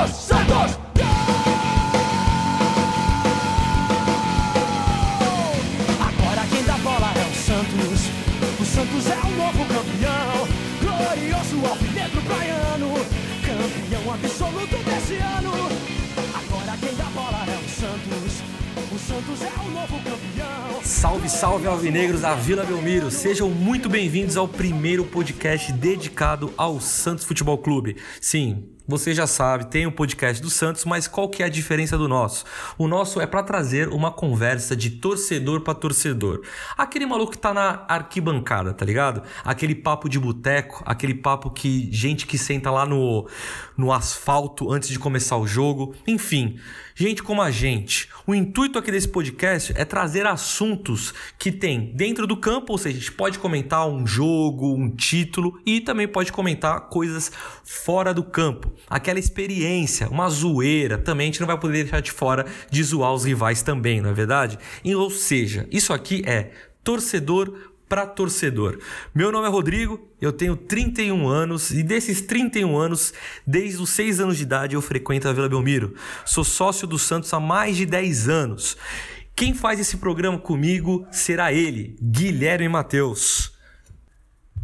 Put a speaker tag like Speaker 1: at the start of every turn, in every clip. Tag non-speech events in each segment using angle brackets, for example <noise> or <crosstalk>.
Speaker 1: Santos, Santos! Agora quem dá bola é o Santos. O Santos é o novo campeão. Glorioso alvinegro praiano. Campeão absoluto desse ano. Agora quem dá bola é o Santos. O Santos é o novo campeão.
Speaker 2: Salve, salve alvinegros da Vila Belmiro. Sejam muito bem-vindos ao primeiro podcast dedicado ao Santos Futebol Clube. Sim, você já sabe, tem o podcast do Santos, mas qual que é a diferença do nosso? O nosso é para trazer uma conversa de torcedor para torcedor. Aquele maluco que tá na arquibancada, tá ligado? Aquele papo de boteco, aquele papo que gente que senta lá no, no asfalto antes de começar o jogo. Enfim, gente como a gente. O intuito aqui desse podcast é trazer assuntos que tem dentro do campo, ou seja, a gente pode comentar um jogo, um título e também pode comentar coisas fora do campo. Aquela experiência, uma zoeira, também a gente não vai poder deixar de fora de zoar os rivais também, não é verdade? E, ou seja, isso aqui é torcedor para torcedor. Meu nome é Rodrigo, eu tenho 31 anos e desses 31 anos, desde os 6 anos de idade eu frequento a Vila Belmiro. Sou sócio do Santos há mais de 10 anos. Quem faz esse programa comigo será ele, Guilherme Matheus.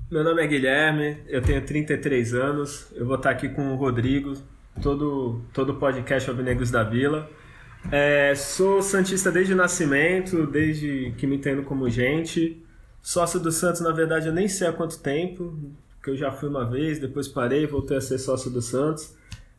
Speaker 3: Meu nome é Guilherme, eu tenho 33 anos, eu vou estar aqui com o Rodrigo, todo todo podcast Alvinegros da Vila. É, sou santista desde o nascimento, desde que me entendo como gente. Sócio do Santos, na verdade, eu nem sei há quanto tempo, que eu já fui uma vez, depois parei, voltei a ser sócio do Santos.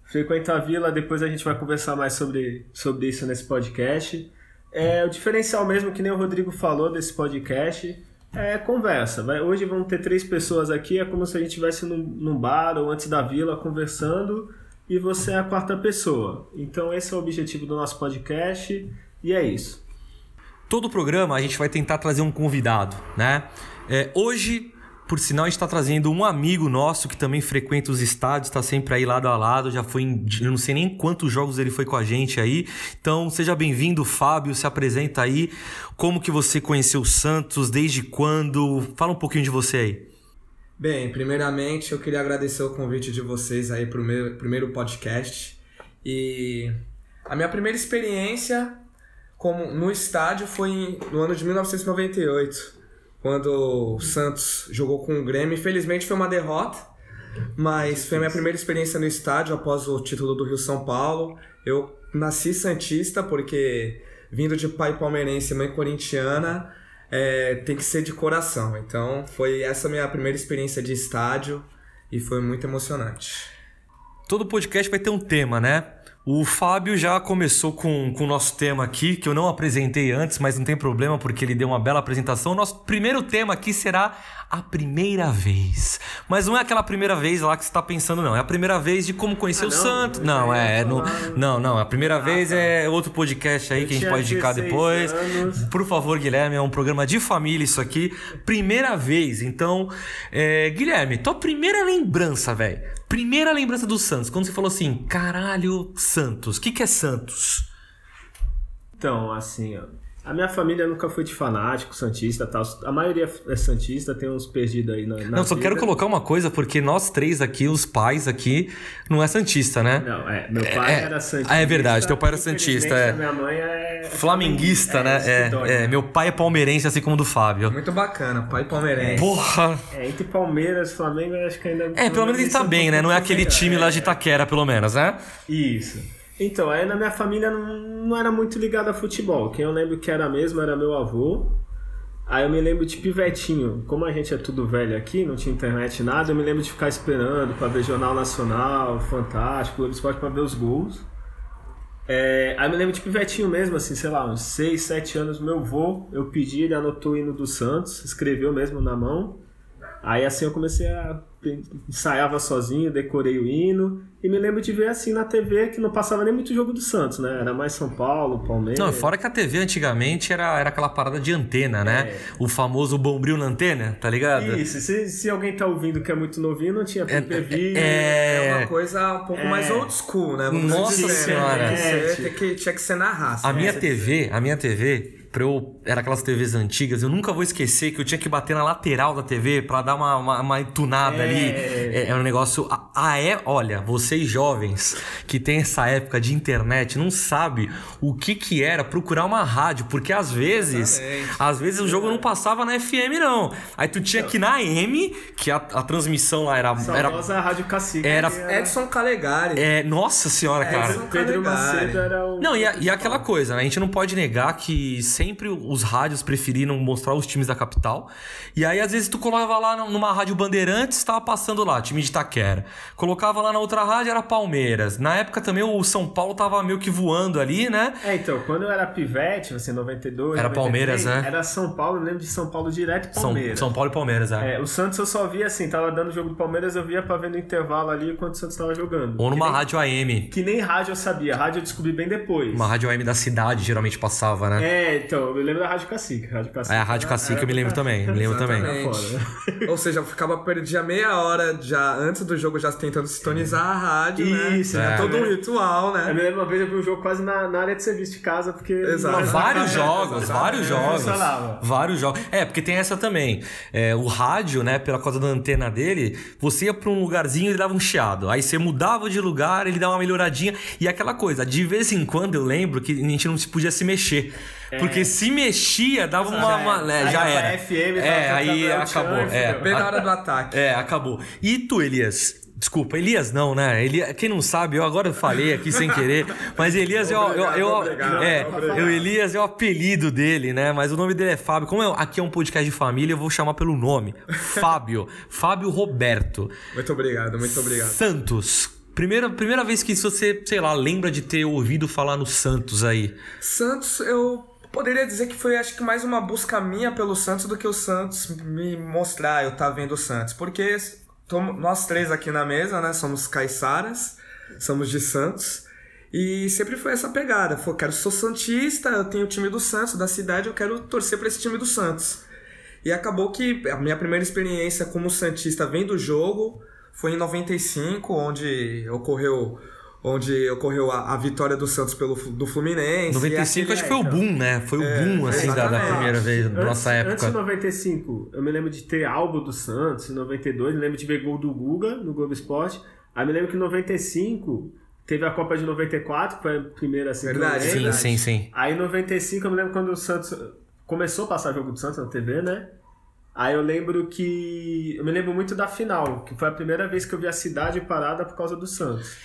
Speaker 3: Frequento a Vila, depois a gente vai conversar mais sobre, sobre isso nesse podcast. É, o diferencial mesmo, que nem o Rodrigo falou desse podcast, é conversa. Vai, hoje vão ter três pessoas aqui, é como se a gente estivesse num, num bar ou antes da vila conversando e você é a quarta pessoa. Então esse é o objetivo do nosso podcast e é isso.
Speaker 2: Todo programa a gente vai tentar trazer um convidado, né? É, hoje, por sinal, a gente está trazendo um amigo nosso que também frequenta os estádios, está sempre aí lado a lado, já foi em, eu não sei nem quantos jogos ele foi com a gente aí. Então, seja bem-vindo, Fábio, se apresenta aí. Como que você conheceu o Santos, desde quando? Fala um pouquinho de você aí.
Speaker 4: Bem, primeiramente eu queria agradecer o convite de vocês aí para o meu primeiro podcast. E a minha primeira experiência como no estádio foi no ano de 1998, quando o Santos jogou com o Grêmio. Infelizmente foi uma derrota, mas foi a minha primeira experiência no estádio após o título do Rio São Paulo. Eu nasci santista porque vindo de pai palmeirense e mãe corintiana, é, tem que ser de coração. Então foi essa minha primeira experiência de estádio e foi muito emocionante.
Speaker 2: Todo podcast vai ter um tema, né? O Fábio já começou com, com o nosso tema aqui, que eu não apresentei antes, mas não tem problema porque ele deu uma bela apresentação. O nosso primeiro tema aqui será a primeira vez. Mas não é aquela primeira vez lá que você está pensando, não. É a primeira vez de como conhecer
Speaker 3: Ah,
Speaker 2: o
Speaker 3: não? Eu
Speaker 2: Não, é. Não,
Speaker 3: falar-
Speaker 2: não, não. A primeira
Speaker 3: Ah,
Speaker 2: vez
Speaker 3: tá.
Speaker 2: é outro podcast aí
Speaker 3: Eu
Speaker 2: que a gente pode indicar
Speaker 3: 16
Speaker 2: depois.
Speaker 3: anos.
Speaker 2: Por favor, Guilherme, é um programa de família isso aqui. Primeira vez. Então, é, Guilherme, tua primeira lembrança, velho. Primeira lembrança do Santos. Quando você falou assim, caralho, Santos. O que, que é Santos?
Speaker 3: Então, assim, ó, a minha família nunca foi de fanático, santista e tal. A maioria é santista, tem uns perdidos aí na, na
Speaker 2: Não, só
Speaker 3: vida.
Speaker 2: quero colocar uma coisa, porque nós três aqui, os pais aqui, não é Santista, né?
Speaker 3: Não, é, meu pai
Speaker 2: É,
Speaker 3: era santista.
Speaker 2: ah, é verdade, teu pai era santista, é.
Speaker 3: Minha mãe é.
Speaker 2: Flamenguista,
Speaker 3: é,
Speaker 2: né? É,
Speaker 3: dói,
Speaker 2: é,
Speaker 3: né?
Speaker 2: meu pai é palmeirense, assim como o do Fábio.
Speaker 4: Muito bacana, pai palmeirense.
Speaker 2: Porra!
Speaker 3: É, entre Palmeiras e Flamengo, eu acho que ainda.
Speaker 2: É, pelo menos gente tá bem, né? Não é aquele time lá de Itaquera, pelo menos, né?
Speaker 3: Isso. Então, aí na minha família não, não era muito ligado a futebol. Quem eu lembro que era mesmo era meu avô. Aí eu me lembro de pivetinho. Como a gente é tudo velho aqui, não tinha internet nada, eu me lembro de ficar esperando pra ver Jornal Nacional, Fantástico, Globo Esporte pra ver os gols. É, aí eu me lembro de pivetinho mesmo, assim, sei lá, uns 6, 7 anos, meu avô, eu pedi, ele anotou o hino do Santos, escreveu mesmo na mão. Aí assim eu comecei a. ensaiava sozinho, decorei o hino. E me lembro de ver assim na TV que não passava nem muito jogo do Santos, né? Era mais São Paulo, Palmeiras.
Speaker 2: Não, fora que a TV antigamente era, era aquela parada de antena, né? O famoso bombril na antena, tá ligado?
Speaker 3: Isso, se, se alguém tá ouvindo que é muito novinho, não tinha PPV.
Speaker 2: é-
Speaker 4: É uma coisa um pouco
Speaker 3: É.
Speaker 4: mais old school, né? Vamos
Speaker 2: Nossa
Speaker 4: dizer, né?
Speaker 2: Senhora.
Speaker 4: Tem que ser-
Speaker 3: É,
Speaker 4: tinha que ser na raça.
Speaker 2: A
Speaker 4: né?
Speaker 2: minha TV, a minha TV, pra eu. Era aquelas TVs antigas, eu nunca vou esquecer que eu tinha que bater na lateral da TV pra dar uma, uma, uma entunada
Speaker 3: É.
Speaker 2: ali. É, é um negócio. Ah, ah, é? Olha, vocês jovens que tem essa época de internet não sabe o que que era procurar uma rádio, porque às vezes.
Speaker 4: Exatamente.
Speaker 2: Às vezes o jogo não passava na FM, não. Aí tu tinha que ir na M, que a, a transmissão lá era. era
Speaker 3: Saudosa Rádio Cacique.
Speaker 2: era-
Speaker 3: que
Speaker 4: Edson Calegari.
Speaker 2: é, nossa senhora, cara.
Speaker 4: Edson
Speaker 3: Pedro
Speaker 4: Calegari.
Speaker 3: Macedo era o.
Speaker 2: Não, e, a- e aquela coisa, né? A gente não pode negar que sempre os rádios preferiram mostrar os times da capital. E aí, às vezes, tu colocava lá numa rádio Bandeirantes, tava passando lá, time de Itaquera. Colocava lá na outra rádio, era Palmeiras. Na época também o São Paulo tava meio que voando ali, né?
Speaker 3: É, então, quando eu era pivete, assim, 92,
Speaker 2: Era
Speaker 3: 93,
Speaker 2: Palmeiras, né?
Speaker 3: Era São Paulo, eu lembro de São Paulo direto e
Speaker 2: São,
Speaker 3: Palmeiras.
Speaker 2: São Paulo e Palmeiras, é.
Speaker 3: É, o Santos eu só via assim, tava dando o jogo do Palmeiras, eu via pra ver no intervalo ali enquanto o Santos tava jogando.
Speaker 2: Ou numa
Speaker 3: nem,
Speaker 2: rádio AM.
Speaker 3: Que nem rádio eu sabia, rádio eu descobri bem depois.
Speaker 2: Uma rádio AM da cidade geralmente passava, né?
Speaker 3: É, então, eu me lembro da Rádio Cacique. Rádio Cacique
Speaker 2: É, a Rádio Cacique
Speaker 3: era
Speaker 2: eu me lembro também, me lembro também.
Speaker 4: Ou seja, eu ficava perdia meia hora já antes do jogo já tentando sintonizar a rádio, né?
Speaker 3: Isso,
Speaker 4: é.
Speaker 2: é.
Speaker 4: todo um ritual,
Speaker 3: Eu
Speaker 4: né?
Speaker 3: me lembro uma vez eu vi um jogo quase na, na área de serviço de casa, porque.
Speaker 4: Exato.
Speaker 2: Não, vários jogos, vários jogos. Vários jogos. É, porque tem essa também. É, o rádio, né, pela causa da antena dele, você ia pra um lugarzinho e ele dava um chiado. Aí você mudava de lugar, ele dava uma melhoradinha. E aquela coisa, de vez em quando eu lembro que a gente não se podia se mexer. Porque se mexia, dava uma.
Speaker 3: Já
Speaker 2: uma- é, já
Speaker 3: Aí ia pra
Speaker 2: era.
Speaker 3: FM,
Speaker 2: é, aí acabou. É,
Speaker 3: fudeu.
Speaker 4: Bem na hora do ataque.
Speaker 2: é, acabou. E tu, Elias? Desculpa, Elias não, né? Eli... Quem não sabe, eu agora falei aqui sem querer, mas Elias é o. eu- eu-
Speaker 4: Obrigado,
Speaker 2: é,
Speaker 3: obrigado.
Speaker 2: o Elias é o apelido dele, né? Mas o nome dele é Fábio. Como é- aqui é um podcast de família, eu vou chamar pelo nome. Fábio. <laughs> Fábio Roberto.
Speaker 4: Muito obrigado, muito obrigado.
Speaker 2: Santos. Primeira, primeira vez que você, sei lá, lembra de ter ouvido falar no Santos aí.
Speaker 4: Santos, eu poderia dizer que foi acho que mais uma busca minha pelo Santos do que o Santos me mostrar eu estar vendo o Santos. Porque nós três aqui na mesa, né, somos caiçaras, somos de Santos. E sempre foi essa pegada. Foi, quero sou santista, eu tenho o time do Santos, da cidade, eu quero torcer para esse time do Santos. E acabou que a minha primeira experiência como santista vendo o jogo foi em 95, onde ocorreu onde ocorreu a, a vitória do Santos pelo do Fluminense.
Speaker 2: 95
Speaker 4: E
Speaker 2: acho que foi o boom, né? Foi o boom, assim, da, da primeira vez, da nossa
Speaker 3: antes, Antes de
Speaker 2: época.
Speaker 3: 95, eu me lembro de ter álbum do Santos, em 92, me lembro de ver gol do Guga no Globo Esporte. Aí me lembro que em 95 teve a Copa de 94, que foi a primeira assim. que eu
Speaker 4: Verdade.
Speaker 2: Sim, sim, sim.
Speaker 3: Aí em 95 eu me lembro quando o Santos começou a passar jogo do Santos na TV, né? Aí eu lembro que. Eu me lembro muito da final, que foi a primeira vez que eu vi a cidade parada por causa do Santos.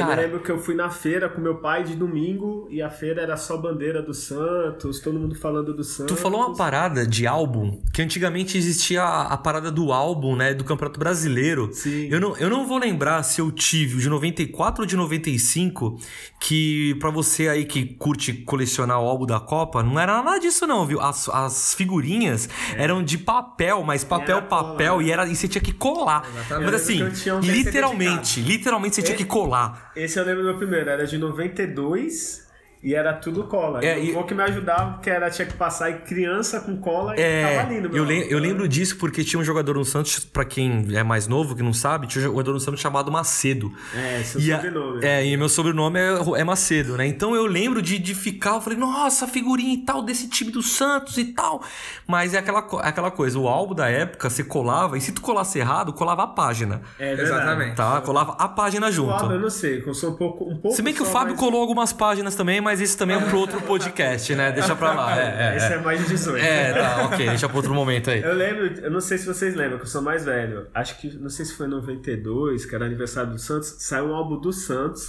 Speaker 3: Eu
Speaker 2: Cara-
Speaker 3: me lembro que eu fui na feira com meu pai de domingo e a feira era só bandeira do Santos, todo mundo falando do Santos.
Speaker 2: Tu falou uma parada de álbum, que antigamente existia a, a parada do álbum, né, do Campeonato Brasileiro.
Speaker 3: Sim.
Speaker 2: Eu não, eu não vou lembrar se eu tive o de 94 ou de 95, que pra você aí que curte colecionar o álbum da Copa, não era nada disso não, viu? As, as figurinhas eram de papel, mas papel,
Speaker 3: cola,
Speaker 2: papel, e, era, e você tinha que colar.
Speaker 4: Exatamente.
Speaker 2: Mas assim,
Speaker 3: Eu eu
Speaker 2: literalmente, literalmente você tinha que colar.
Speaker 3: Esse eu lembro do meu primeiro, era de 92 e era tudo cola.
Speaker 2: É,
Speaker 3: É,
Speaker 2: e-.
Speaker 3: O que me ajudava, porque era, tinha que passar e criança com cola e
Speaker 2: É,
Speaker 3: ficava lindo. meu
Speaker 2: eu, lem- eu lembro disso porque tinha um jogador no Santos, pra quem é mais novo, que não sabe, tinha um jogador no Santos chamado Macedo.
Speaker 3: É, seu
Speaker 2: E a-
Speaker 3: sobrenome.
Speaker 2: é, e meu sobrenome é, é Macedo, né? Então eu lembro de, de ficar, eu falei, nossa, figurinha e tal, desse time do Santos e tal. Mas é aquela, é aquela coisa, o álbum da época, você colava, e se tu colasse errado, colava a página.
Speaker 3: É verdade.
Speaker 4: Exatamente.
Speaker 2: Tá? Colava a página
Speaker 3: O álbum, eu
Speaker 2: junto.
Speaker 3: não sei, eu sou um pouco. Um pouco
Speaker 2: Se bem que o Fábio
Speaker 3: mas-
Speaker 2: colou algumas páginas também, mas isso também é pro outro podcast, né? Deixa pra lá. É, é,
Speaker 3: Esse
Speaker 2: é.
Speaker 3: é mais de 18.
Speaker 2: É, tá, ok, deixa pra outro momento aí.
Speaker 3: Eu lembro, eu não sei se vocês lembram, que eu sou mais velho. Acho que, não sei se foi em 92, que era aniversário do Santos, saiu um álbum do Santos.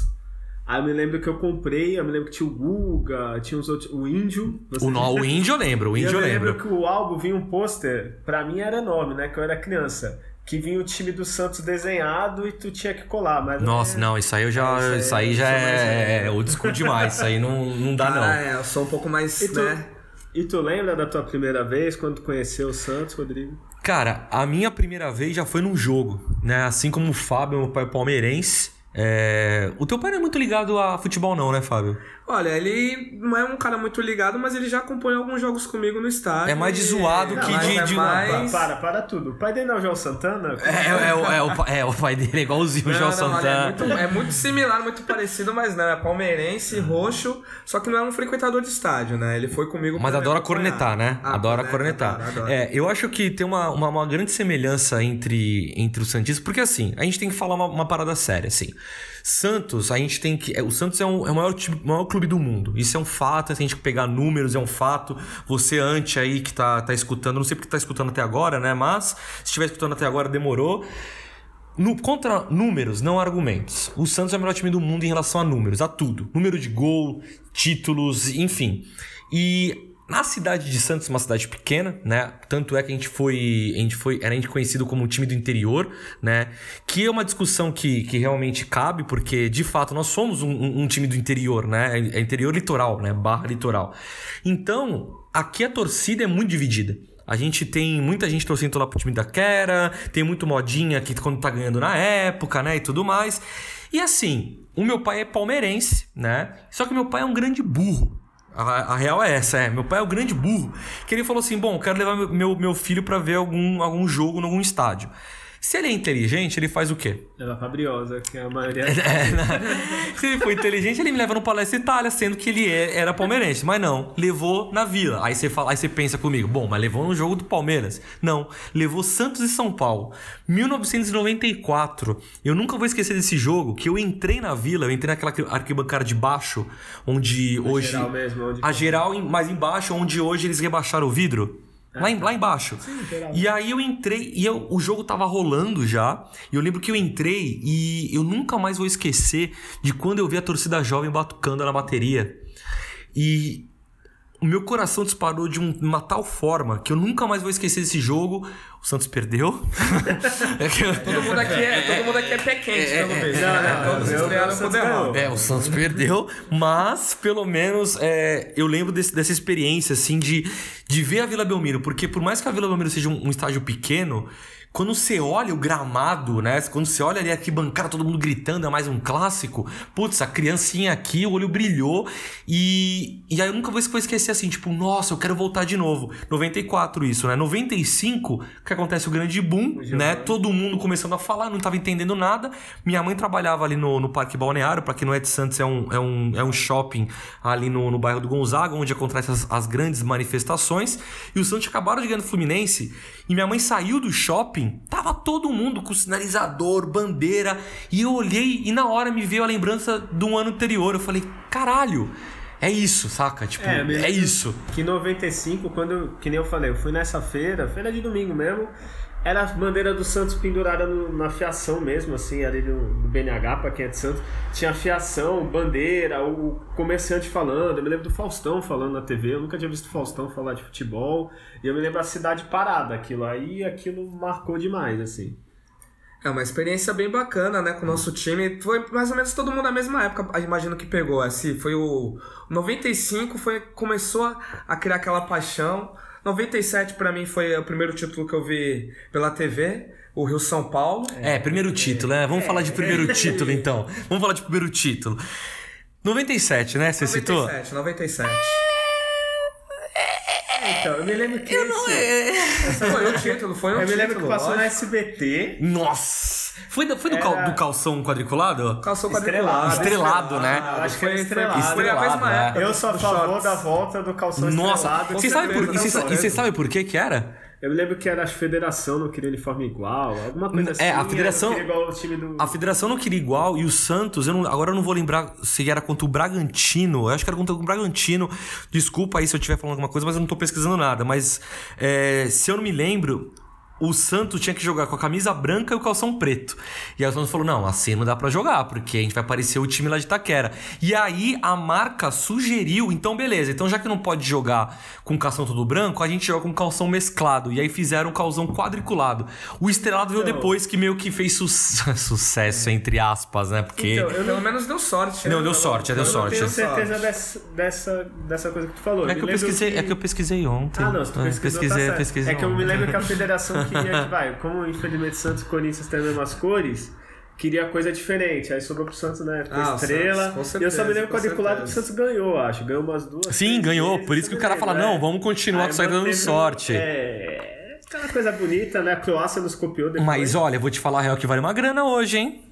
Speaker 3: Aí eu me lembro que eu comprei, eu me lembro que tinha o Guga, tinha os outros, o Índio.
Speaker 2: O, no- o índio eu lembro, o índio eu
Speaker 3: eu
Speaker 2: lembro.
Speaker 3: lembro que o álbum vinha um pôster, pra mim era enorme, né? Que eu era criança. Que vinha o time do Santos desenhado e tu tinha que colar. Mas
Speaker 2: Nossa,
Speaker 3: é-
Speaker 2: não, isso aí eu já.
Speaker 3: É, isso aí
Speaker 2: Isso aí
Speaker 3: eu
Speaker 2: já é,
Speaker 3: velho.
Speaker 2: é old school demais. Isso aí não, não dá,
Speaker 4: Ah,
Speaker 2: não.
Speaker 4: é, eu sou um pouco mais,
Speaker 3: E tu,
Speaker 4: né?
Speaker 3: e tu lembra da tua primeira vez quando tu conheceu o Santos, Rodrigo?
Speaker 2: Cara, a minha primeira vez já foi num jogo, né? Assim como o Fábio, meu pai é palmeirense. É, O teu pai não é muito ligado a futebol, não, né, Fábio?
Speaker 4: Olha, ele não é um cara muito ligado, mas ele já acompanhou alguns jogos comigo no estádio.
Speaker 2: É mais de zoado que de-
Speaker 4: é
Speaker 2: de-
Speaker 4: mais-
Speaker 3: Para, para tudo. O pai dele não é o João Santana?
Speaker 2: É, é, o- é, o, é, o pai dele é igualzinho o João
Speaker 4: não, olha,
Speaker 2: Santana.
Speaker 4: é, muito, é muito similar, muito parecido, mas não. É palmeirense, roxo, só que não é um frequentador de estádio, né? Ele foi comigo
Speaker 2: Mas adora
Speaker 4: acompanhar.
Speaker 2: cornetar, né?
Speaker 4: Ah,
Speaker 2: adora
Speaker 4: corneta,
Speaker 2: cornetar.
Speaker 4: adora, adora.
Speaker 2: É, eu acho que tem uma, uma, uma grande semelhança entre, entre os Santistas, porque assim, a gente tem que falar uma, uma parada séria, assim. Santos, a gente tem que. é, o Santos é, um, é o maior, maior clube do mundo. Isso é um fato, se a gente pegar números, é um fato. Você, ante aí que tá, tá escutando, não sei porque tá escutando até agora, né? Mas se estiver escutando até agora, demorou. No- contra números, não argumentos. O Santos é o melhor time do mundo em relação a números, a tudo. Número de gol, títulos, enfim. E na cidade de Santos, uma cidade pequena, né? Tanto é que a gente foi, a gente foi, era a gente conhecido como um time do interior, né? Que é uma discussão que, que realmente cabe, porque de fato nós somos um, um- time do interior, né? É interior litoral, né? Barra litoral. Então, aqui a torcida é muito dividida. A gente tem muita gente torcendo lá pro time da Quera, tem muito modinha que quando tá ganhando na época, né, e tudo mais. E assim, o meu pai é palmeirense, né? Só que meu pai é um grande burro. A, a real é essa, é. Meu pai é o grande burro. Que ele falou assim: bom, quero levar meu, meu, meu filho pra ver algum, algum jogo em algum estádio. Se ele é inteligente, ele faz o quê?
Speaker 3: Ela é Fabriosa, que é a maioria. <laughs>
Speaker 2: É, né? Se ele for inteligente, ele me leva no Palestra Itália, sendo que ele é- era palmeirense. Mas não, levou na Vila. Aí você, fala, aí você pensa comigo, bom, mas levou no jogo do Palmeiras. Não, levou Santos e São Paulo. 1994. Eu nunca vou esquecer desse jogo, que eu entrei na Vila, eu entrei naquela arquibancada de baixo, onde hoje...
Speaker 3: geral mesmo, onde-
Speaker 2: A geral mais embaixo, onde hoje eles rebaixaram o vidro. Lá, em- lá embaixo. e aí eu entrei e eu- o jogo tava rolando já. E eu lembro que eu entrei e eu nunca mais vou esquecer de quando eu vi a torcida jovem batucando na bateria. E o meu coração disparou de um- uma tal forma que eu nunca mais vou esquecer desse jogo. O Santos perdeu. <laughs> É que
Speaker 4: Todo mundo aqui é, todo mundo aqui é pé quente, pelo menos.
Speaker 3: não,
Speaker 4: né?
Speaker 3: não.
Speaker 2: É, o Santos perdeu, mas pelo menos é, eu lembro desse- dessa experiência, assim, de, de ver a Vila Belmiro, porque por mais que a Vila Belmiro seja um, um estádio pequeno, quando você olha o gramado, né? Quando você olha ali aqui, bancada, todo mundo gritando, é mais um clássico. Putz, a criancinha aqui, o olho brilhou. E, e aí eu nunca vou esquecer assim, tipo, nossa, eu quero voltar de novo. 94 isso, né? 95, que acontece o grande boom, né? Todo mundo começando a falar, não tava entendendo nada. Minha mãe trabalhava ali no, no Parque Balneário, pra quem não é de Santos, é um, é um, é um shopping ali no, no bairro do Gonzaga, onde acontecem as, as grandes manifestações. E o Santos acabaram de ganhar no Fluminense. E minha mãe saiu do shopping, tava todo mundo com sinalizador, bandeira. E eu olhei e na hora me veio a lembrança do ano anterior. Eu falei, caralho, é isso, saca? Tipo, é,
Speaker 3: lembro
Speaker 2: isso.
Speaker 3: Que em 95, quando, que nem eu falei, eu fui nessa feira, feira de domingo mesmo, era a bandeira do Santos pendurada no- na fiação mesmo, assim, ali do, do BNH, pra quem é de Santos. Tinha fiação, bandeira, o comerciante falando. Eu me lembro do Faustão falando na TV, eu nunca tinha visto o Faustão falar de futebol. E eu me lembro a cidade parada, aquilo aí, aquilo marcou demais, assim.
Speaker 4: É uma experiência bem bacana, né, com o nosso time. Foi mais ou menos todo mundo na mesma época, imagino que pegou. Assim, foi o 95, foi, começou a criar aquela paixão. 97 pra mim foi o primeiro título que eu vi pela TV, o Rio São Paulo.
Speaker 2: É, primeiro título, né? Vamos falar de primeiro título, então. Vamos falar de primeiro título. 97, né? Você citou?
Speaker 4: 97, 97.
Speaker 3: Então, eu me lembro que esse...
Speaker 4: Foi um título, foi um
Speaker 3: Eu me
Speaker 4: título.
Speaker 3: lembro que passou na
Speaker 4: lógico.
Speaker 3: SBT.
Speaker 2: Nossa! Foi, do, foi do, cal- do calção quadriculado?
Speaker 3: Estrelado.
Speaker 4: quadriculado.
Speaker 2: Estrelado, né?
Speaker 3: Ah, acho que
Speaker 4: Foi, foi,
Speaker 3: estrelado.
Speaker 4: foi a mesma
Speaker 2: Estrelado, né?
Speaker 4: época.
Speaker 3: Eu sou a favor da volta do calção
Speaker 2: Nossa!
Speaker 3: estrelado.
Speaker 2: Você sabe, por, e você, sabe por que que era?
Speaker 3: Eu me lembro que era a federação não queria uniforme igual, alguma coisa assim.
Speaker 2: É, a federação-
Speaker 3: não queria igual o time do...
Speaker 2: A federação não queria igual e o Santos, eu não- agora eu não vou lembrar se era contra o Bragantino. Eu acho que era contra o Bragantino. Desculpa aí se eu estiver falando alguma coisa, mas eu não tô pesquisando nada. Mas é, se eu não me lembro, o Santos tinha que jogar com a camisa branca e o calção preto. E aí o Santos falou: não, assim não dá pra jogar, porque a gente vai parecer o time lá de Itaquera. E aí a marca sugeriu, então beleza, então já que não pode jogar com calção todo branco, a gente joga com calção mesclado. E aí fizeram um calção quadriculado. O estrelado veio
Speaker 3: Então-
Speaker 2: depois que meio que fez su- <laughs> sucesso, entre aspas, né? Porque.
Speaker 3: Então, eu
Speaker 4: Pelo menos deu sorte. né?
Speaker 2: Não, deu sorte, deu
Speaker 3: Eu não
Speaker 2: sorte.
Speaker 3: tenho
Speaker 4: sorte.
Speaker 3: certeza dessa, dessa, dessa coisa que tu falou.
Speaker 2: É que, eu pesquisei, é que eu pesquisei ontem.
Speaker 3: Ah, não, se tu
Speaker 2: É,
Speaker 3: pesquisou,
Speaker 2: pesquisei,
Speaker 3: tá certo.
Speaker 2: pesquisei
Speaker 3: É que eu me lembro que a federação <laughs> queria que, vai, como infelizmente Santos e Corinthians têm as mesmas cores, queria coisa diferente. Aí sobrou pro Santos, né? Ficou
Speaker 4: Ah,
Speaker 3: estrela.
Speaker 4: Santos, com
Speaker 3: e eu
Speaker 4: certeza,
Speaker 3: só me lembro quadriculado que o
Speaker 4: certeza.
Speaker 3: Santos ganhou, acho. Ganhou umas duas.
Speaker 2: Sim, ganhou.
Speaker 3: vezes,
Speaker 2: Por isso que o cara fala,
Speaker 3: lembro,
Speaker 2: não, vamos continuar com isso aí dando sorte.
Speaker 3: É. Aquela coisa bonita, né? A Croácia nos copiou depois.
Speaker 2: Mas olha, eu vou te falar a real que vale uma grana hoje, hein?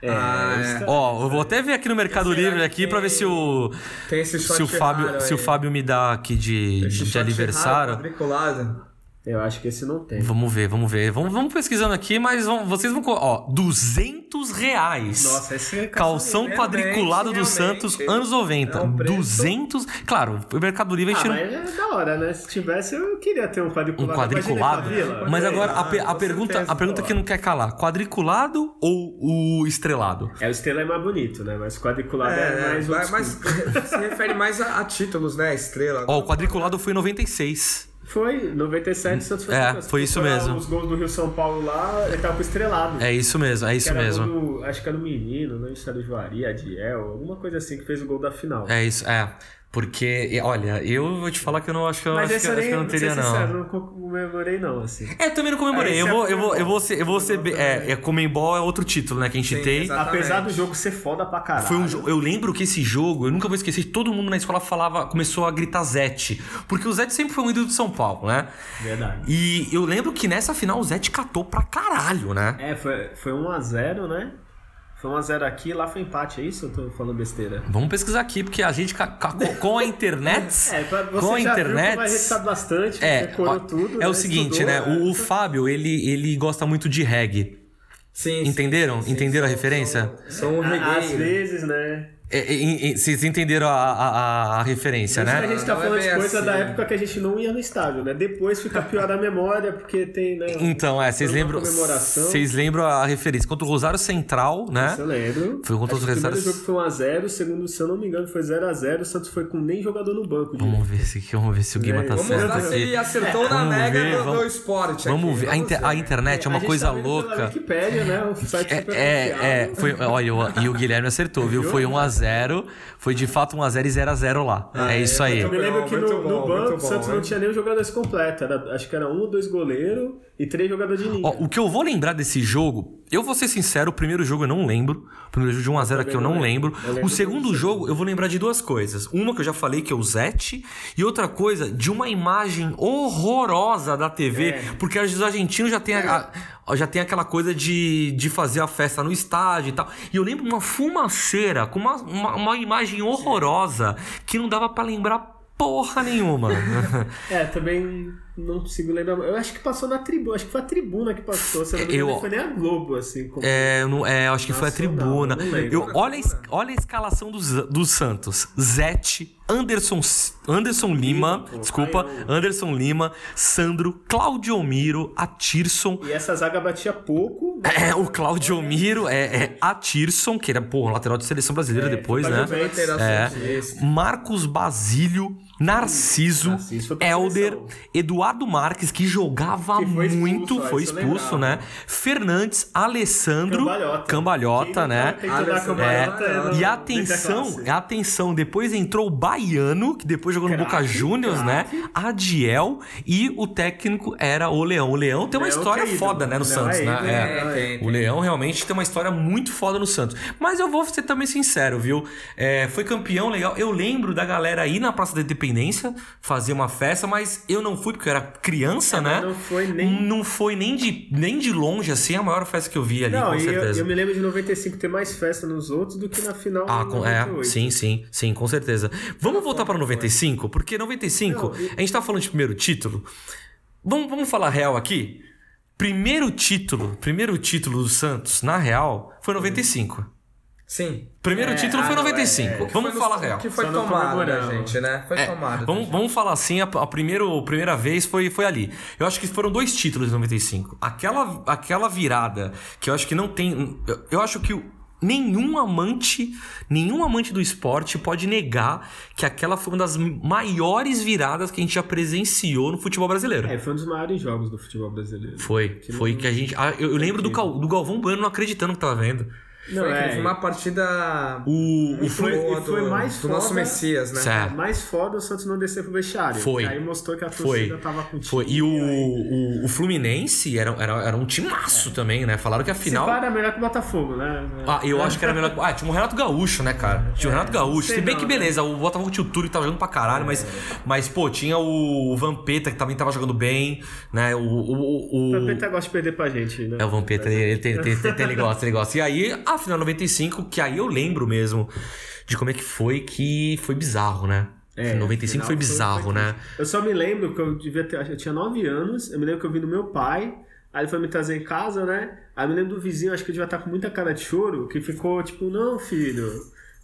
Speaker 3: É,
Speaker 4: Ah, é.
Speaker 2: Ó, eu vou até ver aqui no Mercado
Speaker 4: Será
Speaker 2: Livre aqui pra ver se o
Speaker 4: Tem esse short
Speaker 2: se o Fábio,
Speaker 4: raro
Speaker 2: se o. Fábio me dá aqui de, de
Speaker 4: short
Speaker 2: aniversário.
Speaker 4: raro.
Speaker 3: Eu acho que esse não tem.
Speaker 2: Vamos ver, vamos ver. Vamos, vamos pesquisando aqui, mas vão- vocês vão. Ó, 200 reais.
Speaker 3: Nossa, esse é
Speaker 2: Calção quadriculado do. Santos, anos 90.
Speaker 4: É um preço-
Speaker 2: 200. Claro, o Mercado Livre a
Speaker 3: Ah,
Speaker 2: não.
Speaker 3: mas é da hora, né? Se tivesse, eu queria ter um
Speaker 2: Um
Speaker 3: quadriculado.
Speaker 2: quadriculado.
Speaker 3: Imagina.
Speaker 2: Mas agora a,
Speaker 4: Ah,
Speaker 2: pe- a
Speaker 4: com
Speaker 2: pergunta, a pergunta que não quer calar: quadriculado ou o estrelado?
Speaker 3: É, o estrela é mais bonito, né? Mas quadriculado é,
Speaker 4: É,
Speaker 3: mais
Speaker 4: mas, mas <laughs> se refere mais a, a títulos, né? Estrela.
Speaker 2: Ó, o quadriculado foi em 96.
Speaker 3: Foi, 97 o Santos foi
Speaker 2: É, foi isso mesmo.
Speaker 3: Os gols do Rio São Paulo lá, ele tava com estrelado.
Speaker 2: É isso mesmo, é isso mesmo.
Speaker 3: do- acho que era do menino, não sei se era do Juari, Adiel, alguma coisa assim que fez o gol da final.
Speaker 2: É isso, é. Porque, olha, eu vou te falar que eu não acho que eu,
Speaker 3: Mas
Speaker 2: acho
Speaker 3: esse
Speaker 2: que,
Speaker 3: eu
Speaker 2: acho que eu não teria, não.
Speaker 3: sincero, não comemorei não, assim.
Speaker 2: É, eu também não comemorei.
Speaker 3: Ah,
Speaker 2: eu
Speaker 3: esse
Speaker 2: vou,
Speaker 3: é
Speaker 2: eu vou, eu vou ser, eu vou ser, bem- é, é Comembol é outro título, né, que a gente
Speaker 4: Sim,
Speaker 2: tem.
Speaker 4: Exatamente.
Speaker 3: Apesar do jogo ser foda pra caralho.
Speaker 2: Foi um, jo- eu lembro que esse jogo, eu nunca vou esquecer, todo mundo na escola falava, começou a gritar Zete. Porque o Zete sempre foi um ídolo de São Paulo, né?
Speaker 3: Verdade.
Speaker 2: E eu lembro que nessa final o Zete catou pra caralho, né?
Speaker 3: É, foi, foi 1x0, né? Foi 1x0 aqui, lá foi empate, é isso? Eu tô falando besteira.
Speaker 2: Vamos pesquisar aqui, porque a gente com- com a internet. <laughs>
Speaker 3: É,
Speaker 2: com a
Speaker 3: já
Speaker 2: internet.
Speaker 3: viu que vai bastante,
Speaker 2: É,
Speaker 3: decorou tudo.
Speaker 2: é
Speaker 3: né?
Speaker 2: o seguinte,
Speaker 3: Estudou,
Speaker 2: né? O, o
Speaker 3: é.
Speaker 2: Fábio, ele, ele gosta muito de reggae.
Speaker 4: Sim, sim,
Speaker 2: Entenderam?
Speaker 4: sim, sim.
Speaker 2: Entenderam a
Speaker 4: Sou-
Speaker 2: referência?
Speaker 4: Sou, sou um
Speaker 3: Às
Speaker 4: regueiro.
Speaker 3: vezes, né?
Speaker 2: É, é, é, Vocês entenderam a, a, a- referência,
Speaker 3: Isso que a
Speaker 2: né?
Speaker 3: gente tá
Speaker 4: Não é
Speaker 3: falando de coisa
Speaker 4: assim.
Speaker 3: da época que a gente não ia no estádio, né? Depois fica pior a memória, porque tem, né?
Speaker 2: Então, é, vocês lembram. Vocês lembram a referência? Contra o Rosário Central, né?
Speaker 3: Isso eu lembro.
Speaker 2: Foi contra
Speaker 3: Acho
Speaker 2: os
Speaker 3: que O primeiro
Speaker 2: Rosários-
Speaker 3: jogo foi 1x0, o segundo, se eu não me engano, foi 0x0. O Santos foi com nem jogador no banco. direito.
Speaker 2: Vamos ver se, vamos ver se o Guima
Speaker 3: É,
Speaker 2: tá
Speaker 4: Vamos
Speaker 2: certo
Speaker 4: lá se
Speaker 2: aqui.
Speaker 4: ele acertou na
Speaker 2: Vamos
Speaker 4: mega
Speaker 2: ver,
Speaker 4: do,
Speaker 2: vamos-
Speaker 4: do esporte.
Speaker 2: Vamos
Speaker 4: aqui.
Speaker 2: ver. A, inter-
Speaker 4: ver.
Speaker 2: a internet é uma coisa
Speaker 3: tá
Speaker 2: louca.
Speaker 3: Wikipédia, né? O site
Speaker 2: É,
Speaker 3: super
Speaker 2: é, é, foi, olha, e o Guilherme acertou, viu? Foi 1x0. Foi de fato 1x0 e 0x0 lá. é isso aí.
Speaker 3: Eu me lembro que no,
Speaker 4: bom,
Speaker 3: no banco o Santos
Speaker 4: bom,
Speaker 3: não tinha nem os jogadores completos. Era, acho que era um ou dois goleiros e três jogadores de linha.
Speaker 2: Ó, o que eu vou lembrar desse jogo, eu vou ser sincero, o primeiro jogo eu não lembro. O primeiro jogo de 1x0 aqui eu não lembro.
Speaker 3: lembro. Eu lembro
Speaker 2: O segundo
Speaker 3: do
Speaker 2: jogo eu vou lembrar de duas coisas. Uma que eu já falei, que é o Zete, e outra coisa, de uma imagem horrorosa da TV,
Speaker 3: É.
Speaker 2: porque os argentinos já tem, a- a- já tem aquela coisa de, de fazer a festa no estádio e tal. E eu lembro uma fumaceira com uma, uma, uma imagem horrorosa que não dava pra lembrar porra nenhuma. <laughs>
Speaker 3: É, também não consigo lembrar. Eu acho que passou na tribuna. Acho que foi a tribuna que passou. Eu não
Speaker 2: Eu-
Speaker 3: não foi nem a Globo, assim. Como...
Speaker 2: É, eu não, é, acho que foi a tribuna.
Speaker 3: não.
Speaker 2: Eu, olha, a olha a escalação do, Z- do Santos: Zete, Anderson, Anderson Lima,
Speaker 3: pô,
Speaker 2: desculpa. Anderson Lima, Sandro, Claudio Miro, Atirson.
Speaker 3: E essa zaga batia pouco. né?
Speaker 2: É, o Claudio Miro, é, é Atirson, que era, pô, lateral de seleção brasileira
Speaker 3: É,
Speaker 2: depois, né?
Speaker 4: Santos.
Speaker 2: Marcos Basílio, Narciso,
Speaker 3: seleção.
Speaker 2: Eduardo Marques, que jogava
Speaker 3: Que foi expulso,
Speaker 2: muito,
Speaker 3: ó,
Speaker 2: foi expulso, né? Fernandes, Alessandro,
Speaker 3: Cambalhota.
Speaker 2: Cambalhota, né?
Speaker 3: cambalhota
Speaker 4: é,
Speaker 3: é
Speaker 2: E atenção, atenção, depois entrou o Baiano, que depois jogou no Boca Juniors, né? Adiel e o técnico era o Leão. O Leão tem uma
Speaker 3: Leão
Speaker 2: história
Speaker 3: é ídolo.
Speaker 2: foda, né, no
Speaker 3: Leão
Speaker 2: Santos,
Speaker 3: é
Speaker 2: né? É.
Speaker 4: Tem, tem.
Speaker 2: O Leão realmente tem uma história muito foda no Santos. Mas eu vou ser também sincero, viu? É, foi campeão legal. Eu lembro da galera ir na Praça da Independência fazer uma festa, mas eu não fui porque eu era criança, né?
Speaker 3: É, mas não foi nem-
Speaker 2: Não foi nem de, nem de longe, assim, a maior festa que eu vi ali,
Speaker 3: Não,
Speaker 2: com
Speaker 3: e eu,
Speaker 2: certeza.
Speaker 3: eu me lembro de 95 ter mais festa nos outros do que na final
Speaker 2: Ah, com, é,
Speaker 3: 98.
Speaker 2: sim, sim, sim, com certeza. Vamos voltar para 95, porque 95,
Speaker 3: Não, e-
Speaker 2: a gente tá falando de primeiro título. Vamos, vamos falar real aqui? Primeiro título, primeiro título do Santos, na real, foi 95.
Speaker 4: Sim.
Speaker 2: Primeiro
Speaker 3: É,
Speaker 2: título foi
Speaker 3: ah, não,
Speaker 2: 95.
Speaker 3: é, é.
Speaker 2: Vamos
Speaker 4: Foi
Speaker 2: falar real.
Speaker 4: que foi
Speaker 3: Só
Speaker 4: né,
Speaker 3: comemoramos.
Speaker 4: gente, né? Foi
Speaker 2: É,
Speaker 4: tomado.
Speaker 2: vamos, vamos falar assim, a, a primeiro, a primeira vez foi, foi ali. Eu acho que foram dois títulos em 95. Aquela, aquela virada que eu acho que não tem. Eu, eu acho que nenhum amante, nenhum amante do esporte pode negar que aquela foi uma das maiores viradas que a gente já presenciou no futebol brasileiro.
Speaker 3: É, foi um dos maiores jogos do futebol brasileiro.
Speaker 2: Foi,
Speaker 3: Que
Speaker 2: foi
Speaker 3: não-
Speaker 2: que a gente. ah, eu, eu lembro do, Gal- do Galvão Bueno não acreditando que tava vendo.
Speaker 3: Não,
Speaker 4: foi,
Speaker 3: é.
Speaker 4: foi uma partida
Speaker 2: O, o
Speaker 3: E foi-
Speaker 4: boa
Speaker 3: e foi
Speaker 4: do,
Speaker 3: mais
Speaker 4: do nosso
Speaker 3: foda-
Speaker 4: Messias, né?
Speaker 2: Certo.
Speaker 3: Mais foda o Santos não descer pro vestiário.
Speaker 2: Foi.
Speaker 3: Aí mostrou que a
Speaker 2: Foi.
Speaker 3: torcida tava contigo.
Speaker 2: Foi. E o, o, o Fluminense era, era, era um timaço também, né? Falaram que a
Speaker 3: Final...
Speaker 2: final.
Speaker 3: Se pá, era melhor que o Botafogo, né?
Speaker 2: Ah, eu acho que era melhor. Ah, tinha o Renato Gaúcho, né, cara? Tinha o Renato Gaúcho.
Speaker 3: sei
Speaker 2: Se bem
Speaker 3: não,
Speaker 2: que
Speaker 3: né?
Speaker 2: beleza, o Botafogo tinha o Túlio que tava jogando pra caralho, mas, mas, pô, tinha o Vampeta que também tava jogando bem, né? O. o, o,
Speaker 3: O Vampeta gosta de perder pra gente, né?
Speaker 2: É o Vampeta, ele, ele, tem, tem, tem- ele gosta, ele gosta. E aí, a final 95, que aí eu lembro mesmo de como é que foi, que foi bizarro, né?
Speaker 3: É,
Speaker 2: 95
Speaker 3: final
Speaker 2: foi bizarro,
Speaker 3: foi
Speaker 2: né?
Speaker 3: Eu só me lembro que eu devia ter. Eu tinha 9 anos, eu me lembro que eu vi no meu pai, aí ele foi me trazer em casa, né? Aí eu me lembro do vizinho, acho que ele devia estar com muita cara de choro, que ficou tipo, não, filho,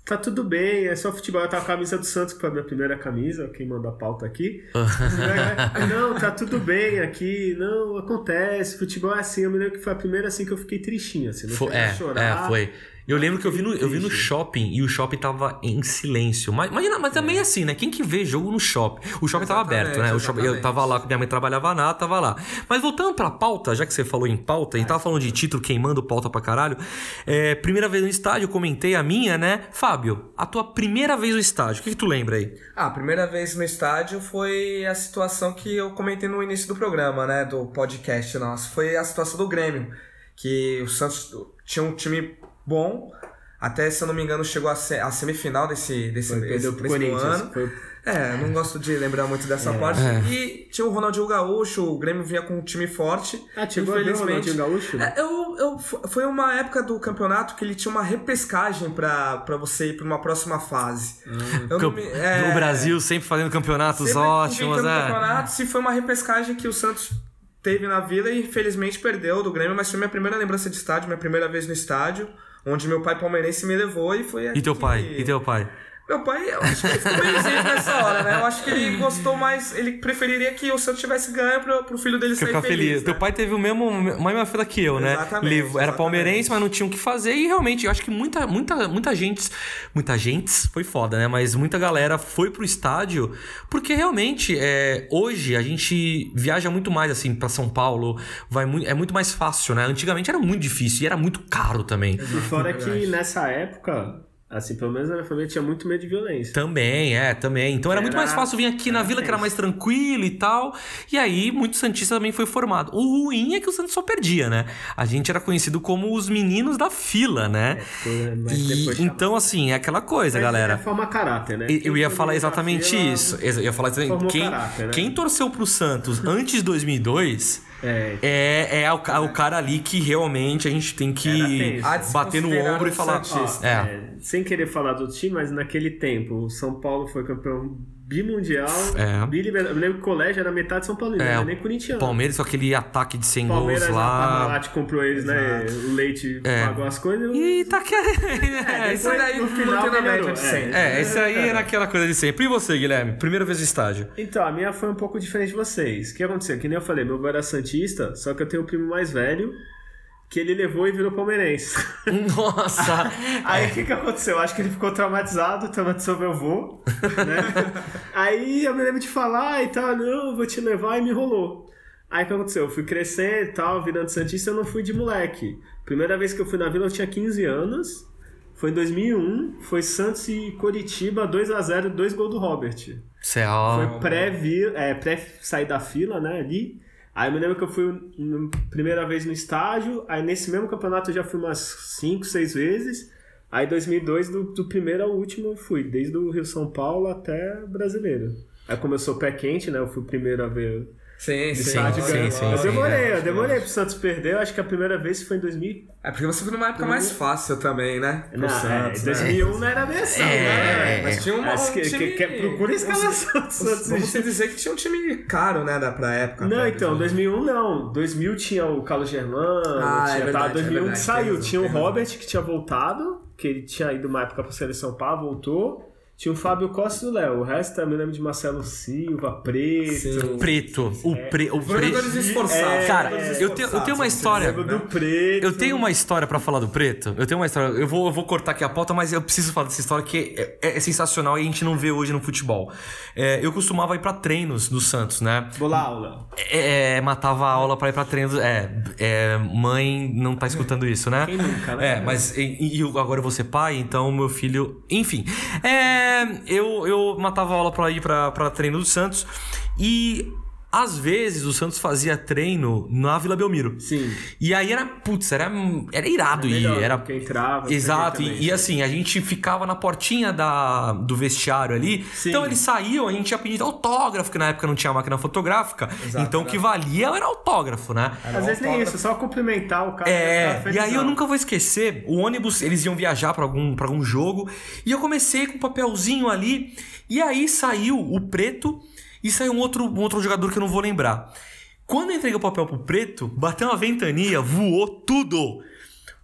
Speaker 3: tá tudo bem, é só futebol. Eu tava com a camisa do Santos, que foi a minha primeira camisa, quem manda a pauta aqui. Aí, <laughs> não, tá tudo bem aqui, não, acontece, futebol é assim. Eu me lembro que foi a primeira assim que eu fiquei tristinho, assim, não
Speaker 2: Foi-
Speaker 3: a
Speaker 2: é,
Speaker 3: chorar.
Speaker 2: é, foi. Eu lembro que eu vi, no, eu vi no shopping e o shopping tava em silêncio. Mas, imagina, mas também é assim, né? Quem que vê jogo no shopping? O shopping tava
Speaker 4: Exatamente,
Speaker 2: aberto, né? O shopping, eu tava lá, minha mãe trabalhava lá, tava lá. Mas voltando pra pauta, já que você falou em pauta, a gente tava falando de título queimando pauta pra caralho. É, primeira vez no estádio, eu comentei a minha, né? Fábio, a tua primeira vez no estádio, o que, que tu lembra aí?
Speaker 4: Ah, a primeira vez no estádio foi a situação que eu comentei no início do programa, né? Do podcast nosso. Foi a situação do Grêmio. Que o Santos tinha um time bom. Até, se eu não me engano, chegou à se- à semifinal desse, desse,
Speaker 3: Foi,
Speaker 4: desse
Speaker 3: Corinthians.
Speaker 4: ano.
Speaker 3: Foi
Speaker 4: É, não gosto de lembrar muito dessa parte. E tinha o Ronaldinho Gaúcho, o Grêmio vinha com um time forte.
Speaker 3: Ah, chegou a o Ronaldinho Gaúcho?
Speaker 4: É, eu, eu, foi uma época do campeonato que ele tinha uma repescagem pra, pra você ir pra uma próxima fase. Não me- é,
Speaker 2: O Brasil sempre fazendo campeonatos
Speaker 4: sempre
Speaker 2: ótimos, né?
Speaker 4: campeonato, se foi uma repescagem que o Santos teve na Vila e infelizmente perdeu do Grêmio, mas foi minha primeira lembrança de estádio, minha primeira vez no estádio, onde meu pai palmeirense me levou e foi
Speaker 2: E teu pai? E teu pai?
Speaker 4: Meu pai, eu acho que ele ficou meio isento nessa hora, né? Eu acho que ele gostou mais, ele preferiria que o Santos tivesse ganho pro, pro filho dele sair
Speaker 2: Ficar feliz.
Speaker 4: feliz.
Speaker 2: Teu
Speaker 4: né?
Speaker 2: pai teve o mesmo, a mesma fila que eu, né?
Speaker 4: Exatamente,
Speaker 2: Era
Speaker 4: exatamente.
Speaker 2: palmeirense, mas não tinha o que fazer. E realmente, eu acho que muita, muita, muita gente. Muita gente foi foda, né? Mas muita galera foi pro estádio. Porque realmente, é, hoje a gente viaja muito mais assim pra São Paulo. Vai muito, é muito mais fácil, né? Antigamente era muito difícil e era muito caro também.
Speaker 3: E fora que nessa época, assim, pelo menos na minha família tinha muito medo de violência.
Speaker 2: Também, é, também. Então era, muito
Speaker 3: Era-
Speaker 2: mais fácil vir aqui na vila, que era mais tranquilo e tal. E aí, muito Santista também foi formado. O ruim é que o Santos só perdia, né? A gente era conhecido como os meninos da fila, né?
Speaker 3: Mas
Speaker 2: E,
Speaker 3: depois
Speaker 2: então, assim, é aquela coisa,
Speaker 3: Mas
Speaker 2: galera.
Speaker 3: É forma caráter, né?
Speaker 2: Eu ia falar exatamente
Speaker 3: fila,
Speaker 2: isso. Eu ia falar exatamente. Quem,
Speaker 3: caráter, né?
Speaker 2: quem torceu pro Santos antes de 2002
Speaker 3: É,
Speaker 2: é, é o, ca- o cara ali que realmente a gente tem que bater no ombro e falar.
Speaker 4: Santista.
Speaker 2: É.
Speaker 3: é, sem querer falar do time, mas naquele tempo, o São Paulo foi campeão bimundial.
Speaker 2: É.
Speaker 3: biliber- Eu lembro que o colégio era metade São Paulo,
Speaker 2: É,
Speaker 3: era
Speaker 2: o
Speaker 3: nem corintiano.
Speaker 2: Palmeiras com aquele ataque de 100
Speaker 3: Palmeiras,
Speaker 2: gols lá.
Speaker 3: Parmalat comprou eles, né? O Leite
Speaker 2: É.
Speaker 3: pagou as coisas.
Speaker 2: E tá querendo. <laughs> É,
Speaker 4: Isso daí
Speaker 3: no final
Speaker 4: na média de
Speaker 3: é.
Speaker 4: 100.
Speaker 2: É, esse aí é naquela coisa de sempre. E você, Guilherme? Primeira vez no estádio?
Speaker 3: Então, a minha foi um pouco diferente de vocês. O que aconteceu? Que nem eu falei, meu avô era Santista, só que eu tenho um primo mais velho que ele levou e virou palmeirense. <laughs>
Speaker 2: Nossa! <laughs>
Speaker 3: Aí o que, que aconteceu? Acho que ele ficou traumatizado, traumatizou meu avô, né? <laughs> Aí eu me lembro de falar e tal, não, vou te levar e me rolou. Aí o que aconteceu? Eu fui crescendo e tal, virando Santista, eu não fui de moleque. Primeira vez que eu fui na vila eu tinha 15 anos. Foi em 2001, foi Santos e Coritiba, 2 a 0 dois gols do Robert.
Speaker 2: É
Speaker 3: Foi
Speaker 2: ó.
Speaker 3: pré, é, pré sair da fila, né, ali. Aí eu me lembro que eu fui primeira vez no estádio, aí nesse mesmo campeonato eu já fui umas 5, 6 vezes. Aí 2002, do, do primeiro ao último eu fui, desde o Rio São Paulo até brasileiro. Aí começou pé quente, né, eu fui o primeiro a ver
Speaker 4: Sim, sim.
Speaker 3: estádio
Speaker 2: sim,
Speaker 3: ganhar.
Speaker 2: sim,
Speaker 3: Eu
Speaker 2: sim,
Speaker 3: demorei,
Speaker 2: é.
Speaker 3: eu demorei pro Santos perder, eu acho que a primeira vez foi em 2000.
Speaker 4: É porque você foi numa época mais fácil também, né? Pro
Speaker 3: Não,
Speaker 4: Santos,
Speaker 3: é,
Speaker 4: né?
Speaker 3: 2001 não era bem assim, né?
Speaker 4: Mas tinha uma,
Speaker 3: Mas
Speaker 4: um
Speaker 3: que,
Speaker 4: time...
Speaker 3: que, que, procura escalação do Santos.
Speaker 4: Vamos dizer que tinha um time caro, né, da, pra época.
Speaker 3: Não,
Speaker 4: até,
Speaker 3: então,
Speaker 4: 2000.
Speaker 3: 2001 não. 2000 tinha o Carlos Germano,
Speaker 4: Ah, é
Speaker 3: tinha,
Speaker 4: verdade,
Speaker 3: tá,
Speaker 4: é
Speaker 3: 2001
Speaker 4: verdade,
Speaker 3: saiu. tinha o. Robert que tinha voltado, que ele tinha ido uma época pra seleção pá, voltou. Tinha o Fábio Costa e o Léo. O resto eu me lembro de Marcelo Silva, Preto.
Speaker 4: Sim.
Speaker 2: Preto. O, pre, o
Speaker 4: Jogadores
Speaker 2: preto.
Speaker 4: esforçados.
Speaker 3: É,
Speaker 2: Cara,
Speaker 4: jogadores
Speaker 2: eu tenho, eu tenho uma história.
Speaker 3: Do Preto.
Speaker 2: Eu tenho uma história pra falar do Preto. Eu tenho uma história. Eu vou, eu vou cortar aqui a pauta, mas eu preciso falar dessa história que é, é- é sensacional e a gente não vê hoje no futebol. É, eu costumava ir pra treinos do Santos, né?
Speaker 3: Vou lá, aula.
Speaker 2: É, é, matava a aula pra ir pra treinos. É, é, mãe não tá escutando isso, né?
Speaker 3: Quem nunca, né?
Speaker 2: É, mas e, e agora eu vou ser pai, então meu filho. Enfim. É, eu, eu matava aula pra ir pra treino do Santos e. Às vezes o Santos fazia treino na Vila Belmiro.
Speaker 3: Sim.
Speaker 2: E aí era, putz, era, era irado ir.
Speaker 3: Melhor,
Speaker 2: Era,
Speaker 3: porque entrava.
Speaker 2: Exato, e, e assim, a gente ficava na portinha da, do vestiário ali.
Speaker 3: Sim.
Speaker 2: Então eles saíam, a gente ia pedir autógrafo, que na época não tinha máquina fotográfica. então o que valia era autógrafo, né?
Speaker 3: Às vezes nem isso, só cumprimentar o cara.
Speaker 2: É, e aí eu nunca vou esquecer, o ônibus, eles iam viajar pra algum, pra algum jogo, e eu comecei com um papelzinho ali, e aí saiu o preto e saiu um outro, um outro jogador que eu não vou lembrar. Quando eu entreguei o papel pro preto, bateu uma ventania, voou tudo.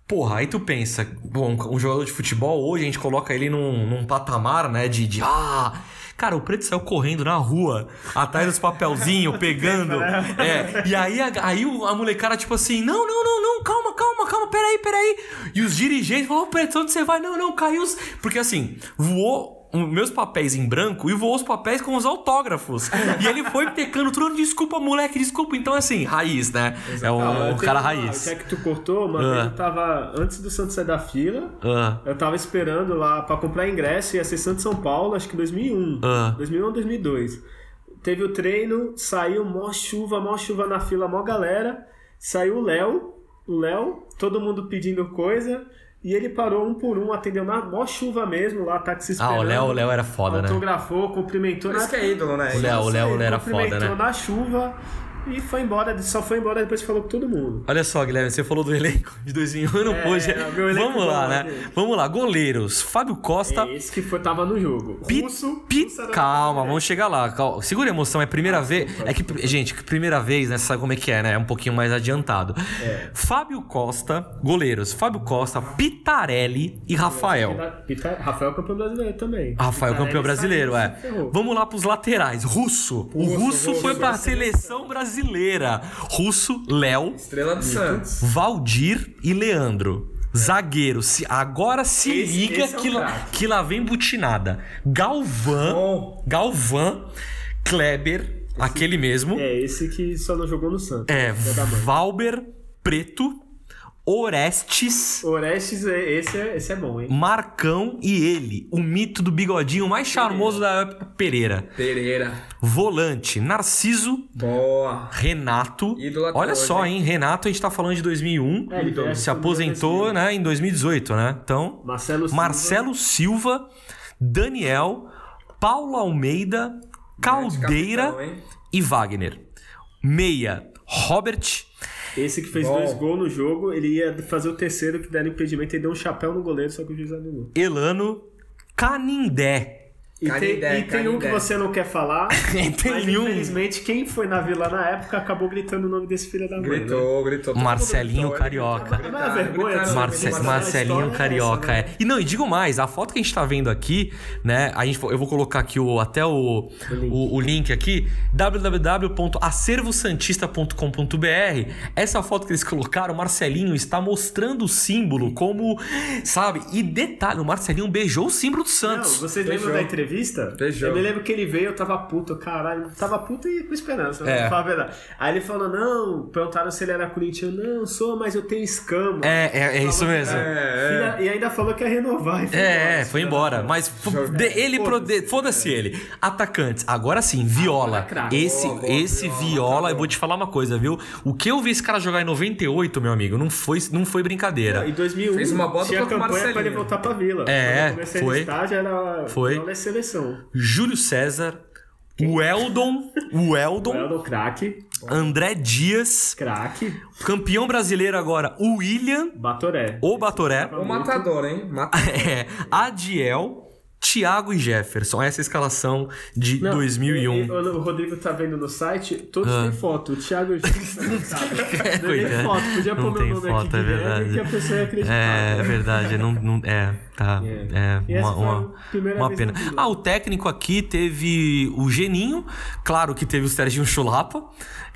Speaker 2: Porra, aí tu pensa, bom, um jogador de futebol hoje a gente coloca ele num, num patamar, né, de, de ah. Cara, o preto saiu correndo na rua, atrás dos papelzinhos, <laughs> pegando. É, e aí, a, aí a molecada, tipo assim, não, não, não, não, calma, calma, calma, peraí, peraí. E os dirigentes falaram, ô preto, onde você vai? Não, não, caiu. Porque assim, voou meus papéis em branco e voou os papéis com os autógrafos. e ele foi pecando tudo, desculpa, moleque, desculpa. Então, assim, raiz, né? É
Speaker 3: Ah,
Speaker 2: o, o cara
Speaker 3: uma-
Speaker 2: raiz.
Speaker 3: Que é que tu cortou? Uma
Speaker 2: Ah.
Speaker 3: vez eu tava. Antes do Santos sair da fila,
Speaker 2: Ah,
Speaker 3: eu tava esperando lá pra comprar ingresso, ia ser Santos São Paulo, acho que 2001.
Speaker 2: Ah.
Speaker 3: 2001 ou 2002. Teve o treino, saiu mó chuva, mó chuva na fila, mó galera. Saiu o Léo, o Léo, todo mundo pedindo coisa. E ele parou um por um, atendeu na mó chuva mesmo, lá, táxi
Speaker 2: ah
Speaker 3: esperando.
Speaker 2: o Léo, o Léo era foda, né?
Speaker 3: Autografou, cumprimentou.
Speaker 4: Por isso
Speaker 3: na-
Speaker 4: que é ídolo, né?
Speaker 2: O Léo, o Léo, o Léo era
Speaker 3: cumprimentou
Speaker 2: foda, né?
Speaker 3: na chuva e foi embora, só foi embora depois que falou com todo mundo.
Speaker 2: Olha só, Guilherme, você falou do elenco de 2001, eu não
Speaker 3: É,
Speaker 2: pôde.
Speaker 3: é,
Speaker 2: Vamos lá, né?
Speaker 3: né?
Speaker 2: Vamos lá, goleiros. Fábio Costa.
Speaker 3: É esse que foi, tava no jogo.
Speaker 2: Pi-
Speaker 3: Russo,
Speaker 2: Pi- Calma, vamos chegar lá. Calma. Segura a emoção, é a primeira vez. É que, gente, primeira vez, né? Você sabe como é que é, né? É um pouquinho mais adiantado.
Speaker 3: É.
Speaker 2: Fábio Costa, goleiros. Fábio Costa, Pitarelli e Rafael.
Speaker 3: Pita- Rafael campeão brasileiro também.
Speaker 2: Rafael,
Speaker 3: Pitarelli
Speaker 2: campeão brasileiro, é. Vamos lá pros laterais. Russo. O
Speaker 3: Russo,
Speaker 2: Russo
Speaker 3: Russo,
Speaker 2: foi pra
Speaker 3: Russo.
Speaker 2: seleção brasileira. Russo, Léo,
Speaker 4: Estrela do Santos.
Speaker 2: Valdir e Leandro. Zagueiro, se, agora se
Speaker 3: Esse-
Speaker 2: liga
Speaker 3: esse é
Speaker 2: que, lá, que lá vem butinada. Galvão,
Speaker 4: Bom.
Speaker 2: Galvão, Kleber, aquele mesmo.
Speaker 3: É, esse que só não jogou no Santos.
Speaker 2: É. Valber, Preto, Orestes,
Speaker 3: Orestes, é- esse é, esse é bom, hein?
Speaker 2: Marcão e ele, o mito do bigodinho mais charmoso da época, Pereira.
Speaker 4: Pereira.
Speaker 2: Volante, Narciso,
Speaker 4: Boa.
Speaker 2: Renato.
Speaker 4: Ídolo até
Speaker 2: Olha só,
Speaker 4: hein?
Speaker 2: hein? Renato, a gente tá falando de 2001.
Speaker 3: É, ele veio
Speaker 2: se aposentou,
Speaker 3: 2000.
Speaker 2: né, em 2018, né? Então,
Speaker 3: Marcelo Silva.
Speaker 2: Marcelo Silva, Daniel, Paulo Almeida, Caldeira
Speaker 4: capitão,
Speaker 2: e Wagner. Meia, Robert.
Speaker 3: Esse que fez
Speaker 4: Bom.
Speaker 3: dois gols no jogo, ele ia fazer o terceiro que deram impedimento, ele deu um chapéu no goleiro, só que o juiz anulou.
Speaker 2: Elano, Canindé.
Speaker 3: E tem, e tem um que você não quer falar, <laughs>
Speaker 2: Tem
Speaker 3: mas
Speaker 2: um.
Speaker 3: infelizmente quem foi na vila na época acabou gritando o nome desse filho da mãe. né?
Speaker 4: Gritou, gritou. Todo
Speaker 2: Marcelinho
Speaker 4: gritou,
Speaker 2: Carioca.
Speaker 3: é vergonha disso,
Speaker 2: Marce- Marcelinho
Speaker 3: a história é
Speaker 2: Carioca, é. E não, e digo mais, a foto que a gente tá vendo aqui, né? A gente, eu vou colocar aqui o, até o, o, o link aqui, www.acervosantista.com.br. Essa foto que eles colocaram, o Marcelinho está mostrando o símbolo como, sabe? E detalhe, o Marcelinho beijou o símbolo do
Speaker 3: Não,
Speaker 2: Santos.
Speaker 3: vocês
Speaker 4: Beijou.
Speaker 3: lembram da entrevista?
Speaker 4: Beijou.
Speaker 3: Eu me lembro que ele veio, eu tava puto, caralho. Tava puto e com esperança,
Speaker 2: É.
Speaker 3: pra falar a verdade. Aí ele falou, não, perguntaram se ele era corintiano. Não, sou, mas eu tenho escama.
Speaker 2: É, é, é isso mesmo.
Speaker 4: É, é.
Speaker 3: E, e ainda falou que ia renovar. e foi
Speaker 2: É,
Speaker 3: embora,
Speaker 2: é, foi embora. Mas de- ele foda-se ele. Atacantes. Agora sim, Viola.
Speaker 3: É craque.
Speaker 2: esse
Speaker 4: Boa, boa,
Speaker 2: esse
Speaker 4: Viola,
Speaker 2: Viola,
Speaker 4: tá
Speaker 2: eu vou te falar uma coisa, viu? O que eu vi esse cara jogar em 98, meu amigo, não foi, não foi brincadeira.
Speaker 3: Em 2001,
Speaker 4: Fez uma boa
Speaker 3: tinha campanha pra ele voltar pra Vila.
Speaker 2: É, foi.
Speaker 3: estágio, era
Speaker 2: Foi.
Speaker 3: É seleção.
Speaker 2: Júlio César, o Eldon, o <laughs>
Speaker 3: O
Speaker 2: Eldon,
Speaker 3: Eldon, craque.
Speaker 2: André Dias,
Speaker 3: Craque.
Speaker 2: campeão brasileiro agora, o William,
Speaker 3: Batoré.
Speaker 2: o Batoré,
Speaker 4: O matador, hein? Matador. <laughs>
Speaker 2: é, Adiel, Thiago e Jefferson. Essa é a escalação de
Speaker 3: Não,
Speaker 2: 2001.
Speaker 3: e- e O Rodrigo tá vendo no site, todos
Speaker 2: Ah.
Speaker 3: têm foto. O Thiago e o Jefferson não <laughs> sabe. Não tem foto. Podia pôr meu nome
Speaker 2: foto,
Speaker 3: aqui,
Speaker 2: é verdade.
Speaker 3: que a pessoa ia acreditar.
Speaker 2: É, é verdade, não, não- é, tá, é,
Speaker 3: essa
Speaker 2: uma, uma, uma pena. Ah, o técnico aqui teve o Geninho, claro que teve o Serginho Chulapa,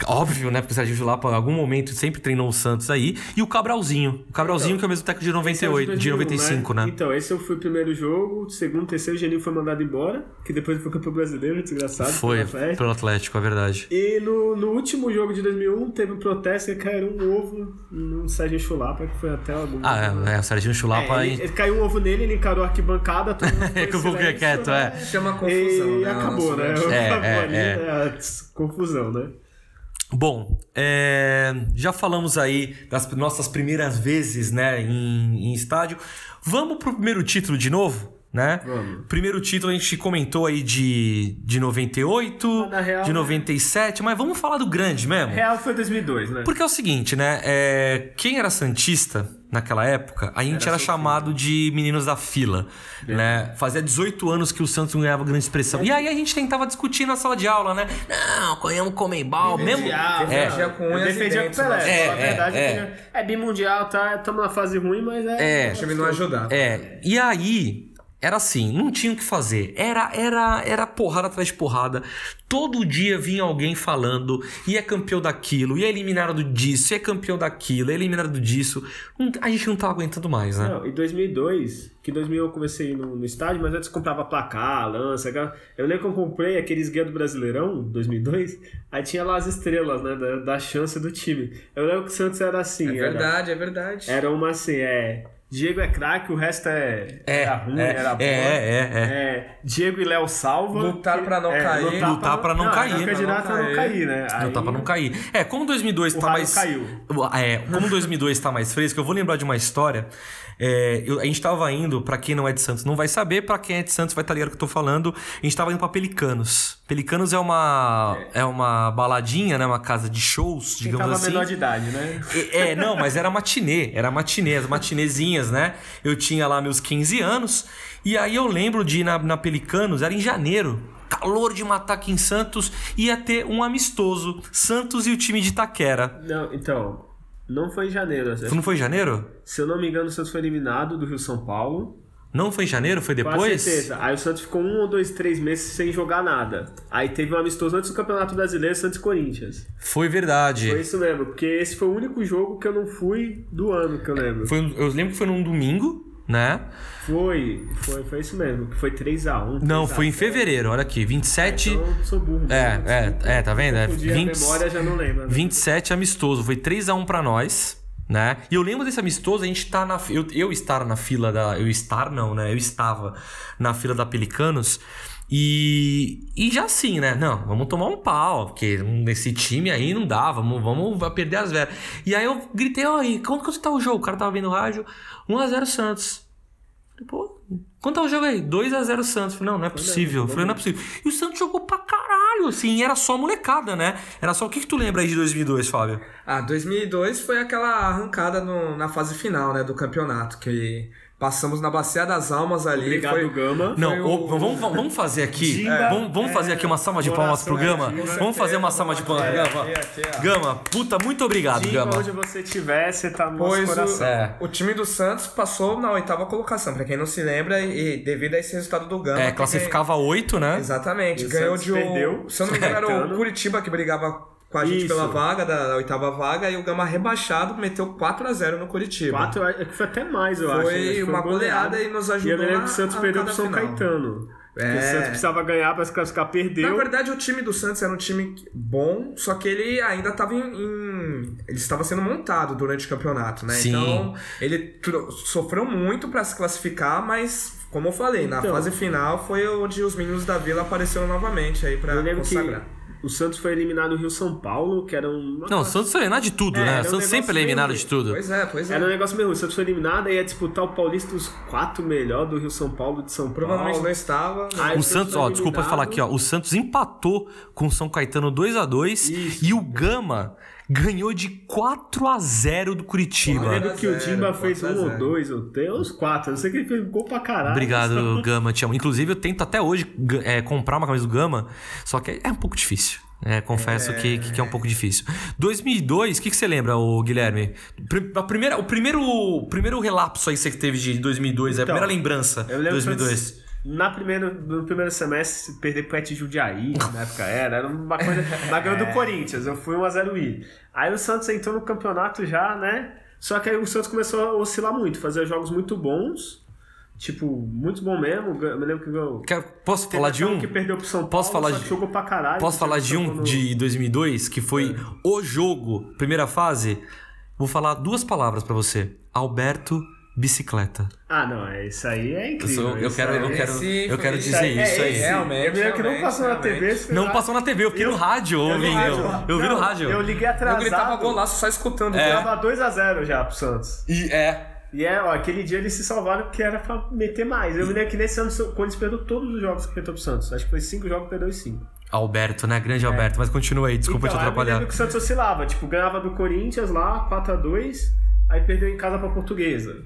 Speaker 2: óbvio, né, porque o Serginho Chulapa em algum momento sempre treinou o Santos aí, e o Cabralzinho, o Cabralzinho que é o mesmo técnico de
Speaker 3: Esse é o
Speaker 2: 98, de
Speaker 3: 2001,
Speaker 2: 95, né?
Speaker 3: Então, esse foi o primeiro jogo, segundo, terceiro, o Geninho foi mandado embora, que depois foi campeão brasileiro, desgraçado.
Speaker 2: Foi,
Speaker 3: festa.
Speaker 2: pelo Atlético, é verdade.
Speaker 3: E no, no último jogo de 2001, teve um protesto e caiu um ovo no Sérgio Chulapa, que foi até algum...
Speaker 2: Ah, é, é o Serginho Chulapa
Speaker 3: É, ele, ele caiu um ovo nele, ele encarou a arquibancada, todo mundo <laughs>
Speaker 2: É que eu
Speaker 3: foi em
Speaker 2: fiquei
Speaker 3: silêncio,
Speaker 2: quieto,
Speaker 3: né?
Speaker 2: é.
Speaker 4: Chama confusão,
Speaker 3: E
Speaker 4: né?
Speaker 3: acabou, né?
Speaker 2: É, <laughs>
Speaker 3: acabou
Speaker 2: é,
Speaker 3: ali,
Speaker 2: é.
Speaker 3: né? A tss, confusão, né?
Speaker 2: Bom, é, já falamos aí das nossas primeiras vezes, né, em, em estádio. Vamos pro primeiro título de novo, né?
Speaker 3: Vamos.
Speaker 2: Primeiro título a gente comentou aí de, de 98,
Speaker 3: Mas na real,
Speaker 2: de
Speaker 3: né?
Speaker 2: 97, mas vamos falar do grande mesmo.
Speaker 3: Real foi 2002, né?
Speaker 2: Porque é o seguinte, né? é, quem era Santista naquela época, a gente era, chamado de meninos da fila, né? Fazia 18 anos que o Santos não ganhava grande expressão. E aí a gente tentava discutir na sala de aula, né? Não, ganhamos Comembol, mesmo...
Speaker 3: Mundial,
Speaker 2: É.
Speaker 4: Defendia com unhas
Speaker 3: defendia com o
Speaker 4: dentes,
Speaker 3: Pelé.
Speaker 4: né?
Speaker 2: É,
Speaker 3: a verdade
Speaker 2: é,
Speaker 3: é, é bimundial, tá? Estamos na fase ruim, mas é.
Speaker 2: É.
Speaker 4: O time não ajudava.
Speaker 2: É, e aí era assim, não tinha o que fazer. Era era era porrada atrás de porrada. Todo dia vinha alguém falando, e é campeão daquilo, e é eliminado disso, e é campeão daquilo, é eliminado disso. A gente não tava aguentando mais, né?
Speaker 3: Não, em 2002, que em 2000 eu comecei no, no estádio, mas antes eu comprava placar, lança. aquela- Eu lembro que eu comprei aqueles guia do Brasileirão, 2002, aí tinha lá as estrelas, né, da, da chance do time. Eu lembro que o Santos era assim.
Speaker 4: É
Speaker 3: era-
Speaker 4: verdade, é verdade.
Speaker 3: Era uma assim, é. Diego é craque, o resto é.
Speaker 2: É,
Speaker 3: era ruim,
Speaker 2: é,
Speaker 3: era bom.
Speaker 2: é, é, é.
Speaker 3: É, Diego e Léo salva.
Speaker 4: Lutar pra não
Speaker 3: É,
Speaker 4: cair.
Speaker 2: Lutar pra não cair,
Speaker 3: Era
Speaker 2: pra
Speaker 3: candidato
Speaker 4: não
Speaker 3: a não
Speaker 4: cair.
Speaker 3: cair, né?
Speaker 2: Não
Speaker 3: Aí-
Speaker 2: tá pra não cair. É, como 2002
Speaker 3: O
Speaker 2: tá mais.
Speaker 3: caiu.
Speaker 2: É, como 2002 tá mais fresco, eu vou lembrar de uma história. É, eu- a gente tava indo, pra quem não é de Santos não vai saber, pra quem é de Santos vai estar ligado o que eu tô falando. A gente tava indo pra Pelicanos. Pelicanos é uma é uma baladinha, né, uma casa de shows,
Speaker 3: Quem
Speaker 2: digamos assim.
Speaker 3: menor de idade, né?
Speaker 2: É, é, não, mas era matinê, era matinê, as matinezinhas, né? Eu tinha lá meus 15 anos, e aí eu lembro de ir na, na Pelicanos, era em janeiro, calor de matar aqui em Santos, ia ter um amistoso, Santos e o time de Itaquera.
Speaker 3: Não, então. Não foi em janeiro.
Speaker 2: Não foi em janeiro?
Speaker 3: Se eu não me engano, o Santos foi eliminado do Rio São Paulo.
Speaker 2: Não foi em janeiro? Foi
Speaker 3: Com
Speaker 2: depois?
Speaker 3: certeza. Aí o Santos ficou um ou dois, três meses sem jogar nada. Aí teve um amistoso antes do Campeonato Brasileiro, Santos e Corinthians.
Speaker 2: Foi verdade.
Speaker 3: Foi isso mesmo, porque esse foi o único jogo que eu não fui do ano que eu lembro.
Speaker 2: Foi eu lembro que foi num domingo, né?
Speaker 3: Foi, foi, foi isso mesmo, que foi 3x1.
Speaker 2: Não, foi em fevereiro, olha aqui, 27.
Speaker 3: Então, eu sou burro.
Speaker 2: É, é, é, tá vendo? É
Speaker 3: Confundi
Speaker 2: 20,
Speaker 3: a memória, já não né?
Speaker 2: 27 amistoso, foi 3 a 1 pra nós, né? E eu lembro desse amistoso, a gente tá na eu, eu estar na fila da eu estar não, né? Eu estava na fila da Pelicanos e e já assim, né? Não, vamos tomar um pau, porque nesse time aí não dá, vamos vamos perder as veras. E aí eu gritei, ó, e quanto que tá o jogo? O cara tava vendo o rádio, 1 a 0 Santos. Falei, Pô, quanto tá o jogo aí? 2x0 Santos. Falei, não, não é possível. Falei, não é possível. E o Santos jogou pra caralho, assim, era só molecada, né? Era só o que, que tu lembra aí de 2002, Fábio?
Speaker 4: Ah, 2002 foi aquela arrancada no- na fase final, né, do campeonato, que passamos na Bacia das Almas ali.
Speaker 3: Obrigado,
Speaker 4: foi...
Speaker 3: Gama.
Speaker 2: Não,
Speaker 4: Foi o-
Speaker 2: vamos, vamos fazer aqui.
Speaker 3: Ginga,
Speaker 2: vamos vamos fazer aqui uma salva de palmas pro
Speaker 3: coração,
Speaker 2: Gama.
Speaker 3: é,
Speaker 2: Vamos fazer uma salva de palmas pro Gama. Gama, puta, muito obrigado,
Speaker 3: Diga
Speaker 2: Gama.
Speaker 3: onde você estiver, você tá no
Speaker 4: Pois
Speaker 3: nosso
Speaker 4: o,
Speaker 3: coração.
Speaker 2: É.
Speaker 4: o time do Santos passou na oitava colocação, pra quem não se lembra, e, devido a esse resultado do Gama.
Speaker 2: É, classificava oito, né?
Speaker 4: Exatamente,
Speaker 3: E o
Speaker 4: ganhou
Speaker 3: Santos
Speaker 4: de um.
Speaker 3: perdeu,
Speaker 4: Se eu não me engano, era o. Curitiba que brigava com a gente
Speaker 3: Isso.
Speaker 4: pela vaga, da, da oitava vaga, e o Gama rebaixado meteu 4x0 no Curitiba.
Speaker 3: Quatro, é que foi até mais, eu acho.
Speaker 4: Foi
Speaker 3: Acho que
Speaker 4: uma goleada e nos
Speaker 3: E eu
Speaker 4: ajudou
Speaker 3: me lembro
Speaker 4: na
Speaker 3: que o Santos perdeu pro São
Speaker 4: final.
Speaker 3: Caetano.
Speaker 4: É.
Speaker 3: O Santos precisava ganhar pra se classificar,
Speaker 4: Na
Speaker 3: perdeu.
Speaker 4: verdade, o time do Santos era um time bom, só que ele ainda estava em, em- Ele estava sendo montado durante o campeonato, né?
Speaker 2: Sim.
Speaker 4: Então, ele sofreu muito para se classificar, mas, como eu falei, na
Speaker 3: Então.
Speaker 4: fase final foi onde os meninos da Vila apareceram novamente aí para consagrar.
Speaker 3: que o Santos foi eliminado no Rio São Paulo, que era um.
Speaker 2: Não, o Santos foi eliminado de tudo,
Speaker 3: É,
Speaker 2: né? O
Speaker 3: um
Speaker 2: Santos sempre
Speaker 3: negócio
Speaker 2: é eliminado
Speaker 3: meio-
Speaker 2: de tudo.
Speaker 4: Pois é, pois é.
Speaker 3: Era um negócio meio ruim. O Santos foi eliminado e ia disputar o Paulista os quatro melhor do Rio São Paulo de São
Speaker 4: Provavelmente
Speaker 3: Paulo.
Speaker 4: não estava. né?
Speaker 3: Aí
Speaker 2: O Santos,
Speaker 3: foi
Speaker 2: ó, desculpa falar aqui, ó. O Santos empatou com o São Caetano 2 a 2
Speaker 3: Isso.
Speaker 2: e o Gama ganhou de 4 a 0 do
Speaker 3: Eu
Speaker 2: Curitiba.
Speaker 3: lembro que o
Speaker 4: 4 a 0,
Speaker 3: Dimba fez
Speaker 4: 4 a
Speaker 3: um ou
Speaker 4: 0.
Speaker 3: dois, ou uns quatro. Eu sei que ele fez gol pra caralho.
Speaker 2: Obrigado, <laughs> Gama, te amo. Inclusive, eu tento até hoje é, comprar uma camisa do Gama, só que é um pouco difícil. É, confesso Que, que, que é um pouco difícil. 2002, o que, que você lembra, o Guilherme? A primeira, o primeiro, o primeiro relapso aí que você teve de 2002, é a
Speaker 3: Então,
Speaker 2: primeira lembrança
Speaker 3: Eu lembro
Speaker 2: 2002.
Speaker 3: Na primeira, no primeiro semestre, perder pro Et Jundiaí, na época era, era uma coisa. Mas ganhou do <laughs> Corinthians, eu fui 1x0 I. Aí o Santos entrou no campeonato já, né? Só que aí o Santos começou a oscilar muito, fazer jogos muito bons. Tipo, muito bom mesmo. Eu me lembro que ganhou.
Speaker 2: Quer- posso falar de um?
Speaker 3: Que perdeu pro São Paulo,
Speaker 2: Posso falar de-
Speaker 3: que jogou pra caralho.
Speaker 2: Posso falar de um
Speaker 3: no-
Speaker 2: de 2002, que foi o jogo, primeira fase? Vou falar duas palavras pra você. Alberto Bicicleta.
Speaker 3: Ah, não, é- isso aí é
Speaker 2: Eu,
Speaker 3: incrível.
Speaker 2: sou- eu quero, eu quero,
Speaker 4: Esse
Speaker 2: eu quero dizer
Speaker 3: aí-
Speaker 2: isso
Speaker 3: é
Speaker 2: aí.
Speaker 4: Realmente,
Speaker 3: Eu que não
Speaker 4: realmente,
Speaker 3: passou na. TV.
Speaker 2: Não
Speaker 3: lá.
Speaker 2: passou na TV, eu fiquei no rádio
Speaker 3: Eu vi
Speaker 2: ouvindo. Eu vi no rádio.
Speaker 3: Eu liguei
Speaker 4: Eu
Speaker 3: atrasado.
Speaker 4: gritava golaço só escutando.
Speaker 2: É.
Speaker 4: cara.
Speaker 3: Tava 2x0 já pro Santos.
Speaker 2: E é.
Speaker 3: E é, ó, aquele dia eles se salvaram porque era pra meter mais. Eu me lembro que nesse ano o Corinthians perdeu todos os jogos que perdeu pro Santos. Acho que foi 5 jogos, perdeu os 5.
Speaker 2: Alberto, né? Grande Alberto. Mas continua aí, desculpa
Speaker 3: então,
Speaker 2: te
Speaker 3: aí eu me
Speaker 2: atrapalhar.
Speaker 3: lembro que o Santos oscilava. Tipo, ganhava do Corinthians lá, 4x2. Aí perdeu em casa pra Portuguesa.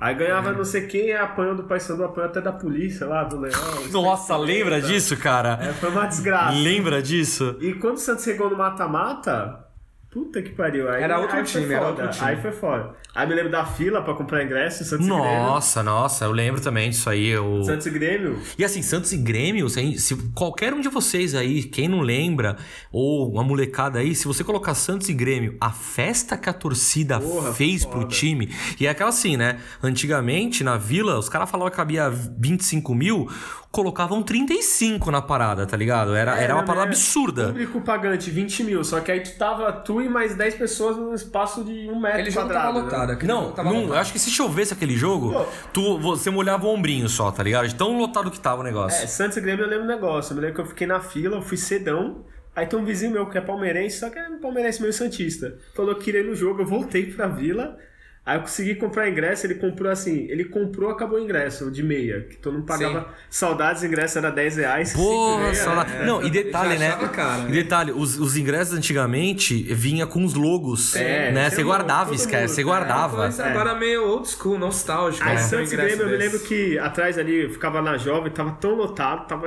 Speaker 3: Aí ganhava não sei quem, apanhou do Paysandu, apanhou até da polícia lá, do Leão.
Speaker 2: Nossa, lembra disso, cara?
Speaker 3: É, foi uma desgraça.
Speaker 2: Lembra disso?
Speaker 3: E quando o Santos chegou no mata-mata, puta que pariu. Aí,
Speaker 4: Era outro
Speaker 3: aí
Speaker 4: time, era outro time.
Speaker 3: Aí foi foda. Aí me lembro da fila pra comprar ingresso, Santos e Grêmio.
Speaker 2: Nossa, nossa, eu lembro também disso aí. Eu...
Speaker 3: Santos e Grêmio.
Speaker 2: E assim, Santos e Grêmio, se, se qualquer um de vocês aí, quem não lembra, ou uma molecada aí, se você colocar Santos e Grêmio, a festa que a torcida
Speaker 3: Porra,
Speaker 2: fez pro
Speaker 3: foda.
Speaker 2: time, e é aquela assim, né? Antigamente, na vila, os caras falavam que cabia 25 mil, colocavam 35 na parada, tá ligado? Era, era uma
Speaker 3: né?
Speaker 2: parada absurda.
Speaker 3: Público pagante, 20 mil. Só que aí tu tava tu e mais 10 pessoas num espaço de um metro
Speaker 4: Aquele jogo
Speaker 3: quadrado.
Speaker 4: tava
Speaker 3: né?
Speaker 4: lotado. aquele
Speaker 2: Não,
Speaker 4: jogo tava
Speaker 2: não,
Speaker 4: lotado.
Speaker 2: acho que se chovesse aquele jogo,
Speaker 3: Pô.
Speaker 2: tu, você molhava o ombrinho só, tá ligado? De tão lotado que tava o negócio.
Speaker 3: É, Santos e Grêmio eu lembro um negócio. Eu me lembro que eu fiquei na fila, eu fui cedão. Aí tem um vizinho meu que é palmeirense, só que é palmeirense meio santista. Falou que queria ir no jogo, eu voltei pra vila. Aí eu consegui comprar ingresso, ele comprou assim, ele comprou, acabou o ingresso de meia, que todo mundo pagava saudades, ingresso era 10 reais.
Speaker 2: Porra,
Speaker 3: meia,
Speaker 2: saudade.
Speaker 3: é.
Speaker 2: Não, e detalhe, né?
Speaker 4: caro,
Speaker 2: E
Speaker 4: né?
Speaker 2: detalhe, os, os ingressos antigamente vinha com os logos,
Speaker 3: É,
Speaker 2: né? Você guardava, esquece,
Speaker 3: mundo.
Speaker 2: você
Speaker 3: É,
Speaker 2: guardava.
Speaker 4: Coisa agora meio old school, nostálgico.
Speaker 3: Aí
Speaker 4: né?
Speaker 3: Santos Grêmio, eu me lembro que atrás ali, eu ficava na jovem, tava tão lotado, tava,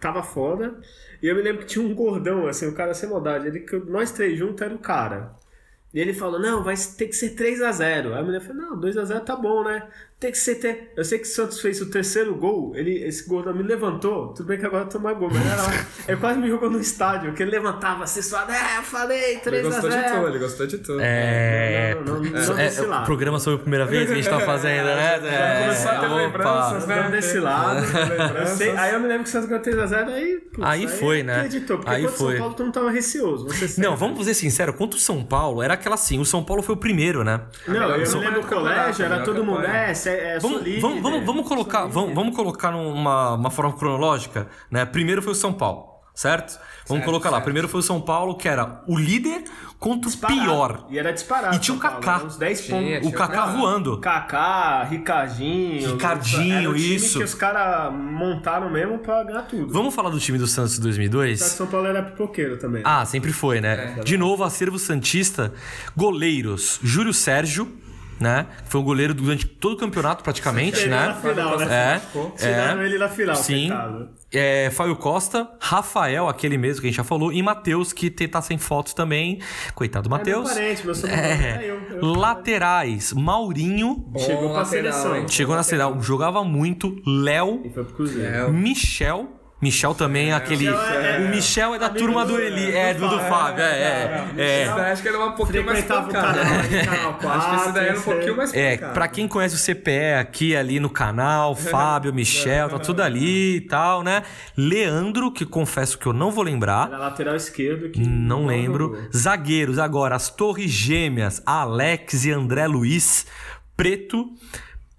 Speaker 3: tava foda. E eu me lembro que tinha um gordão, assim, o cara sem maldade. Ele, que nós três juntos era o cara. E ele falou, não, vai ter que ser 3x0. Aí a mulher falou, não, 2x0 tá bom, né? Tem que ser. Ter... Eu sei que o Santos fez o terceiro gol, ele, esse gordão me levantou. Tudo bem que agora toma gol, mas era lá. Ele quase me jogou no estádio, que ele levantava assim, suado, é, eu falei,
Speaker 4: Ele gostou de tudo,
Speaker 3: 3x0.
Speaker 4: ele gostou de tudo.
Speaker 2: É,
Speaker 3: Não, não, não, não,
Speaker 2: é,
Speaker 3: não
Speaker 2: é, programa sobre a primeira vez que a gente tá fazendo, né? <laughs>
Speaker 4: Já começou a ter
Speaker 2: opa.
Speaker 4: lembranças, né?
Speaker 3: Desse lado. Sei- aí eu me lembro que o Santos ganhou 3x0, aí. putz,
Speaker 2: Aí foi, né?
Speaker 3: Acreditou, porque
Speaker 2: Aí
Speaker 3: quando
Speaker 2: foi.
Speaker 3: São Paulo todo mundo tava receoso.
Speaker 2: Não, vamos ser sinceros, quanto o São Paulo, era aquela assim, o São Paulo foi o primeiro, né?
Speaker 3: Não, eu lembro
Speaker 4: do
Speaker 3: colégio, era
Speaker 4: melhor
Speaker 3: todo mundo.
Speaker 4: campanha.
Speaker 3: É, é,
Speaker 2: Vamos,
Speaker 3: sou líder,
Speaker 2: vamos, vamos, vamos colocar, vamos, vamos colocar numa uma forma cronológica, né? Primeiro foi o São Paulo, certo? Vamos
Speaker 4: Certo,
Speaker 2: colocar lá.
Speaker 4: certo.
Speaker 2: Primeiro foi o São Paulo, que era o líder contra o
Speaker 3: Disparado.
Speaker 2: pior.
Speaker 3: E era disparado.
Speaker 2: E tinha o Kaká.
Speaker 3: era Uns 10
Speaker 4: Tinha,
Speaker 3: pontos.
Speaker 2: O
Speaker 4: tinha
Speaker 2: Kaká
Speaker 4: Kaká.
Speaker 2: voando.
Speaker 3: Kaká, Ricardinho.
Speaker 2: Ricardinho,
Speaker 3: era o time
Speaker 2: isso.
Speaker 3: que os caras montaram mesmo pra ganhar tudo.
Speaker 2: Vamos falar do time do Santos de
Speaker 3: Só que
Speaker 2: 2002?
Speaker 3: São Paulo era pipoqueiro também.
Speaker 2: Ah, sempre foi, né? De novo, acervo Santista. Goleiros, Júlio Sérgio, né? Foi o goleiro durante todo o campeonato, praticamente,
Speaker 3: Ele
Speaker 2: né?
Speaker 3: na final, né?
Speaker 2: É,
Speaker 3: Tiraram
Speaker 2: é.
Speaker 3: ele na final,
Speaker 2: Sim.
Speaker 3: coitado.
Speaker 2: É, Fábio Costa, Rafael, aquele mesmo que a gente já falou, e Matheus, que tá sem fotos também. Coitado do
Speaker 3: É meu
Speaker 2: Matheus.
Speaker 3: parente, meu sobrinho.
Speaker 2: É.
Speaker 3: É, eu- eu-
Speaker 2: Laterais, Maurinho,
Speaker 4: Bom
Speaker 3: Chegou pra
Speaker 4: lateral,
Speaker 3: seleção.
Speaker 4: hein?
Speaker 2: chegou na seleção, jogava muito. Léo,
Speaker 3: E foi pro Cruzeiro.
Speaker 4: É,
Speaker 2: Michel. Michel também é aquele.
Speaker 3: Michel é-
Speaker 2: o Michel é da turma
Speaker 3: do-
Speaker 2: do Eli. É, do, do
Speaker 3: Fábio.
Speaker 2: Fábio. É, é. é.
Speaker 4: Acho que era um pouquinho mais
Speaker 3: Frequentava o
Speaker 4: pancada.
Speaker 3: canal, canal 4.
Speaker 4: Acho que esse daí era um pouquinho mais
Speaker 2: É, pra quem conhece o CPE aqui, ali no canal, <laughs> Fábio, Michel, tá tudo ali e tal, né? Leandro, que confesso que eu não vou lembrar.
Speaker 3: Era lateral esquerdo que.
Speaker 2: Não lembro. Zagueiros agora, as Torres Gêmeas, Alex e André Luiz. Preto.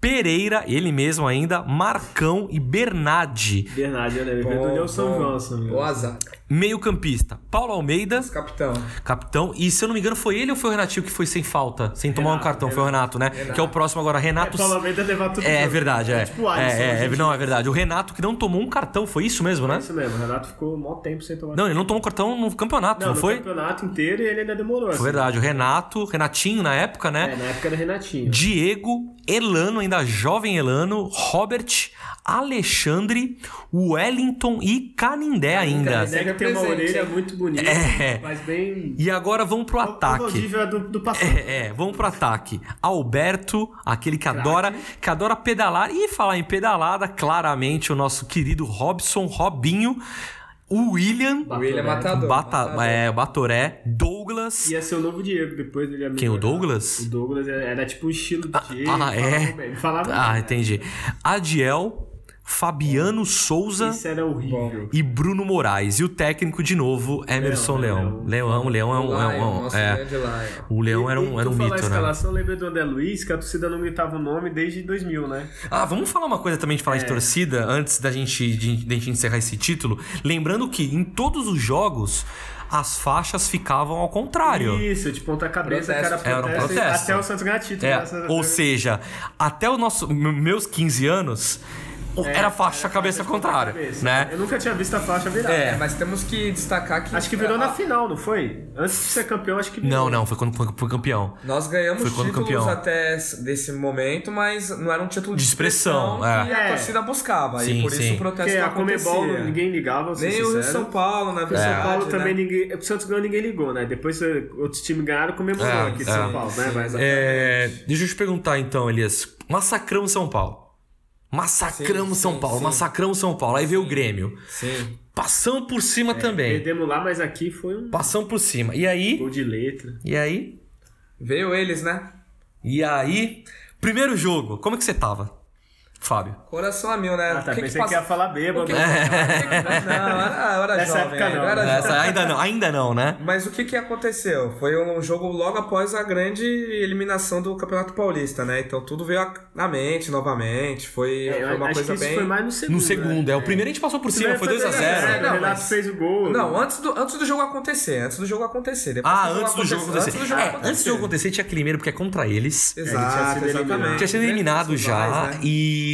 Speaker 2: Pereira, ele mesmo ainda, Marcão e Bernardi.
Speaker 3: Bernardi, eu lembro. Veio do União São João, se não me engano.
Speaker 4: Boa zaga.
Speaker 2: Meio-campista, Paulo Almeida,
Speaker 4: Capitão.
Speaker 2: capitão. E se eu não me engano, foi ele ou foi o Renatinho que foi sem falta, sem tomar um
Speaker 3: Renato,
Speaker 2: cartão? Foi o Renato, né? Que é o próximo agora. Renato.
Speaker 3: É, Paulo Almeida levar tudo
Speaker 2: É,
Speaker 3: junto.
Speaker 2: verdade, é.
Speaker 3: Tipo o Alisson,
Speaker 2: é, é,
Speaker 3: gente.
Speaker 2: não, é verdade. O Renato que não tomou um cartão, foi isso mesmo, né?
Speaker 3: É isso mesmo, o Renato ficou um maior tempo sem tomar.
Speaker 2: Não, ele não tomou cartão no campeonato, não,
Speaker 3: Não, no
Speaker 2: foi?
Speaker 3: campeonato inteiro e ele ainda demorou. assim.
Speaker 2: Foi verdade. O Renato, Renatinho na época, né?
Speaker 3: É, na época era Renatinho.
Speaker 2: Diego, Elano, ainda jovem Elano, Robert, Alexandre, Wellington e Canindé ainda.
Speaker 3: Nega tem uma orelha muito bonita,
Speaker 2: É.
Speaker 3: mas bem...
Speaker 2: E agora vamos pro
Speaker 3: O
Speaker 2: ataque.
Speaker 3: Valdívia é do, do passado.
Speaker 2: É, é, vamos pro ataque. Alberto, aquele que adora, que adora pedalar. E falar em pedalada, claramente o nosso querido Robson, Robinho, o William,
Speaker 4: William Matador.
Speaker 2: Bata,
Speaker 4: Matador.
Speaker 2: é, Batoré, Douglas.
Speaker 3: Ia ser o novo Diego, depois ele ia
Speaker 2: Quem, o. Douglas?
Speaker 3: O Douglas era, era tipo o estilo do Diego.
Speaker 2: ah, é?
Speaker 3: falava bem, Falava
Speaker 2: Ah,
Speaker 3: bem.
Speaker 2: entendi. Adiel, Fabiano Souza.
Speaker 3: Isso era horrível.
Speaker 2: e Bruno Moraes. E o técnico, de novo, Emerson Leão. Leão, Leão é um. é um-
Speaker 4: nosso
Speaker 2: é,
Speaker 4: grande Lion.
Speaker 2: o Leão era um, era um mito, né?
Speaker 3: escalação, eu lembrei do André Luiz, que a torcida não gritava o nome desde 2000, né?
Speaker 2: Ah, vamos falar uma coisa também de falar de torcida, antes da gente, de, de gente encerrar esse título. Lembrando que em todos os jogos, as faixas ficavam ao contrário.
Speaker 3: Isso, de ponta cabeça,
Speaker 4: Protesto.
Speaker 3: que era
Speaker 2: Era um
Speaker 3: protesto,
Speaker 2: protesto.
Speaker 3: até o Santos ganhar título.
Speaker 2: É, ou seja, até os nossos, meus 15 anos, era faixa cabeça contrária,
Speaker 3: Cabeça.
Speaker 2: né?
Speaker 3: Eu nunca tinha visto a faixa virar.
Speaker 2: É.
Speaker 4: Mas temos que destacar que.
Speaker 3: Acho que virou
Speaker 4: a-
Speaker 3: na final, não foi? Antes de ser campeão, acho que virou.
Speaker 2: Não, não, foi quando foi, campeão.
Speaker 4: Nós ganhamos
Speaker 2: Foi quando
Speaker 4: títulos
Speaker 2: campeão.
Speaker 4: até desse momento, mas não era um título de,
Speaker 2: De expressão,
Speaker 4: expressão que
Speaker 2: é.
Speaker 4: a
Speaker 3: É.
Speaker 4: torcida buscava.
Speaker 2: Sim,
Speaker 4: e por
Speaker 2: sim.
Speaker 4: isso o protesto
Speaker 3: Porque
Speaker 4: não
Speaker 3: a Comebol ninguém ligava,
Speaker 4: Nem o. São Paulo, na
Speaker 3: O
Speaker 4: verdade.
Speaker 3: São Paulo
Speaker 4: né?
Speaker 3: também ninguém. O Santos ganhou, ninguém ligou, né? Depois eh, outros times ganharam, comemorou
Speaker 2: É,
Speaker 3: aqui de
Speaker 2: é.
Speaker 3: São Paulo, né? Mas
Speaker 2: É, deixa eu te perguntar então, Elias. Massacramos São Paulo. Massacramos
Speaker 4: Sim,
Speaker 2: São
Speaker 4: sim,
Speaker 2: Paulo,
Speaker 4: sim.
Speaker 2: massacramos São Paulo. Aí veio o Grêmio.
Speaker 4: Sim.
Speaker 2: Passamos por cima também.
Speaker 3: perdemos lá, mas aqui foi um
Speaker 2: Passamos por cima. E aí?
Speaker 3: gol de letra.
Speaker 2: E aí?
Speaker 4: Veio eles, né?
Speaker 2: E aí? Primeiro jogo, como é que você tava, Fábio?
Speaker 4: Coração a mil, né?
Speaker 3: Ah, tá.
Speaker 4: O que que
Speaker 3: pensei que,
Speaker 4: passa-
Speaker 3: ia falar bêbado.
Speaker 4: Que- <laughs> Não, era, era
Speaker 3: Nessa
Speaker 4: jovem.
Speaker 3: época
Speaker 4: ainda,
Speaker 3: não,
Speaker 4: eu era
Speaker 3: né?
Speaker 4: jovem.
Speaker 2: Ainda não, ainda não, né?
Speaker 4: Mas o que que aconteceu? Foi um jogo logo após a grande eliminação do Campeonato Paulista, né? Então tudo veio na mente novamente. Foi,
Speaker 3: É,
Speaker 4: foi uma
Speaker 3: acho
Speaker 4: coisa
Speaker 3: que isso
Speaker 4: bem.
Speaker 3: foi mais no segundo.
Speaker 2: No segundo,
Speaker 3: né?
Speaker 2: é. O primeiro a gente passou por cima, foi 2x0.
Speaker 3: Primeiro foi 2 a zero,
Speaker 4: Não,
Speaker 3: O Renato
Speaker 4: mas-
Speaker 3: fez o gol.
Speaker 4: Não, antes do, antes do jogo acontecer. Antes do jogo acontecer. Depois
Speaker 2: Ah,
Speaker 4: que
Speaker 2: antes do jogo acontecer.
Speaker 4: Antes do jogo
Speaker 2: É,
Speaker 4: acontecer.
Speaker 2: antes do jogo acontecer tinha aquele medo, porque é contra eles.
Speaker 3: Ele tinha
Speaker 4: Exato.
Speaker 2: Tinha sido eliminado já.
Speaker 4: né?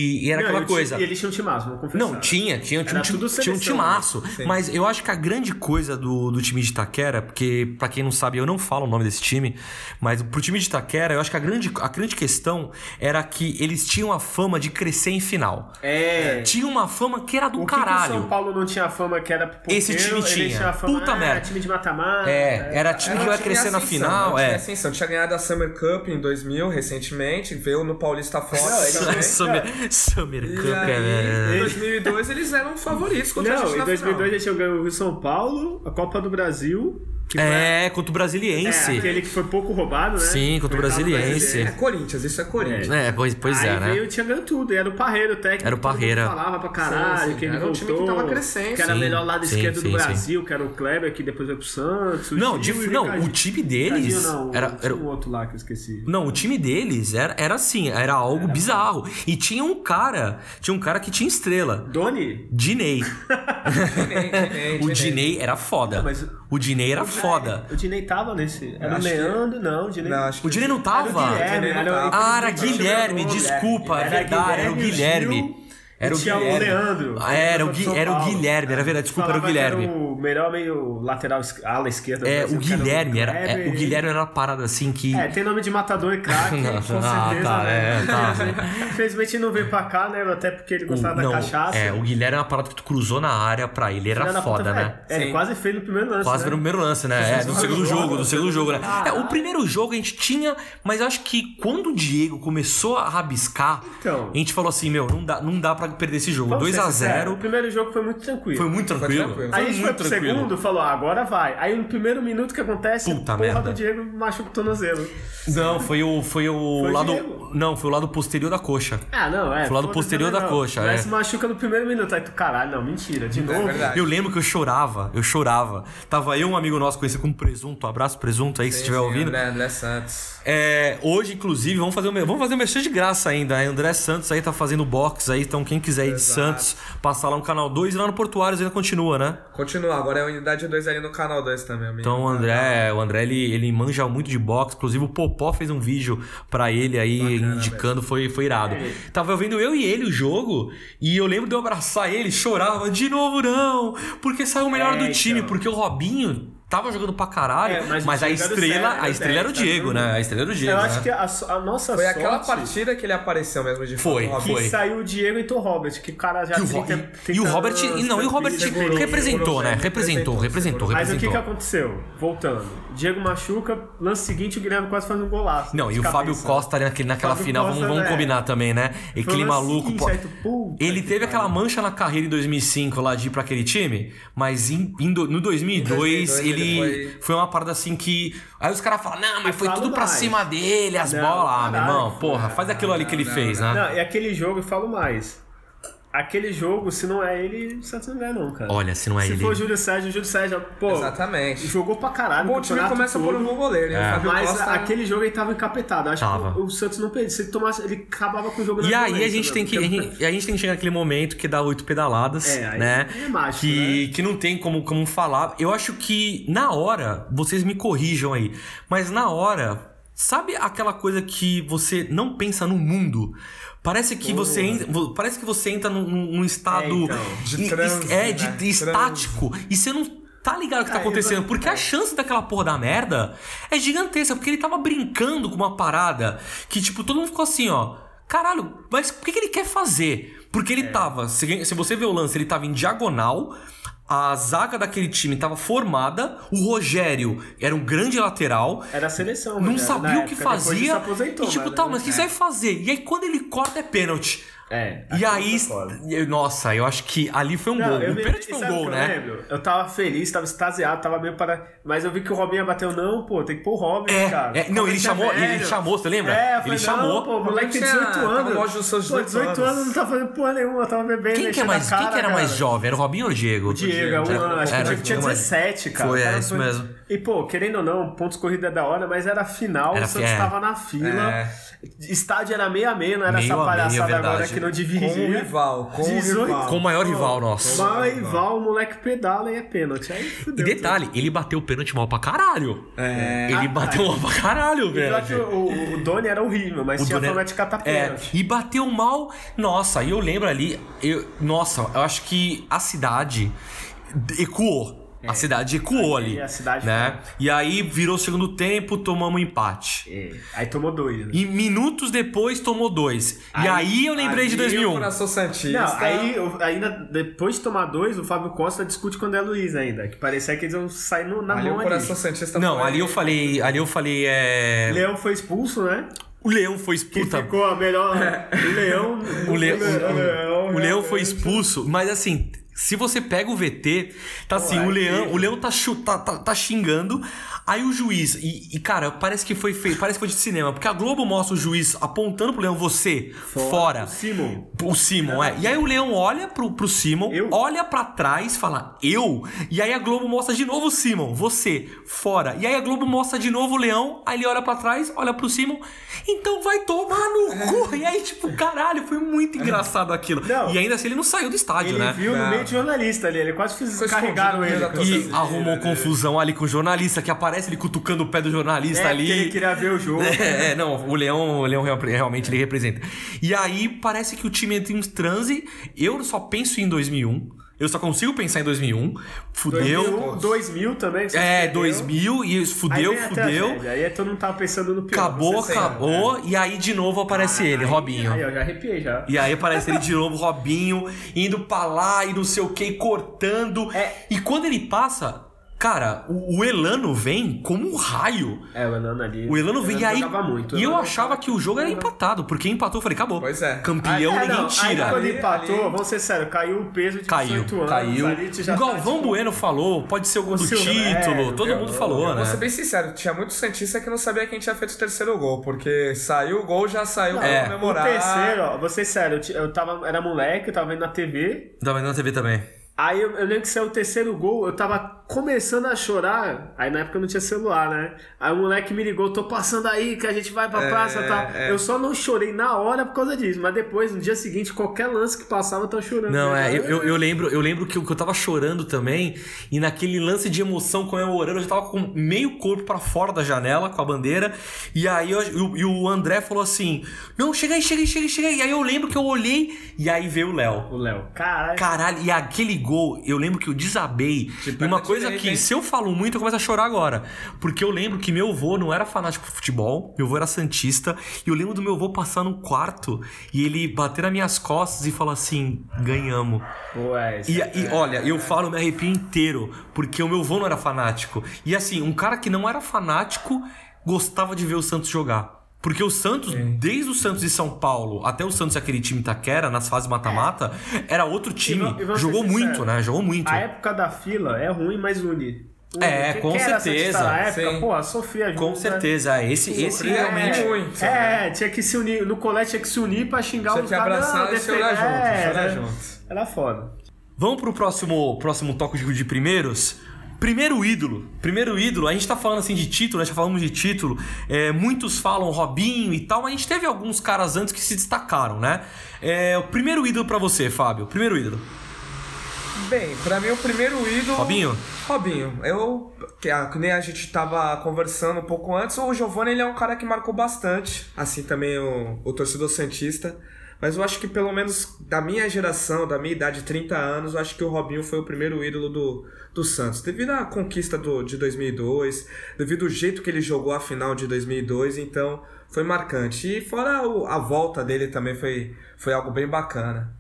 Speaker 2: E, e era
Speaker 3: Não,
Speaker 2: aquela coisa.
Speaker 3: E eles tinham um timaço, vamos confessar.
Speaker 2: Não, tinha, tinha, tinha, um tinha um
Speaker 3: seleção,
Speaker 2: timaço.
Speaker 4: Sim.
Speaker 2: Mas eu acho que a grande coisa do, do time de Itaquera, porque pra quem não sabe, eu não falo o nome desse time, mas pro time de Itaquera, eu acho que a grande, a grande questão era que eles tinham a fama de crescer em final.
Speaker 3: É.
Speaker 2: Tinha uma fama que era do
Speaker 3: O que que o
Speaker 2: caralho.
Speaker 3: São Paulo não tinha fama que era pipoqueiro,
Speaker 2: Esse time tinha.
Speaker 3: tinha fama,
Speaker 2: Puta
Speaker 3: ah,
Speaker 2: merda.
Speaker 3: time de mata-mata.
Speaker 2: É, era time que
Speaker 4: Era um
Speaker 2: vai
Speaker 4: time em
Speaker 2: crescer na final.
Speaker 4: um em
Speaker 2: É.
Speaker 4: ascensão. Tinha ganhado a Summer Cup em 2000, recentemente. Veio no Paulista Fox <laughs> também.
Speaker 2: Summer, Summer
Speaker 4: E
Speaker 2: Cup,
Speaker 4: aí, em 2002 eles eram favoritos contra a
Speaker 3: Não,
Speaker 4: gente
Speaker 3: em
Speaker 4: na
Speaker 3: 2002
Speaker 4: final.
Speaker 3: eles tinham ganho o Rio São Paulo, a Copa do Brasil. Foi-
Speaker 2: É, contra o
Speaker 3: é,
Speaker 2: Brasiliense.
Speaker 3: aquele que foi pouco roubado, né?
Speaker 2: Sim, contra o Brasiliense.
Speaker 4: É. Corinthians, isso é Corinthians.
Speaker 2: É, pois, pois
Speaker 3: Aí
Speaker 2: é, né?
Speaker 3: veio, tinha ganho tudo, e era o Parreira o técnico.
Speaker 2: Era o Parreira.
Speaker 3: falava pra caralho,
Speaker 4: Sim, sim,
Speaker 3: que ele
Speaker 4: era um
Speaker 3: voltou.
Speaker 4: time que tava crescendo.
Speaker 3: Que era o
Speaker 2: Sim,
Speaker 3: melhor lado
Speaker 2: sim,
Speaker 3: esquerdo
Speaker 2: sim,
Speaker 3: do
Speaker 2: sim.
Speaker 3: Brasil, que era o Kleber, que depois foi pro Santos.
Speaker 2: Não,
Speaker 3: Gil e
Speaker 2: não, o time deles
Speaker 3: Ricardinho não,
Speaker 2: era- era-
Speaker 3: um outro lá que eu esqueci.
Speaker 2: Não, o time deles era, era assim, era algo bizarro. E tinha um cara, tinha um cara que tinha estrela.
Speaker 3: Doni?
Speaker 2: Dinei. <laughs>
Speaker 4: Dinei, Dinei,
Speaker 2: O
Speaker 4: Dinei.
Speaker 2: Dinei era foda.
Speaker 3: mas-
Speaker 2: O Dinei era foda.
Speaker 3: O Dinei tava nesse. Era o
Speaker 4: acho que-
Speaker 3: Leandro, não, o Dinei.
Speaker 4: Não, acho que
Speaker 2: O Dinei não
Speaker 3: Era o
Speaker 2: tava?
Speaker 3: Guilherme,
Speaker 4: não
Speaker 3: era o-
Speaker 4: tava.
Speaker 2: Ah, era Guilherme, desculpa, é verdade, era o
Speaker 3: Guilherme,
Speaker 2: Guilherme.
Speaker 3: Gil,
Speaker 2: Era o
Speaker 3: tinha
Speaker 2: Guilherme.
Speaker 3: o Leandro.
Speaker 2: Ah, era o Gui- era o. Guilherme, era verdade, desculpa, era o Guilherme.
Speaker 3: Era o melhor meio lateral, ala esquerda.
Speaker 2: É, o Guilherme era, é, o Guilherme era uma parada assim que
Speaker 3: É, tem nome de matador e craque, <laughs> com
Speaker 2: ah,
Speaker 3: certeza.
Speaker 2: tá,
Speaker 3: né?
Speaker 2: é, tá. <laughs>
Speaker 3: Infelizmente não veio pra cá, né? Até porque ele
Speaker 2: o,
Speaker 3: gostava
Speaker 2: não,
Speaker 3: da cachaça.
Speaker 2: é, o Guilherme é uma parada que tu cruzou na área pra ele, era
Speaker 3: Filha
Speaker 2: foda,
Speaker 3: puta,
Speaker 2: né?
Speaker 3: É, ele quase fez no primeiro lance.
Speaker 2: Quase
Speaker 3: né?
Speaker 2: no primeiro lance, né? É, no segundo jogo, no segundo jogo, né?
Speaker 3: Ah,
Speaker 2: É, o primeiro jogo a gente tinha, mas eu acho que quando o Diego começou a rabiscar,
Speaker 3: Então.
Speaker 2: a gente falou assim, meu, não dá, não dá pra perder esse jogo.
Speaker 3: Vamos ser
Speaker 2: 2 a
Speaker 3: sinceros,
Speaker 2: 0
Speaker 3: O primeiro jogo foi muito tranquilo.
Speaker 2: Foi muito
Speaker 4: Foi
Speaker 2: tranquilo.
Speaker 4: tranquilo.
Speaker 3: Aí a
Speaker 2: Foi
Speaker 3: gente foi pro
Speaker 2: tranquilo.
Speaker 3: segundo falou, ah, agora vai. Aí no primeiro minuto que acontece,
Speaker 2: Puta
Speaker 3: porra
Speaker 2: merda.
Speaker 3: do Diego machuca o tornozelo.
Speaker 2: Não, foi o, foi o
Speaker 3: Foi o
Speaker 2: lado.
Speaker 3: Diego.
Speaker 2: Não, foi o lado posterior da coxa.
Speaker 3: Ah, não, é.
Speaker 2: Foi lá do
Speaker 3: foda-se
Speaker 2: posterior da
Speaker 3: não.
Speaker 2: coxa,
Speaker 3: Mas
Speaker 2: é.
Speaker 3: se machuca no primeiro minuto. Aí tu, caralho, não, mentira. De
Speaker 4: É
Speaker 3: novo.
Speaker 4: verdade.
Speaker 2: Eu lembro que eu chorava, eu chorava. Tava eu um amigo nosso conhecido como Presunto. Abraço, Presunto aí, se estiver
Speaker 4: Sim,
Speaker 2: ouvindo.
Speaker 4: André, André Santos.
Speaker 2: É, hoje, inclusive, vamos fazer, um, vamos fazer um mexer de graça ainda. André Santos aí tá fazendo box aí, então quem quiser ir de. Santos, passar lá no canal 2 e lá no Portuários ainda continua, né?
Speaker 4: Continua, agora é a unidade 2 ali no canal 2 também, amigo.
Speaker 2: Então o André, o André ele, ele manja muito de boxe. Inclusive o Popó fez um vídeo pra ele aí indicando, foi, foi irado.
Speaker 3: É.
Speaker 2: Tava vendo eu e ele o jogo e eu lembro de eu abraçar ele, chorava, de novo não, porque saiu o melhor
Speaker 3: É,
Speaker 2: do time,
Speaker 3: então.
Speaker 2: porque o Robinho tava jogando pra caralho,
Speaker 3: É, mas
Speaker 2: mas, a estrela,
Speaker 3: sério,
Speaker 2: a estrela era o Diego, né? A estrela era o Diego.
Speaker 3: Eu
Speaker 2: né?
Speaker 3: acho que a, a nossa
Speaker 4: Foi
Speaker 3: sorte...
Speaker 4: aquela partida que ele apareceu mesmo de
Speaker 2: Foi,
Speaker 4: fato.
Speaker 3: que
Speaker 2: foi.
Speaker 3: saiu o Diego e o Robert, que o cara já
Speaker 2: o
Speaker 3: 30,
Speaker 2: e,
Speaker 3: 30
Speaker 2: e o Robert,
Speaker 3: anos,
Speaker 2: e não, e o Robert
Speaker 3: tranquilo,
Speaker 2: representou, né? Representou, representou,
Speaker 3: Mas o que,
Speaker 2: representou.
Speaker 3: que aconteceu? Voltando. Diego machuca, lance seguinte o Guilherme quase faz um golaço.
Speaker 2: Não, e o
Speaker 3: cabeça.
Speaker 2: Fábio Costa ali naquele, naquela
Speaker 3: Fábio
Speaker 2: final,
Speaker 3: Costa,
Speaker 2: vamos, vamos
Speaker 3: né?
Speaker 2: combinar também, né? E aquele maluco.
Speaker 3: seguinte,
Speaker 2: pô,
Speaker 3: aí tu, puta
Speaker 2: ele teve aquela mancha na carreira em 2005 lá de ir pra aquele time, mas em, no 2002,
Speaker 4: 2002
Speaker 2: ele,
Speaker 4: ele
Speaker 2: foi...
Speaker 4: foi-
Speaker 2: uma parada assim que. Aí os caras falam, não, mas foi tudo pra
Speaker 3: mais.
Speaker 2: cima dele, as
Speaker 3: Não,
Speaker 2: bolas. Ah, meu irmão, porra, faz aquilo ali que ele fez, né?
Speaker 3: Não, e aquele jogo, eu falo mais. Aquele jogo, se não é ele, o Santos não ganha não, cara.
Speaker 2: Olha, se não é
Speaker 3: se
Speaker 2: ele.
Speaker 3: for o Júlio Sérgio, o Júlio Sérgio, pô,
Speaker 4: Exatamente.
Speaker 3: jogou pra caralho.
Speaker 4: O
Speaker 3: o
Speaker 4: bom time começa
Speaker 3: todo,
Speaker 4: por um bom goleiro, né?
Speaker 2: É.
Speaker 3: Mas
Speaker 4: Costa...
Speaker 3: aquele jogo ele tava encapetado. Acho
Speaker 2: Tava.
Speaker 3: que o, o Santos não perdia. Se ele tomasse, ele acabava com o jogo na
Speaker 2: E aí a gente
Speaker 3: né?
Speaker 2: tem que a gente, a gente tem que chegar naquele momento que dá oito pedaladas,
Speaker 3: É,
Speaker 2: né?
Speaker 3: é mágico,
Speaker 2: que, que não tem como, como falar. Eu acho que na hora, vocês me corrijam aí, mas na hora, sabe aquela coisa que você não pensa no mundo? Parece que você entra, parece que você entra num, num estado
Speaker 3: É, então,
Speaker 4: de transe,
Speaker 2: é,
Speaker 4: né?
Speaker 2: de, de
Speaker 4: Transe.
Speaker 2: estático e você não tá ligado o que tá
Speaker 3: Aí,
Speaker 2: acontecendo, porque a
Speaker 3: é.
Speaker 2: chance daquela porra da merda é gigantesca, porque ele tava brincando com uma parada que, tipo, todo mundo ficou assim, ó. Caralho, mas por que, que ele quer fazer? Porque
Speaker 3: É.
Speaker 2: ele tava. Se, se você ver o lance, ele tava em diagonal. A zaga daquele time tava formada. O Rogério era um grande lateral.
Speaker 3: Era a seleção,
Speaker 2: Não sabia o
Speaker 3: época,
Speaker 2: que
Speaker 3: depois
Speaker 2: fazia. e tipo, tá, mas o que você vai fazer? E aí quando ele corta é pênalti.
Speaker 3: É.
Speaker 2: E aí, eu- nossa, eu acho que ali foi um
Speaker 3: Não,
Speaker 2: gol.
Speaker 3: eu
Speaker 2: O
Speaker 3: me-
Speaker 2: pênalti foi um
Speaker 3: o
Speaker 2: gol, né?
Speaker 3: Eu, lembro? eu tava feliz, tava extasiado, tava meio para. Mas eu vi que o Robinho bateu, não, pô, tem que pôr o Robin,
Speaker 2: É,
Speaker 3: cara.
Speaker 2: é, não,
Speaker 3: O
Speaker 2: ele
Speaker 3: Robin
Speaker 2: chamou-
Speaker 3: é
Speaker 2: ele chamou, você lembra?
Speaker 3: É, eu
Speaker 2: Ele
Speaker 3: falei,
Speaker 2: chamou.
Speaker 3: Não, pô, o moleque tem
Speaker 4: Tinha-
Speaker 3: 18
Speaker 4: tava
Speaker 3: anos.
Speaker 4: dos seus
Speaker 3: Pô,
Speaker 4: 18
Speaker 3: 18 anos não tá fazendo porra nenhuma, tava bebendo.
Speaker 2: Quem que, é mais,
Speaker 3: a
Speaker 2: quem que
Speaker 3: cara,
Speaker 2: era mais
Speaker 3: cara.
Speaker 2: jovem? Era o Robinho ou o Diego?
Speaker 3: O Diego, é um ano, acho que o Diego tinha
Speaker 2: era-
Speaker 3: 17, cara.
Speaker 2: Foi,
Speaker 3: O
Speaker 2: é,
Speaker 3: cara
Speaker 2: isso mesmo.
Speaker 3: E, pô, querendo ou não, pontos corrida é da hora, mas era final,
Speaker 2: Era
Speaker 3: o Santos
Speaker 2: fi- é.
Speaker 3: na fila.
Speaker 4: É.
Speaker 3: Estádio era meio a meio, não era
Speaker 2: Meio
Speaker 3: essa
Speaker 2: a meio,
Speaker 3: palhaçada agora que não
Speaker 4: Com o
Speaker 3: dividia.
Speaker 4: rival, com o <laughs>
Speaker 3: 18.
Speaker 4: rival.
Speaker 2: Com o maior rival nosso.
Speaker 3: Vai, Val, o moleque pedala e é pênalti. Aí
Speaker 2: E
Speaker 3: fudeu.
Speaker 2: detalhe, ele bateu o pênalti mal pra caralho.
Speaker 4: É.
Speaker 2: Ele bateu mal pra caralho,
Speaker 3: tudo. Pior que
Speaker 2: velho.
Speaker 3: O, o, o Doni era horrível, mas
Speaker 2: O
Speaker 3: tinha
Speaker 2: Doni era-
Speaker 3: de catar
Speaker 2: É,
Speaker 3: pênalti.
Speaker 2: e bateu mal. Nossa, e eu lembro ali, eu, nossa, eu acho que a cidade ecoou. A cidade ecoou
Speaker 3: Aí
Speaker 2: ali.
Speaker 3: a cidade
Speaker 2: né? E aí virou o segundo tempo, tomamos um empate.
Speaker 3: É, Aí tomou dois. né?
Speaker 2: E minutos depois tomou dois. e aí eu lembrei de
Speaker 4: Ali o
Speaker 2: 2001.
Speaker 4: coração santista.
Speaker 3: Não, aí eu- ainda depois de tomar dois, o Fábio Costa discute com o André Luiz ainda. Que parecia que eles iam sair no- na
Speaker 4: ali
Speaker 3: mão
Speaker 4: o
Speaker 3: ali.
Speaker 4: coração santista
Speaker 2: Não,
Speaker 4: foi-
Speaker 2: ali eu falei, ali eu falei, é...
Speaker 3: Leão foi expulso, né?
Speaker 2: O Leão foi
Speaker 3: Que
Speaker 2: expulso.
Speaker 3: ficou a melhor. <laughs> O Leão.
Speaker 2: O, Le- o- o- o Leão foi
Speaker 3: realmente.
Speaker 2: expulso, mas assim, se você pega o VT, tá assim, o Leão, o Leão tá, tá, tá, tá xingando, aí o juiz, e, e, cara, parece que foi feito, parece que foi de cinema, porque a Globo mostra o juiz apontando pro Leão, você, fora.
Speaker 3: O Simon.
Speaker 2: O Simon, é. E aí o Leão olha pro, pro Simon,
Speaker 3: Eu?
Speaker 2: olha pra trás, fala, eu? E aí a Globo mostra de novo o Simon, você, fora. E aí a Globo mostra de novo o Leão, aí ele olha pra trás, olha pro Simon, então vai tomar no cu. E aí, tipo, caralho, foi muito engraçado aquilo.
Speaker 3: Não.
Speaker 2: E ainda assim ele não saiu do estádio,
Speaker 3: Ele
Speaker 2: né?
Speaker 3: viu no
Speaker 4: Não.
Speaker 3: meio de jornalista ali. Ele quase fez, carregaram ele.
Speaker 4: no
Speaker 2: E arrumou confusão ali com o jornalista, que aparece ele cutucando o pé do jornalista
Speaker 3: É,
Speaker 2: ali.
Speaker 3: ele queria ver o jogo. <laughs>
Speaker 2: É, é, não, o Leão, o Leão real- realmente ele representa. E aí parece que o time entra em um transe. Eu só penso em 2001. Eu só consigo pensar em 2001. Fudeu.
Speaker 3: 2001, 2000 também.
Speaker 2: É,
Speaker 3: perdeu.
Speaker 2: 2000 e fudeu,
Speaker 3: Aí
Speaker 2: fudeu.
Speaker 3: tragédia. Aí todo mundo tava pensando no pior.
Speaker 2: Acabou, acabou.
Speaker 3: né?
Speaker 2: E aí de novo aparece ele, Robinho.
Speaker 3: Aí eu já arrepiei já.
Speaker 2: E aí aparece ele de novo, Robinho, indo pra lá e não sei o que, cortando.
Speaker 3: É.
Speaker 2: E quando ele passa, Cara, o, o Elano vem como um raio.
Speaker 3: É, o Elano ali.
Speaker 2: O Elano vem e aí.
Speaker 3: muito.
Speaker 2: E eu
Speaker 3: Elano
Speaker 2: achava que o jogo era empatado, porque empatou, eu falei, acabou.
Speaker 4: Pois é.
Speaker 2: Campeão,
Speaker 3: É,
Speaker 2: ninguém
Speaker 3: não,
Speaker 2: tira.
Speaker 3: Aí quando
Speaker 4: Ali-
Speaker 3: empatou,
Speaker 4: ali-
Speaker 3: vamos ser sérios, caiu o peso de
Speaker 2: Caiu,
Speaker 3: 18 anos.
Speaker 2: caiu. o
Speaker 3: tá,
Speaker 2: Galvão
Speaker 3: tipo,
Speaker 2: Bueno falou, pode ser o gol
Speaker 3: O
Speaker 2: do
Speaker 3: Silvio,
Speaker 2: título,
Speaker 3: é,
Speaker 2: todo
Speaker 3: eu-
Speaker 2: mundo
Speaker 3: eu-
Speaker 2: falou,
Speaker 4: Vou
Speaker 2: né?
Speaker 4: ser bem sincero, tinha muito Santista que não sabia quem tinha feito o terceiro gol, porque saiu o gol, já saiu
Speaker 3: Não,
Speaker 4: pra
Speaker 2: É.
Speaker 3: O terceiro, ó, vou ser sério, eu eu tava, era moleque, eu tava vendo na TV.
Speaker 2: Tava vendo na TV também.
Speaker 3: Aí eu, eu lembro que saiu o terceiro gol, eu tava começando a chorar. Aí na época não tinha celular, né? Aí o moleque me ligou, tô passando aí, que a gente vai pra
Speaker 4: É,
Speaker 3: praça e tal.
Speaker 4: é.
Speaker 3: Eu só não chorei na hora por causa disso, mas depois, no dia seguinte, qualquer lance que passava, eu tava chorando.
Speaker 2: Não, é, eu, eu, eu lembro, eu lembro que eu, que eu tava chorando também, e naquele lance de emoção comemorando, eu já tava com meio corpo pra fora da janela com a bandeira, e aí eu- e o- e o André falou assim: Não, chega aí, chega aí, chega aí, chega aí. E aí eu lembro que eu olhei, e aí veio o Léo.
Speaker 3: O Léo, caralho.
Speaker 2: Caralho, e aquele gol, eu lembro que eu desabei. e uma
Speaker 4: perna
Speaker 2: coisa que, se eu falo muito, eu começo a chorar agora. Porque eu lembro que meu avô não era fanático por futebol, meu avô era santista, e eu lembro do meu avô passar no quarto e ele bater nas minhas costas e falar assim: ganhamos.
Speaker 3: É, isso
Speaker 2: E,
Speaker 3: é-
Speaker 2: e, olha, eu falo, me arrepio inteiro, porque o meu avô não era fanático. E assim, um cara que não era fanático gostava de ver o Santos jogar. Porque o Santos, desde o Santos de São Paulo até o Santos aquele time Itaquera, nas fases mata-mata, era outro time.
Speaker 3: e vamos
Speaker 2: Jogou muito, né? Jogou muito.
Speaker 3: A época da fila é ruim, mas une.
Speaker 2: É,
Speaker 3: Quem-
Speaker 2: com
Speaker 3: era
Speaker 2: certeza.
Speaker 3: Na época,
Speaker 4: Sim.
Speaker 3: pô, sofria junto.
Speaker 2: Com
Speaker 3: né?
Speaker 2: certeza, é. esse, esse
Speaker 4: Sofria
Speaker 2: realmente.
Speaker 4: muito.
Speaker 3: É, tinha que se unir. No colégio tinha que se unir pra xingar
Speaker 4: Tinha
Speaker 3: os
Speaker 4: que
Speaker 3: caras.
Speaker 4: abraçar e chorar junto,
Speaker 3: é,
Speaker 4: chorar junto.
Speaker 3: Era foda.
Speaker 2: Vamos pro próximo, próximo tópico de primeiros. Primeiro ídolo. Primeiro ídolo, a gente tá falando assim de título, né? já falamos de título. É, muitos falam Robinho e tal, mas a gente teve alguns caras antes que se destacaram, né? É, o primeiro ídolo pra você, Fábio. Primeiro ídolo.
Speaker 4: Bem, pra mim o primeiro ídolo.
Speaker 2: Robinho?
Speaker 4: Robinho. Eu. Que nem a gente tava conversando um pouco antes, o Giovanni ele é um cara que marcou bastante. Assim também o, o torcedor Santista. Mas eu acho que pelo menos da minha geração, da minha idade, 30 anos, eu acho que o Robinho foi o primeiro ídolo do, do Santos. Devido à conquista do, de 2002, devido ao jeito que ele jogou a final de 2002, então foi marcante. E fora o- a volta dele também foi, foi algo bem bacana.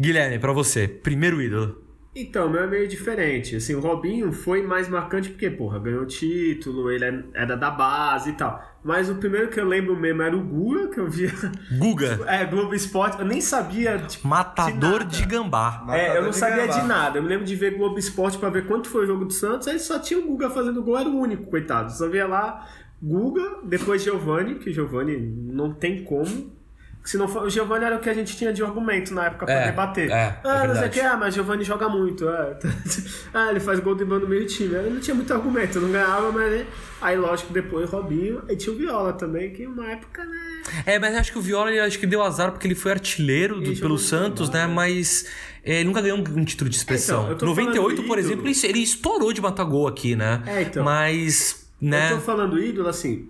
Speaker 2: Guilherme, pra você. Primeiro ídolo.
Speaker 3: Então, o meu é meio diferente. Assim, o Robinho foi mais marcante porque, porra, ganhou título, ele é- era da base e tal. Mas o primeiro que eu lembro mesmo era o Guga, que eu via.
Speaker 2: Guga. <laughs>
Speaker 3: É, Globo Esporte. Eu nem sabia. Tipo,
Speaker 2: Matador
Speaker 3: de
Speaker 2: de gambá.
Speaker 3: É, eu
Speaker 4: Matador
Speaker 3: não
Speaker 4: de
Speaker 3: sabia
Speaker 4: Gambá.
Speaker 3: de nada. Eu me lembro de ver Globo Esporte pra ver quanto foi o jogo do Santos. Aí só tinha o Guga fazendo gol, era o único, coitado. Só via lá Guga, depois Giovani, que Giovani não tem como. Se não for, o Giovani era o que a gente tinha de argumento na época pra
Speaker 2: É,
Speaker 3: debater.
Speaker 2: é, é
Speaker 3: ah, não sei o que, ah, mas Giovani joga muito. é. <laughs> ah, ele faz gol driblando meio time. Eu não tinha muito argumento, não ganhava, mas. né? Aí, lógico, depois Robinho. Aí tinha o Viola também, que uma época, né?
Speaker 2: É, mas acho que o Viola ele acho que deu azar porque ele foi artilheiro do-
Speaker 3: Ele
Speaker 2: pelo Santos, né? Mas é, ele nunca ganhou um, um título de expressão.
Speaker 3: Então, eu tô
Speaker 2: 98,
Speaker 3: falando
Speaker 2: por
Speaker 3: ídolo.
Speaker 2: exemplo, ele, ele estourou de matar gol aqui, né?
Speaker 3: É, então.
Speaker 2: Mas, né?
Speaker 3: Eu tô falando ídolo assim.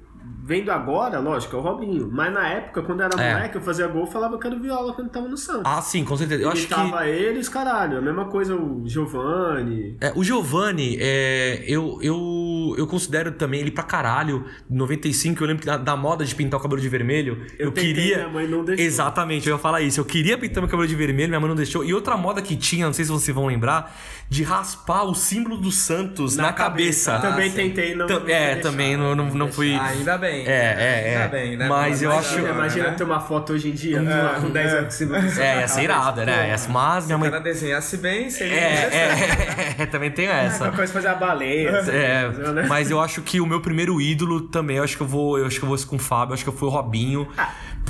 Speaker 3: Vendo agora, lógico, é o Robinho. Mas na época, quando eu era
Speaker 2: É.
Speaker 3: moleque, eu fazia gol, eu falava que era o Viola quando tava no Santos.
Speaker 2: Ah, sim, com certeza. Eu acho que.
Speaker 3: Imitava ele e os caralho. A mesma coisa o Giovanni.
Speaker 2: É, o Giovanni, é, eu, eu, eu considero também ele pra caralho. Em 95, eu lembro que da, da moda de pintar o cabelo de vermelho. Eu,
Speaker 3: Eu tentei,
Speaker 2: queria.
Speaker 3: minha mãe não deixou.
Speaker 2: Exatamente, eu ia falar isso. Eu queria pintar meu cabelo de vermelho, minha mãe não deixou. E outra moda que tinha, não sei se vocês vão lembrar, de raspar o símbolo do Santos na, cabeça.
Speaker 3: Também
Speaker 4: sim.
Speaker 3: tentei, não. Não
Speaker 2: é,
Speaker 3: deixar.
Speaker 2: também não, não, não fui.
Speaker 4: Ah, ainda bem.
Speaker 2: É, é, é.
Speaker 4: Ainda bem, né?
Speaker 2: Mas eu acho-
Speaker 3: Imagina, imagina ter uma foto hoje em dia, com- com 10 anos <laughs> cima do
Speaker 2: É, ia ser irada, né? Mas minha
Speaker 4: Se o
Speaker 2: mãe.
Speaker 4: cara desenhasse bem, seria
Speaker 2: É,
Speaker 4: interessante.
Speaker 2: é, <laughs> é, também tem essa.
Speaker 3: Qualquer coisa fazer a baleia.
Speaker 2: É, <laughs>
Speaker 3: né?
Speaker 2: mas eu acho que o meu primeiro ídolo também, eu acho que eu vou, eu acho que eu vou com o Fábio, eu acho que foi o Robinho,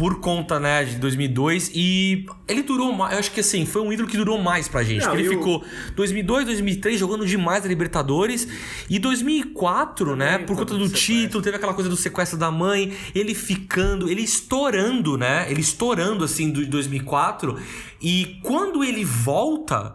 Speaker 2: por conta, né, de 2002 e ele durou mais, eu acho que assim, foi um ídolo que durou mais pra gente,
Speaker 3: Não,
Speaker 2: ele
Speaker 3: e o-
Speaker 2: ficou 2002, 2003 jogando demais a Libertadores e 2004, né, por conta do título, teve aquela coisa do sequestro da mãe, ele ficando, ele estourando, né, ele estourando assim do de 2004 e quando ele volta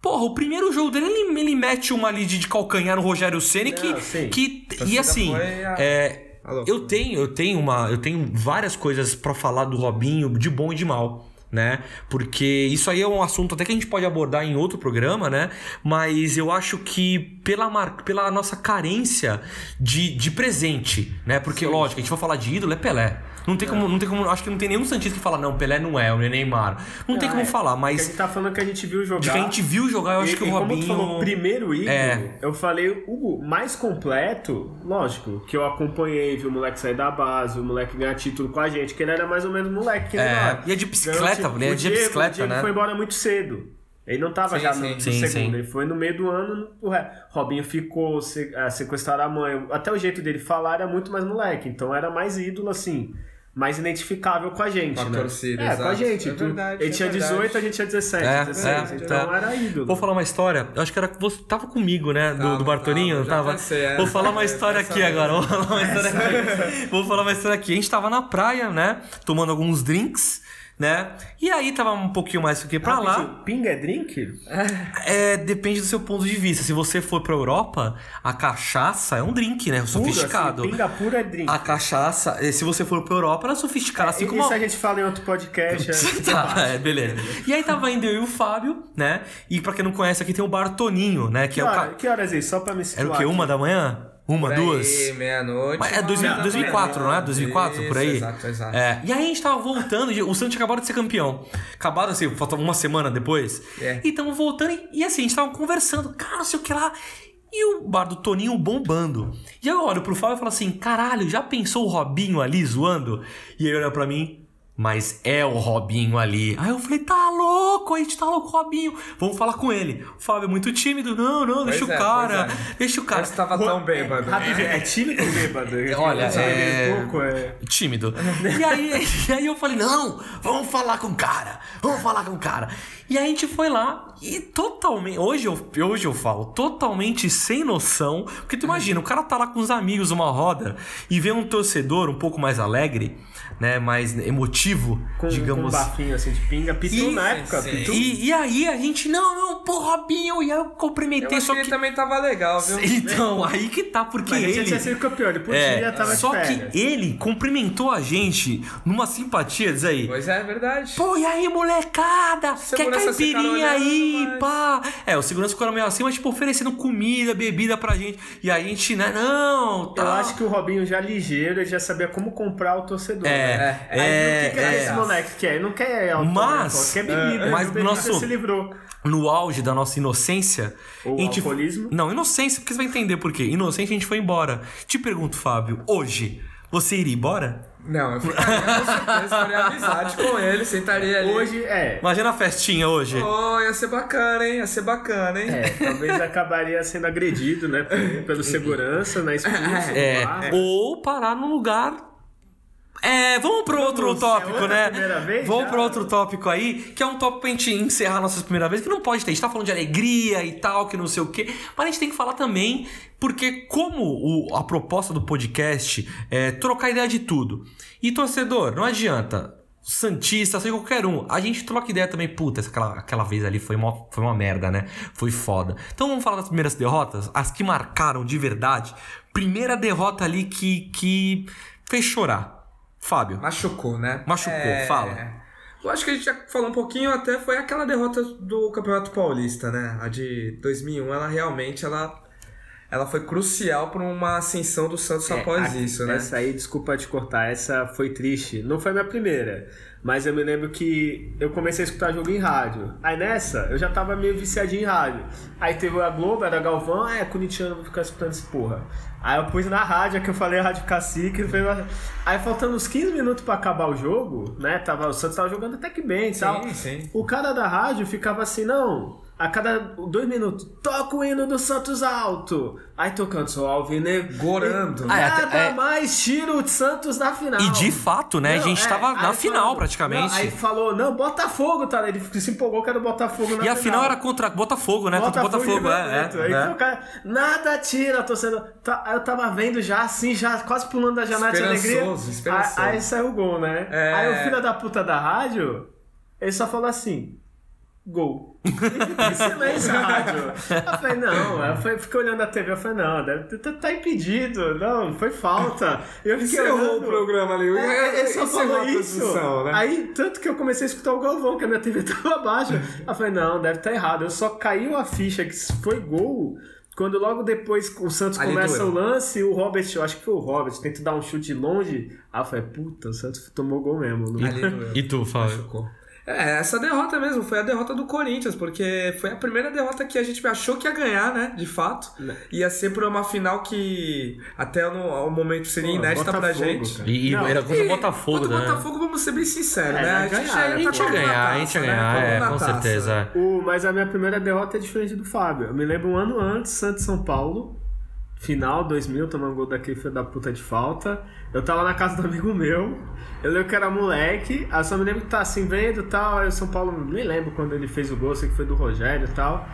Speaker 2: Porra, o primeiro jogo dele, ele, ele mete uma ali de, calcanhar no Rogério Ceni que,
Speaker 3: Não,
Speaker 2: que e assim,
Speaker 4: a-
Speaker 2: é,
Speaker 4: a loucura.
Speaker 2: eu tenho, eu tenho uma, eu tenho várias coisas pra falar do Robinho de bom e de mal, né? Porque isso aí é um assunto até que a gente pode abordar em outro programa, né? Mas eu acho que pela mar... pela nossa carência de, de presente, né? Porque lógico, a gente vai falar de ídolo é Pelé. Não tem como, não tem como, acho que não tem nenhum Santista que fala, não, Pelé não é, o Neymar. Não tem
Speaker 3: Ah,
Speaker 2: como
Speaker 3: é.
Speaker 2: falar,
Speaker 3: a
Speaker 2: mas
Speaker 3: gente tá falando que a gente viu jogar.
Speaker 2: de que a gente viu jogar, eu acho
Speaker 3: E-
Speaker 2: que
Speaker 3: e
Speaker 2: o
Speaker 3: como
Speaker 2: Robinho.
Speaker 3: tu falou primeiro ídolo,
Speaker 2: É.
Speaker 3: eu falei o mais completo, lógico, que eu acompanhei, vi o moleque sair da base, o moleque ganhar título com a gente, que ele era mais ou menos moleque que
Speaker 2: É,
Speaker 3: nós.
Speaker 2: e é de bicicleta,
Speaker 3: Ganhou,
Speaker 2: né?
Speaker 3: o
Speaker 2: De
Speaker 3: Diego,
Speaker 2: bicicleta,
Speaker 3: o Diego
Speaker 2: né?
Speaker 3: foi embora muito cedo. Ele não tava
Speaker 4: Sim,
Speaker 3: já no,
Speaker 2: Sim,
Speaker 3: segundo,
Speaker 2: sim.
Speaker 3: ele foi no meio do ano, o Robinho ficou, se, eh, sequestraram a mãe. Até o jeito dele falar era muito mais moleque, então era mais ídolo, assim, mais identificável com a gente,
Speaker 4: Com a
Speaker 3: né?
Speaker 4: torcida,
Speaker 3: é, com a
Speaker 4: exato.
Speaker 3: gente.
Speaker 4: É verdade,
Speaker 3: ele
Speaker 4: é
Speaker 3: tinha
Speaker 4: verdade.
Speaker 3: 18, a gente tinha 17,
Speaker 2: É,
Speaker 3: 16,
Speaker 2: é,
Speaker 3: então
Speaker 2: é.
Speaker 3: era ídolo.
Speaker 2: Vou falar uma história, eu acho que era você tava comigo, né? Do,
Speaker 4: Tava,
Speaker 2: do Bartolinho,
Speaker 4: tava,
Speaker 2: tava.
Speaker 4: pensei, é.
Speaker 2: Vou falar uma <laughs> história aqui
Speaker 4: mesmo.
Speaker 2: agora. Vou falar uma história aqui. Vou falar uma história aqui. A gente tava na praia, né? Tomando alguns drinks, né? E aí tava um pouquinho mais do que pra lá.
Speaker 3: Pinga é drink? <laughs>
Speaker 2: É, depende do seu ponto de vista. Se você for pra Europa, a cachaça é um drink, né? Sofisticado.
Speaker 3: Puro, assim, pinga pura é drink.
Speaker 2: A cachaça, eh, se você for pra Europa, ela é sofisticada. Assim como
Speaker 3: Isso
Speaker 2: a-
Speaker 3: gente fala em outro podcast. é- <laughs>
Speaker 2: Tá, é, beleza. E aí tava indo eu e o Fábio, né? E pra quem não conhece, aqui tem o Bartoninho, né? Que
Speaker 3: Que,
Speaker 2: é o
Speaker 3: hora,
Speaker 2: ca...
Speaker 3: que horas é isso? Só pra me situar.
Speaker 2: Era o quê? Uma da manhã? Uma,
Speaker 4: Por
Speaker 2: duas?
Speaker 4: meia-noite.
Speaker 2: Mas é
Speaker 4: uma
Speaker 2: 2000,
Speaker 4: hora da
Speaker 2: 2004,
Speaker 4: manhã.
Speaker 2: não é? 2004, por aí?
Speaker 4: Isso, Exato, exato.
Speaker 2: É, e aí a gente tava voltando, o Santos acabado de ser campeão. Acabado assim, faltava uma semana depois.
Speaker 4: É.
Speaker 2: E tamo voltando, e, e assim, a gente tava conversando, cara, não sei o que lá. E o bar do Toninho bombando. E eu olho pro Fábio e falo assim: caralho, já pensou o Robinho ali zoando? E ele olha pra mim. Mas é o Robinho ali. Aí eu falei, tá louco, a gente tá louco, Robinho. Vamos falar com ele. O Fábio é muito tímido. Não, não, deixa
Speaker 4: Pois
Speaker 2: o
Speaker 4: é,
Speaker 2: cara.
Speaker 4: é.
Speaker 2: Deixa o cara.
Speaker 4: Você tava
Speaker 3: Ro-
Speaker 4: tão bêbado.
Speaker 3: Rapidinho, é tímido ou bêbado?
Speaker 2: Olha, é-
Speaker 3: pouco, é...
Speaker 2: tímido. E aí, e aí eu falei, não, vamos falar com o cara, vamos falar com o cara. E aí a gente foi lá e totalmente, hoje eu, hoje eu falo, totalmente sem noção, porque tu imagina, o cara tá lá com os amigos numa roda e vê um torcedor um pouco mais alegre, né, mais emotivo,
Speaker 3: Com, com um
Speaker 2: digamos
Speaker 3: bafinho assim de pinga. Pitu
Speaker 2: E-
Speaker 3: na época,
Speaker 4: sim.
Speaker 3: Pitu.
Speaker 2: E, e aí a gente, não, não, pô, Robinho, e aí eu
Speaker 4: Eu
Speaker 2: cumprimentei,
Speaker 4: acho
Speaker 2: só
Speaker 4: que ele também tava legal, viu? <laughs>
Speaker 2: Então, aí que tá, porque
Speaker 3: Mas a gente
Speaker 2: ele...
Speaker 3: tinha sido campeão, ele podia,
Speaker 2: É,
Speaker 3: tava
Speaker 2: só que ele cumprimentou a gente numa simpatia, diz aí.
Speaker 4: Pois é, é verdade.
Speaker 2: Pô, e aí, molecada? Quer caipirinha aí,
Speaker 4: olhando, mas-
Speaker 2: pá? É, o segurança ficou meio assim, mas tipo, oferecendo comida, bebida pra gente. E a gente, né, não, tá.
Speaker 3: Eu acho que o Robinho já ligeiro, ele já sabia como comprar o torcedor.
Speaker 2: É,
Speaker 3: né?
Speaker 2: é,
Speaker 3: Aí, o que, que
Speaker 2: é.
Speaker 3: esse moleque quer? Ele não quer autógrafo,
Speaker 2: Mas-
Speaker 3: quer bebida.
Speaker 2: é, mas
Speaker 3: o bebida
Speaker 2: nosso-
Speaker 3: se livrou.
Speaker 2: No auge da nossa inocência.
Speaker 3: Ou
Speaker 2: gente...
Speaker 3: alcoolismo?
Speaker 2: Não, inocência, porque você vai entender por quê. Inocente a gente foi embora. Te pergunto, Fábio, hoje, você iria embora?
Speaker 4: Não, eu ficaria com certeza, faria amizade com ele, sentaria ali.
Speaker 3: Hoje, é.
Speaker 2: Imagina a festinha hoje.
Speaker 4: Oh, ia ser bacana, hein? Ia ser bacana, hein?
Speaker 3: É, talvez acabaria sendo agredido, né? Pelo, pelo <laughs> segurança, né? Expulso do
Speaker 2: É,
Speaker 3: bar.
Speaker 2: ou parar num lugar. É, vamos pro outro
Speaker 3: Vamos, é
Speaker 2: tópico,
Speaker 3: outra
Speaker 2: né?
Speaker 3: primeira vez
Speaker 2: vamos pro outro tópico aí, que é um tópico pra gente encerrar nossas primeiras vezes, que não pode ter. A gente tá falando de alegria e tal, que não sei o quê, mas a gente tem que falar também, porque como o- a proposta do podcast é trocar ideia de tudo. E torcedor, não adianta. Santista, seja qualquer um. A gente troca ideia também, puta, aquela, aquela vez ali foi uma, foi uma merda, né? Foi foda. Então vamos falar das primeiras derrotas, as que marcaram de verdade. Primeira derrota ali que, que fez chorar. Fábio.
Speaker 4: Machucou, né?
Speaker 2: Machucou, fala.
Speaker 4: Eu acho que a gente já falou um pouquinho, até foi aquela derrota do Campeonato Paulista, né? A de 2001, ela realmente, ela, ela foi crucial para uma ascensão do Santos
Speaker 3: É,
Speaker 4: após
Speaker 3: a-
Speaker 4: isso, né?
Speaker 3: Essa aí, desculpa te cortar, essa foi triste. Não foi minha primeira, mas eu me lembro que eu comecei a escutar jogo em rádio. Aí nessa, eu já tava meio viciadinho em rádio. Aí teve a Globo, era Galvão, ah, é corintiano, vou ficar escutando esse porra. Aí eu pus na rádio, que eu falei a Rádio Cacique. Foi uma- Aí faltando uns 15 minutos pra acabar o jogo, né? Tava, o Santos tava jogando até que bem e tal.
Speaker 4: Sim, sim.
Speaker 3: O cara da rádio ficava assim, não. A cada dois minutos, toca o hino do Santos alto. Aí tocando só Alvinegro.
Speaker 4: Gorando.
Speaker 2: Ah, é,
Speaker 3: Nada
Speaker 2: é-
Speaker 3: mais tira o Santos na final.
Speaker 2: E de fato, né? a
Speaker 3: Não,
Speaker 2: gente
Speaker 3: é,
Speaker 2: tava na final,
Speaker 3: falou-
Speaker 2: praticamente.
Speaker 3: não, aí falou, não, Botafogo, tá? Ele se empolgou que era o Botafogo na
Speaker 2: e a final era contra Botafogo, né? contra o Botafogo,
Speaker 3: de
Speaker 2: é. É,
Speaker 3: Aí
Speaker 2: é.
Speaker 3: o cara, nada tira, torcedor. Tá, aí eu tava vendo já assim, já quase pulando da janela de alegria.
Speaker 4: Esperançoso, esperançoso.
Speaker 3: Aí, aí saiu o gol, né?
Speaker 4: É.
Speaker 3: Aí o filho da puta da rádio, ele só falou assim. Gol. E ficou em silêncio a rádio. Eu falei, não, eu fui- fiquei olhando a TV, eu falei, não, deve, tá, tá impedido, não, foi falta. Eu fiquei
Speaker 4: Encerrou
Speaker 3: olhando.
Speaker 4: o programa ali.
Speaker 3: É, ele só
Speaker 4: Encerrou
Speaker 3: falou isso.
Speaker 4: né?
Speaker 3: Aí, tanto que eu comecei a escutar o Galvão, que a minha TV <laughs> tava baixa. Aí eu falei, não, deve estar errado. Eu só caiu a ficha que foi gol quando logo depois o Santos
Speaker 4: Ali
Speaker 3: começa
Speaker 4: doeu.
Speaker 3: o lance, o Robert, eu acho que foi o Robert, tenta dar um chute de longe. Aí eu falei, puta, o Santos tomou gol mesmo.
Speaker 4: Ali doeu.
Speaker 2: E tu, Fábio?
Speaker 4: É, essa derrota mesmo, foi a derrota do Corinthians, porque foi a primeira derrota que a gente achou que ia ganhar, né? De fato.
Speaker 3: Né.
Speaker 4: Ia ser por uma final que até no ao momento seria
Speaker 3: Pô,
Speaker 4: inédita pra gente.
Speaker 3: cara.
Speaker 2: E, e
Speaker 3: Não,
Speaker 2: era contra o Botafogo,
Speaker 4: contra o
Speaker 2: né?
Speaker 4: Botafogo, vamos ser bem sinceros,
Speaker 3: É,
Speaker 4: né? A gente
Speaker 3: ganhar,
Speaker 4: já
Speaker 3: né?
Speaker 4: ia
Speaker 2: A gente ia
Speaker 4: tá
Speaker 2: ganhar, a gente ia
Speaker 4: taça, né?
Speaker 2: ganhar, é, com
Speaker 4: taça.
Speaker 2: certeza.
Speaker 3: O, mas a minha primeira derrota é diferente do Fábio. Eu me lembro um ano antes, Santos e São Paulo, final 2000, tomando gol daquele filho da puta de falta. Eu tava na casa do amigo meu, eu lembro que era moleque, aí só me lembro que tá assim vendo e tal. Aí o São Paulo, nem lembro quando ele fez o gol, sei que foi do Rogério e tal.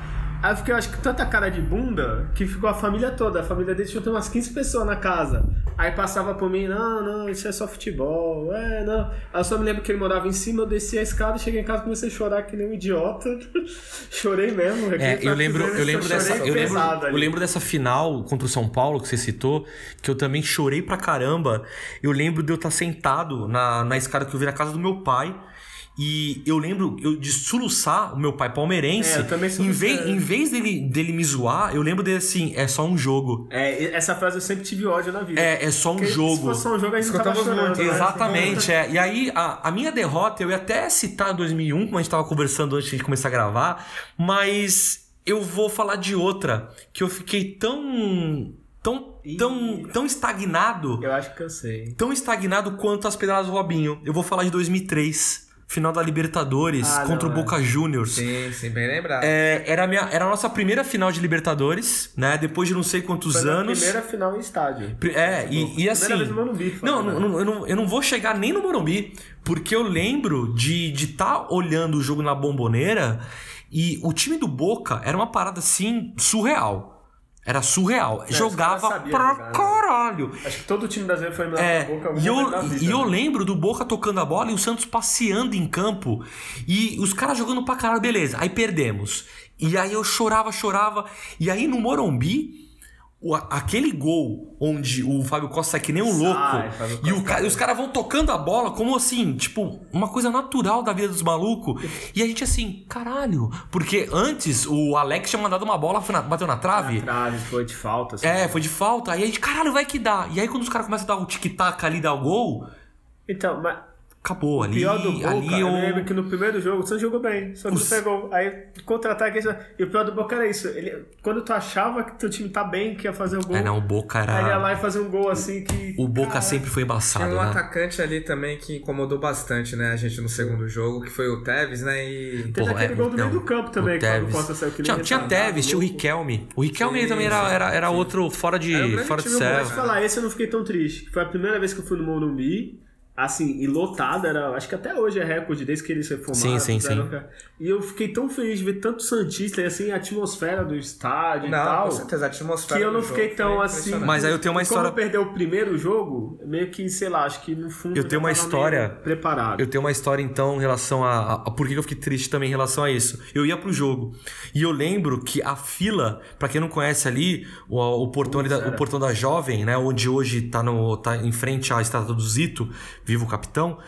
Speaker 3: Aí eu fiquei, eu acho que tanta cara de bunda que ficou a família toda. A família dele tinha umas 15 pessoas na casa. Aí passava por mim, não, não, isso é só futebol, é, não. Aí eu só me lembro que ele morava em cima, eu desci a escada, cheguei em casa e comecei a chorar que nem um idiota. <laughs> Chorei mesmo.
Speaker 2: É, eu lembro, eu lembro dessa, eu lembro, eu lembro dessa final contra o São Paulo que você citou, que eu também chorei pra caramba. Eu lembro de eu estar sentado na, na escada que eu vi na casa do meu pai. E eu lembro eu, de soluçar o meu pai palmeirense.
Speaker 3: É, eu também
Speaker 2: em, vez, em vez dele, dele me zoar, eu lembro dele assim: é só um jogo.
Speaker 3: É, essa frase eu sempre tive ódio na vida.
Speaker 2: É, é só um
Speaker 3: Porque Se
Speaker 2: jogo.
Speaker 3: fosse só um jogo, a gente tava chorando.
Speaker 4: muito,
Speaker 3: né?
Speaker 2: Exatamente, é. E aí, a, a minha derrota, eu ia até citar 2001, como a gente tava conversando antes de começar a gravar, mas eu vou falar de outra, que eu fiquei tão. tão. tão, tão estagnado,
Speaker 3: Eu acho que eu sei.
Speaker 2: tão estagnado quanto as pedradas do Robinho. Eu vou falar de 2003, final da Libertadores
Speaker 3: Ah,
Speaker 2: contra
Speaker 3: não,
Speaker 2: o Boca Juniors.
Speaker 4: Sim, sim, bem lembrado.
Speaker 2: É, era, a minha, era a nossa primeira final de Libertadores, né? Depois de não sei quantos
Speaker 3: Foi a
Speaker 2: anos.
Speaker 3: primeira final em estádio.
Speaker 2: É, e, e assim.
Speaker 3: Primeira vez no Morumbi,
Speaker 2: não,
Speaker 3: né?
Speaker 2: não, não, eu não, eu não vou chegar nem no Morumbi, porque eu lembro de estar de tá olhando o jogo na bomboneira e o time do Boca era uma parada assim surreal. Era surreal.
Speaker 3: os
Speaker 2: Jogava pra
Speaker 3: jogar, né?
Speaker 2: caralho.
Speaker 3: Acho que todo time brasileiro foi eliminado
Speaker 2: É,
Speaker 3: Boca
Speaker 2: e eu,
Speaker 3: vida,
Speaker 2: e eu
Speaker 3: né?
Speaker 2: lembro do Boca tocando a bola e o Santos passeando em campo e os caras jogando pra caralho, beleza. Aí perdemos. E aí eu chorava, chorava. E aí no Morumbi, o- aquele gol onde o Fábio Costa sai que nem um
Speaker 3: Sai,
Speaker 2: louco
Speaker 3: Fábio
Speaker 2: e, o
Speaker 3: Costa
Speaker 2: ca- e os caras vão tocando a bola como assim, tipo, uma coisa natural da vida dos malucos. E a gente assim, caralho. Porque antes o Alex tinha mandado uma bola, foi na- bateu na trave.
Speaker 3: Trave, foi de falta. assim.
Speaker 2: É, foi de falta. Aí a gente, caralho, vai que dá. E aí quando os caras começam a dar o tic-tac ali, dar o gol,
Speaker 3: Então, mas
Speaker 2: acabou.
Speaker 3: o
Speaker 2: Ali,
Speaker 3: pior do Boca,
Speaker 2: ali
Speaker 3: eu
Speaker 2: eu...
Speaker 3: lembro que no primeiro jogo o Santos jogou bem, só que
Speaker 2: Os-
Speaker 3: não pegou. Aí contra-ataque, e o pior do Boca era isso. Ele, quando tu achava que teu time tá bem, que ia fazer o gol,
Speaker 2: É, não, o Boca
Speaker 3: aí ele ia
Speaker 2: era...
Speaker 3: lá e fazer um gol assim que...
Speaker 2: O Boca
Speaker 3: cara,
Speaker 2: sempre foi
Speaker 4: Tinha
Speaker 2: embaçado,
Speaker 4: um
Speaker 2: né?
Speaker 4: atacante ali também que incomodou bastante, né, a gente no segundo jogo, que foi o Tevez, né, e...
Speaker 3: Teve
Speaker 2: Pô,
Speaker 3: aquele
Speaker 2: é,
Speaker 3: gol do
Speaker 2: não,
Speaker 3: meio do campo também,
Speaker 2: o
Speaker 3: que o. Costa saiu que
Speaker 2: Tinha, tinha Tevez, tinha o. Riquelme. O Riquelme
Speaker 4: Sim,
Speaker 2: também era, era, era
Speaker 4: sim.
Speaker 2: outro fora de,
Speaker 4: Era um grande
Speaker 2: fora de
Speaker 4: time,
Speaker 2: série.
Speaker 3: Vou te falar, esse eu não fiquei tão triste. que Foi a primeira vez que eu fui no Morumbi, assim, e lotado, era, acho que até hoje é recorde, desde que eles reformaram.
Speaker 2: Sim, sim, sim.
Speaker 3: E eu fiquei tão feliz de ver tanto Santista e assim, a atmosfera do estádio e
Speaker 4: Não,
Speaker 3: tal.
Speaker 4: com certeza, a atmosfera
Speaker 3: Que eu não fiquei tão assim.
Speaker 2: Mas aí eu tenho uma
Speaker 3: E
Speaker 2: história-
Speaker 3: Como perdeu o primeiro jogo, meio que, sei lá, acho que no fundo.
Speaker 2: Eu tenho uma história-
Speaker 3: Preparado.
Speaker 2: Eu tenho uma história, então, em relação a, a, a por que eu fiquei triste também em relação a isso. Eu ia pro jogo. E eu lembro que a fila, pra quem não conhece ali, o, o portão, ali da, o portão da Jovem, né? Onde hoje tá, no, tá em frente à estátua do Zito, vivo o capitão.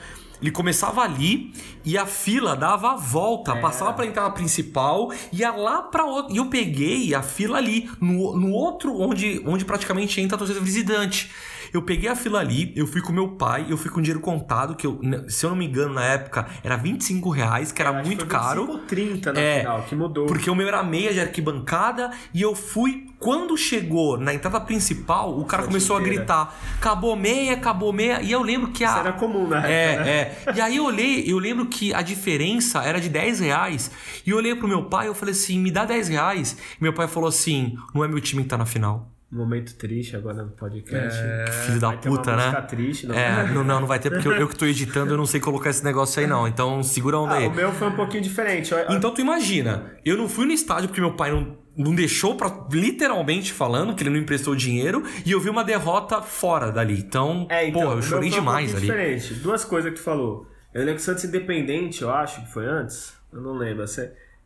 Speaker 2: Ele começava ali e a fila dava a volta, passava pra entrada principal, ia lá pra outra. E eu peguei a fila ali, no, no outro, onde, onde praticamente entra a torcida visitante. Eu peguei a fila ali, eu fui com meu pai, eu fui com dinheiro contado, que eu, se eu não me engano, na época era 25 reais, que era muito
Speaker 3: foi
Speaker 2: caro.
Speaker 3: 25 ou 30 na
Speaker 2: É,
Speaker 3: final, que mudou.
Speaker 2: Porque o meu era meia de arquibancada e eu fui. Quando chegou na entrada principal, o cara começou a
Speaker 3: inteira.
Speaker 2: gritar: acabou meia, acabou meia. E eu lembro que a.
Speaker 3: Isso era comum na
Speaker 2: É,
Speaker 3: né?
Speaker 2: é. E aí eu olhei, eu lembro que a diferença era de 10 reais. E eu olhei pro meu pai eu falei assim: me dá 10 reais. E meu pai falou assim: não é meu time que tá na final.
Speaker 3: Momento triste agora no podcast.
Speaker 2: Filho da
Speaker 3: Vai ter uma
Speaker 2: puta, né?
Speaker 3: triste, não
Speaker 2: É, não, não, não vai ter, porque eu, eu que tô editando, eu não sei colocar esse negócio aí, não. Então segura a onda
Speaker 3: Ah,
Speaker 2: aí.
Speaker 3: o meu foi um pouquinho diferente.
Speaker 2: Então tu imagina, eu não fui no estádio porque meu pai não, não deixou pra. literalmente falando, que ele não emprestou dinheiro, e eu vi uma derrota fora dali. Então,
Speaker 3: É, então,
Speaker 2: pô,
Speaker 3: o
Speaker 2: eu chorei
Speaker 3: foi um
Speaker 2: demais ali.
Speaker 3: diferente. Duas coisas que tu falou. Eu lembro que o Santos Independente, eu acho que foi antes. Eu não lembro.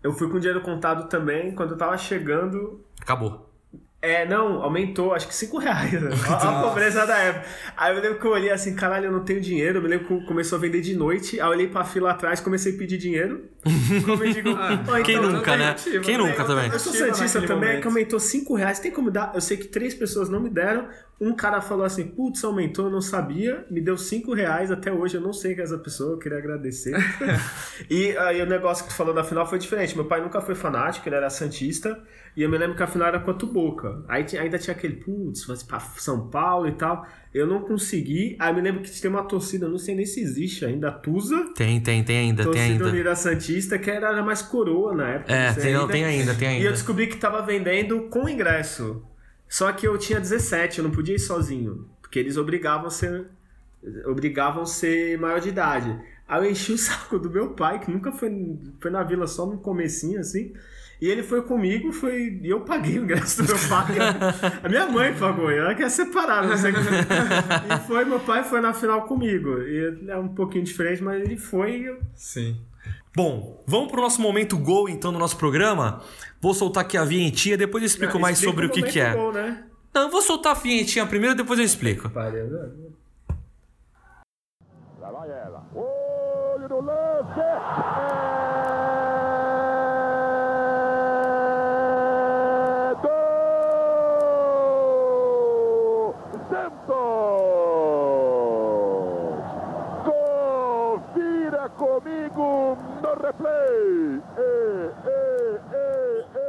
Speaker 3: Eu fui com dinheiro contado também. Quando eu tava chegando,
Speaker 2: Acabou.
Speaker 3: É, não, aumentou, acho que 5 reais. Né? A, a pobreza da época. Aí eu lembro que eu olhei assim, caralho, eu não tenho dinheiro. Eu me lembro que começou a vender de noite. Aí eu olhei pra fila atrás, comecei a pedir dinheiro. <laughs> Como eu digo,
Speaker 2: ah, Quem
Speaker 3: então,
Speaker 2: nunca, né? Quem nunca também?
Speaker 3: Eu sou santista também, momento. que aumentou 5 reais. Tem como dar? Eu sei que três pessoas não me deram. Um cara falou assim, putz, aumentou, eu não sabia, me deu 5 reais, até hoje eu não sei quem é essa pessoa, eu queria agradecer. <laughs> e aí o negócio que tu falou na final foi diferente. Meu pai nunca foi fanático, ele era santista, e eu me lembro que a final era com a Tuboca. Aí ainda tinha aquele, putz, vai pra São Paulo e tal. Eu não consegui. Aí eu me lembro que tem uma torcida, não sei nem se existe ainda, a Tusa.
Speaker 2: Tem, tem, tem ainda,
Speaker 3: torcida
Speaker 2: tem ainda.
Speaker 3: Unida Santista, que era mais coroa na época.
Speaker 2: É, tem ainda. tem ainda, tem ainda.
Speaker 3: E eu descobri que tava vendendo com ingresso. Só que eu tinha 17, eu não podia ir sozinho. Porque eles obrigavam a ser, obrigavam a ser maior de idade. Aí eu enchi o <laughs> saco do meu pai, que nunca foi, foi na vila só no comecinho, assim. E ele foi comigo, foi. E eu paguei o ingresso do meu pai. <laughs> a minha mãe pagou, ela quer separar, não sei <laughs> E foi, meu pai foi na final comigo. E é um pouquinho diferente, mas ele foi. Eu...
Speaker 4: Sim.
Speaker 2: Bom, vamos pro nosso momento gol então no nosso programa. Vou soltar aqui a vinhetinha, depois eu explico Não, mais sobre o que, que é. Gol, né? Não, eu vou soltar a vinhetinha primeiro, depois eu explico. Lá vai ela. Olho no lance! Replay.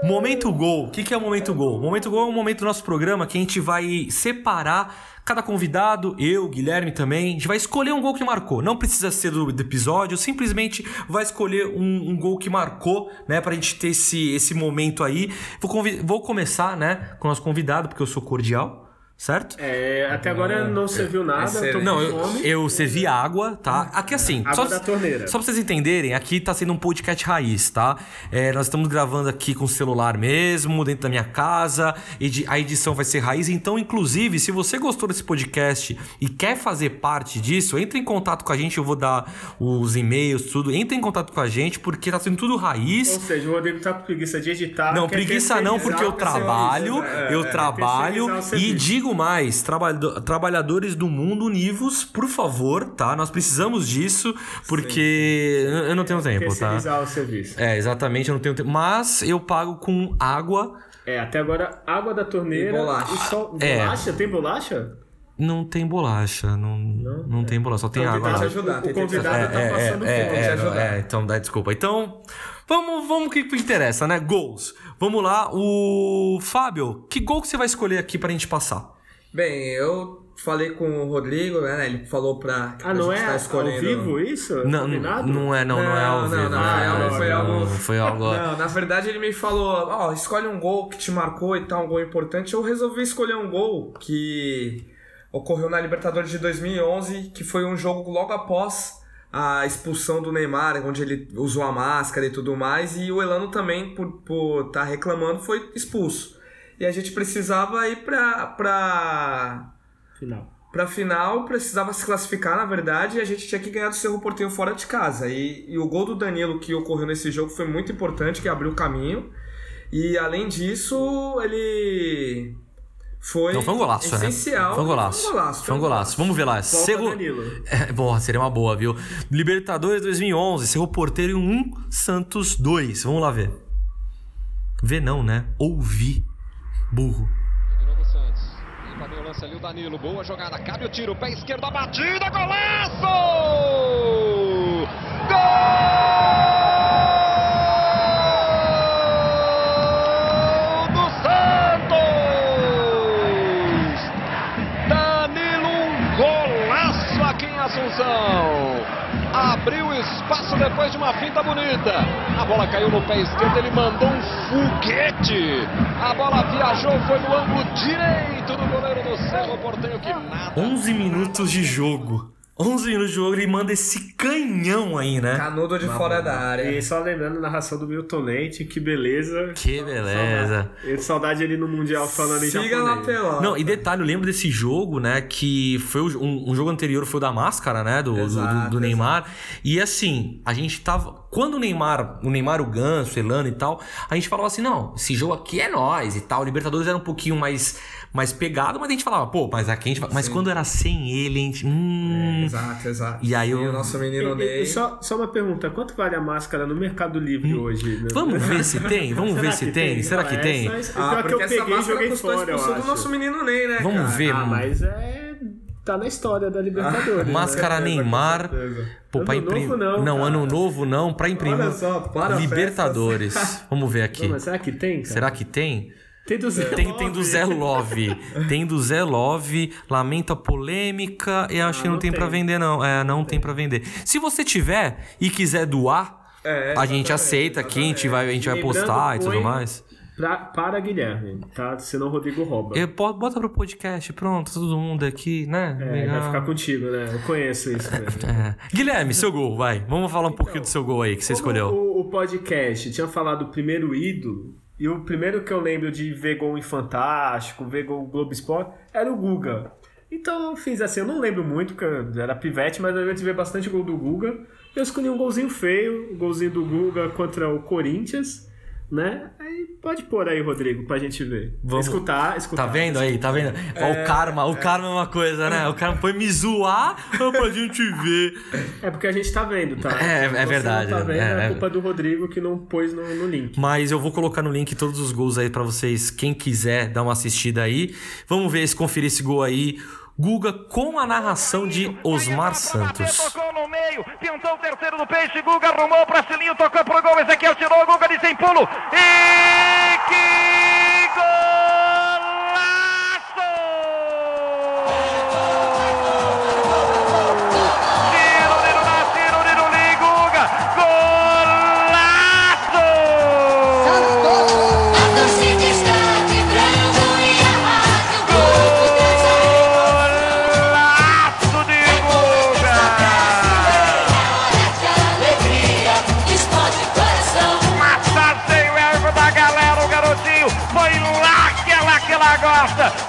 Speaker 2: Momento gol. O que, que é o momento gol? Momento gol é um momento do nosso programa que a gente vai separar cada convidado, eu, Guilherme também, a gente vai escolher um gol que marcou. Não precisa ser do, do episódio, simplesmente vai escolher um, um, gol que marcou, né? Pra gente ter esse, esse momento aí. Vou, vou começar, né, com o nosso convidado, porque eu sou cordial certo?
Speaker 3: É, até agora não serviu nada. É
Speaker 2: não, eu, eu servi água, tá? Aqui assim,
Speaker 3: água
Speaker 2: só,
Speaker 3: da torneira.
Speaker 2: Só pra vocês entenderem, aqui tá sendo um podcast raiz, tá? É, nós estamos gravando aqui com o celular mesmo, dentro da minha casa, e a edição vai ser raiz. Então, inclusive, se você gostou desse podcast e quer fazer parte disso, entre em contato com a gente, eu vou dar os e-mails, tudo. Entre em contato com a gente, porque tá sendo tudo raiz.
Speaker 3: Ou seja, o Rodrigo tá com preguiça de editar.
Speaker 2: Não, preguiça não, porque eu trabalho, é, eu é, trabalho e digo digo mais, trabalhadores do mundo univos, por favor, tá? Nós precisamos disso, porque Sim. eu não tenho tempo,
Speaker 3: tá? o serviço.
Speaker 2: É, exatamente, eu não tenho tempo. Mas eu pago com água.
Speaker 3: É, até agora, água da torneira e bolacha. E só... É. Bolacha? Tem bolacha?
Speaker 2: Não tem bolacha, não, não, não é. tem bolacha, só tem então, água.
Speaker 3: Lá. Ajudar, o convidado é, tá
Speaker 2: é,
Speaker 3: passando
Speaker 2: é,
Speaker 3: fome.
Speaker 2: É, ajudar. é, então dá desculpa. Então, vamos, vamos que interessa, né? Gols. Vamos lá, o Fábio, que gol que você vai escolher aqui pra gente passar?
Speaker 4: Bem, eu falei com o Rodrigo, né? Ele falou pra.
Speaker 3: Ah, não é tá escolhendo... ao vivo isso?
Speaker 2: Não, não é, não, não, não é ao vivo. Não,
Speaker 4: não, não, foi algo.
Speaker 2: Foi algo.
Speaker 4: Não, na verdade ele me falou, ó, oh, escolhe um gol que te marcou e tal, um gol importante. Eu resolvi escolher um gol que ocorreu na Libertadores de 2011, que foi um jogo logo após a expulsão do Neymar, onde ele usou a máscara e tudo mais, e o Elano também, por estar tá reclamando, foi expulso e a gente precisava ir pra. pra
Speaker 3: final.
Speaker 4: Pra final, precisava se classificar, na verdade, e a gente tinha que ganhar do Cerro Porteiro fora de casa. E, e o gol do Danilo que ocorreu nesse jogo foi muito importante, que abriu o caminho. E além disso, ele foi,
Speaker 2: Não, foi um golaço,
Speaker 4: né? essencial.
Speaker 2: Né? Foi um golaço. Foi um golaço. Foi um golaço. Vamos ver lá. Cerro... <laughs> É, bom, seria uma boa, viu? Libertadores 2011, Cerro Porteiro 1, Santos 2. Vamos lá ver. Ver não, né? Ouvir. Burro.
Speaker 5: De Santos. O lance ali o Danilo. Boa jogada. Cabe o tiro. Pé esquerdo. A batida. Golaço! Gol! Abriu espaço depois de uma finta bonita. A bola caiu no pé esquerdo, ele mandou um foguete. A bola viajou, foi no ângulo direito do goleiro do Cerro Portenho que nada.
Speaker 2: 11 minutos de jogo. 11 minutos de jogo, ele manda esse canhão aí, né?
Speaker 4: Canudo de fora da área.
Speaker 3: E só lembrando a narração do Milton Leite, que beleza.
Speaker 2: Que beleza.
Speaker 3: Eu saudade ele no Mundial falando em
Speaker 4: Siga na
Speaker 3: japonês.
Speaker 4: pelota.
Speaker 2: Não, e detalhe, eu lembro desse jogo, né? Que foi o- um, um jogo anterior, foi o da máscara, né? Do, do- do-
Speaker 4: Exato,
Speaker 2: do Neymar. E assim, a gente tava. Quando o Neymar, o Neymar, o Ganso, o Elano e tal, a gente falava assim: não, esse jogo aqui é nós e tal. O Libertadores era um pouquinho mais, mais pegado, mas a gente falava, pô, mas aqui a gente vai. Mas quando era sem ele, a gente. Hum.
Speaker 4: Exato, exato.
Speaker 2: E aí
Speaker 4: o
Speaker 2: eu-
Speaker 4: nosso
Speaker 3: E-
Speaker 4: menino
Speaker 3: e-
Speaker 4: Ney.
Speaker 3: e só, só uma pergunta: quanto vale a máscara no Mercado Livre hoje? né?
Speaker 2: Vamos ver se tem? <laughs> Vamos ver
Speaker 3: Será
Speaker 2: se
Speaker 3: que
Speaker 2: tem? Será que
Speaker 3: Ah,
Speaker 2: tem?
Speaker 3: essa-
Speaker 4: Ah,
Speaker 3: pior que eu
Speaker 4: porque essa
Speaker 3: peguei
Speaker 4: máscara
Speaker 3: joguei
Speaker 4: custou a
Speaker 3: fora, eu
Speaker 4: expulsão do
Speaker 3: acho.
Speaker 4: nosso menino Ney, né,
Speaker 2: Vamos
Speaker 4: cara?
Speaker 2: ver,
Speaker 3: Ah,
Speaker 2: mano.
Speaker 3: mas é. Tá na história da Libertadores.
Speaker 2: Máscara
Speaker 3: né?
Speaker 2: Neymar. Pô,
Speaker 3: Ano
Speaker 2: imprimir.
Speaker 3: novo não, cara.
Speaker 2: ano novo não, pra imprimir.
Speaker 4: Olha só, para
Speaker 2: Libertadores. <laughs> Vamos ver aqui.
Speaker 3: Não, mas será que tem, cara?
Speaker 2: Será que tem?
Speaker 3: Tem do Zé
Speaker 2: Tem, tem do Zé Love. Tem do Zé Love. Lamenta polêmica. E acho que não,
Speaker 3: não
Speaker 2: tem pra
Speaker 3: tem.
Speaker 2: vender, não. É, não tem pra vender. Se você tiver e quiser doar,
Speaker 4: É,
Speaker 2: a gente aceita aqui, a gente vai, a gente vai postar e tudo mais.
Speaker 3: Pra, para Guilherme, tá? Senão o Rodrigo rouba.
Speaker 2: Eu, bo- bota pro podcast, pronto, todo mundo aqui, né?
Speaker 3: É,
Speaker 2: Legal.
Speaker 3: vai ficar contigo, né? Eu conheço isso <laughs> mesmo.
Speaker 2: É. Guilherme, seu gol, vai. Vamos falar um pouquinho do seu gol aí que você escolheu.
Speaker 3: O, o podcast tinha falado do primeiro ídolo, e o primeiro que eu lembro de ver gol em Fantástico, ver gol Globo Esporte, era o Guga. Então eu fiz assim, eu não lembro muito, porque eu era pivete, mas eu ver bastante gol do Guga. Eu escolhi um golzinho feio, o golzinho do Guga contra o Corinthians, né? Aí pode pôr aí, Rodrigo, pra gente ver.
Speaker 2: Vamos-
Speaker 3: Escutar, escutar.
Speaker 2: Tá vendo aí? Tá vendo? Ó, o karma, o karma é uma coisa, né? O karma foi me zoar pra gente ver.
Speaker 3: É porque a gente tá vendo, tá?
Speaker 2: É, é verdade,
Speaker 3: Não tá vendo,
Speaker 2: é,
Speaker 3: é,
Speaker 2: é.
Speaker 3: culpa do Rodrigo que não pôs no, no link.
Speaker 2: Mas eu vou colocar no link todos os gols aí pra vocês, quem quiser dar uma assistida aí. Vamos ver se conferir esse gol aí. Guga com a narração de Osmar Santos.
Speaker 6: Tocou no meio, pintou o terceiro do peixe, Guga arrumou Cilinho, tocou pro gol, Ezequiel tirou, Guga pulo. E que golaço!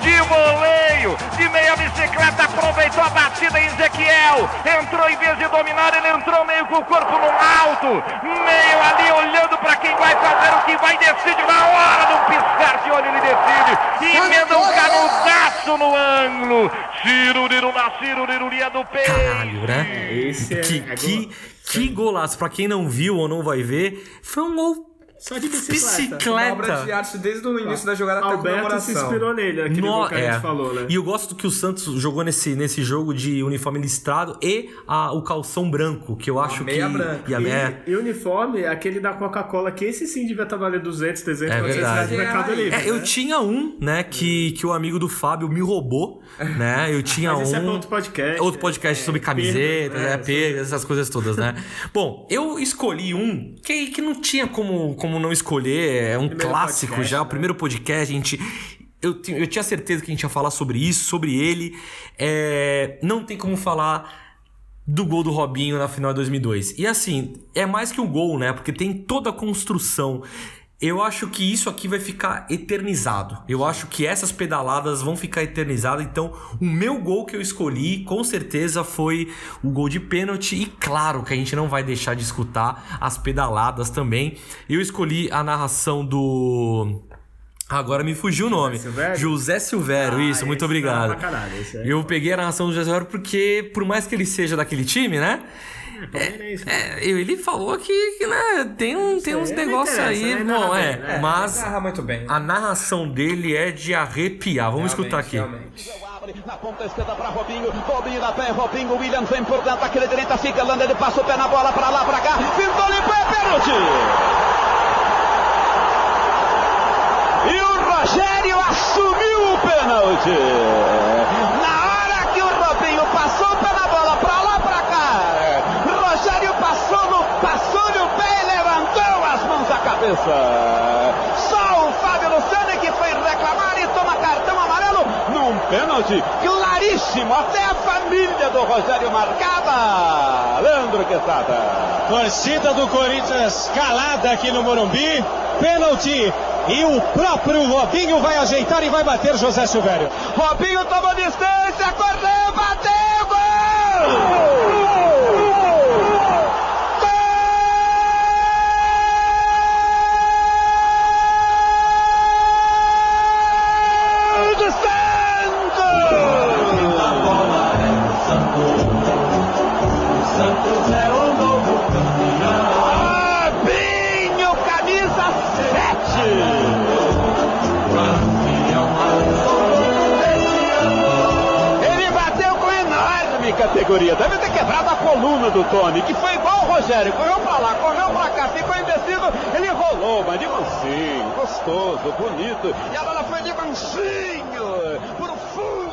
Speaker 6: De voleio, de meia bicicleta, aproveitou a batida em Ezequiel, entrou em vez de dominar, ele entrou meio com o corpo no alto, meio ali olhando para quem vai fazer o que vai, decide na hora de um piscar de olho, ele decide, e emenda um canudaço no ângulo, Ciruriru na Ciruriruria do peixe.
Speaker 2: Caralho, né?
Speaker 3: Esse é,
Speaker 2: Que, que, que golaço. Pra quem não viu ou não vai ver, foi um gol
Speaker 3: Só de bicicleta.
Speaker 2: bicicleta.
Speaker 4: Uma obra de arte desde o início da jogada até a
Speaker 3: Alberto se
Speaker 4: comemoração.
Speaker 3: inspirou nele, aquele
Speaker 2: No-
Speaker 3: que a gente
Speaker 2: é.
Speaker 3: falou, né?
Speaker 2: E eu gosto do que o Santos jogou nesse, nesse jogo de uniforme listrado e a- o calção branco, que eu acho
Speaker 4: meia
Speaker 2: que.
Speaker 4: branca.
Speaker 2: E a
Speaker 3: E,
Speaker 2: meia-
Speaker 3: e o uniforme, aquele da Coca-Cola, que esse sim devia estar valendo 200, 300,
Speaker 2: É
Speaker 3: 400 reais
Speaker 2: verdade.
Speaker 3: no Mercado Livre.
Speaker 2: É, eu
Speaker 3: né?
Speaker 2: tinha um, né, que, que o amigo do Fábio me roubou, né? Eu tinha
Speaker 3: Mas
Speaker 2: um.
Speaker 3: esse é outro podcast.
Speaker 2: Outro podcast
Speaker 3: É,
Speaker 2: sobre camisetas,
Speaker 3: perdas, né?
Speaker 2: é, perdas, essas coisas todas, né? <laughs> Bom, eu escolhi um que, que não tinha como, como não escolher, é um
Speaker 3: Primeiro
Speaker 2: clássico
Speaker 3: podcast,
Speaker 2: já, o
Speaker 3: né?
Speaker 2: primeiro podcast, a gente. Eu, eu tinha certeza que a gente ia falar sobre isso, sobre ele. É, não tem como falar do gol do Robinho na final de 2002. E assim, é mais que um gol, né? Porque tem toda a construção. Eu acho que isso aqui vai ficar eternizado. Eu acho que essas pedaladas vão ficar eternizadas. Então, o meu gol que eu escolhi, com certeza, foi o gol de pênalti. E claro que a gente não vai deixar de escutar as pedaladas também. Eu escolhi a narração do. Agora me fugiu o nome.
Speaker 3: Silvério?
Speaker 2: José Silvério,
Speaker 3: Ah,
Speaker 2: isso, muito
Speaker 3: esse
Speaker 2: obrigado.
Speaker 3: caralho, aí.
Speaker 2: Eu peguei a narração do José Silvério porque, por mais que ele seja daquele time, né? <laughs>
Speaker 3: Palmeirense,
Speaker 2: É, ele falou que, que, né, tem, um, tem uns
Speaker 3: não
Speaker 2: negócios aí,
Speaker 3: né?
Speaker 2: bom,
Speaker 3: Narra
Speaker 2: é,
Speaker 3: bem, né?
Speaker 2: mas
Speaker 4: Narra muito bem.
Speaker 2: a narração dele é de arrepiar. Vamos escutar aqui.
Speaker 4: Realmente.
Speaker 5: Na ponta esquerda para Robinho, Robinho na pé, Robinho, William vem por dentro, aquele direita fica, Landa, ele passa o pé na bola, para lá, para cá, pintou, limpou, é pênalti! E o Rogério assumiu o pênalti! Na hora que o Robinho passou o pé na bola, para lá, para cá, Rogério passou no, passou no pé e levantou as mãos à cabeça! Só o Fábio Luciano que foi reclamar e toma cartão amarelo num pênalti claríssimo, até a família do Rogério marcava. Leandro Quesada.
Speaker 7: Torcida do Corinthians calada aqui no Morumbi. Pênalti. E o próprio Robinho vai ajeitar e vai bater José Silvério.
Speaker 5: Robinho tomou distância, correu, bateu, gol! Gol categoria. Deve ter quebrado a coluna do Tony, que foi igual o Rogério. Correu pra lá, correu pra cá, ficou indeciso. Ele rolou, mas de mansinho, gostoso, bonito. E a bola foi de mansinho pro fundo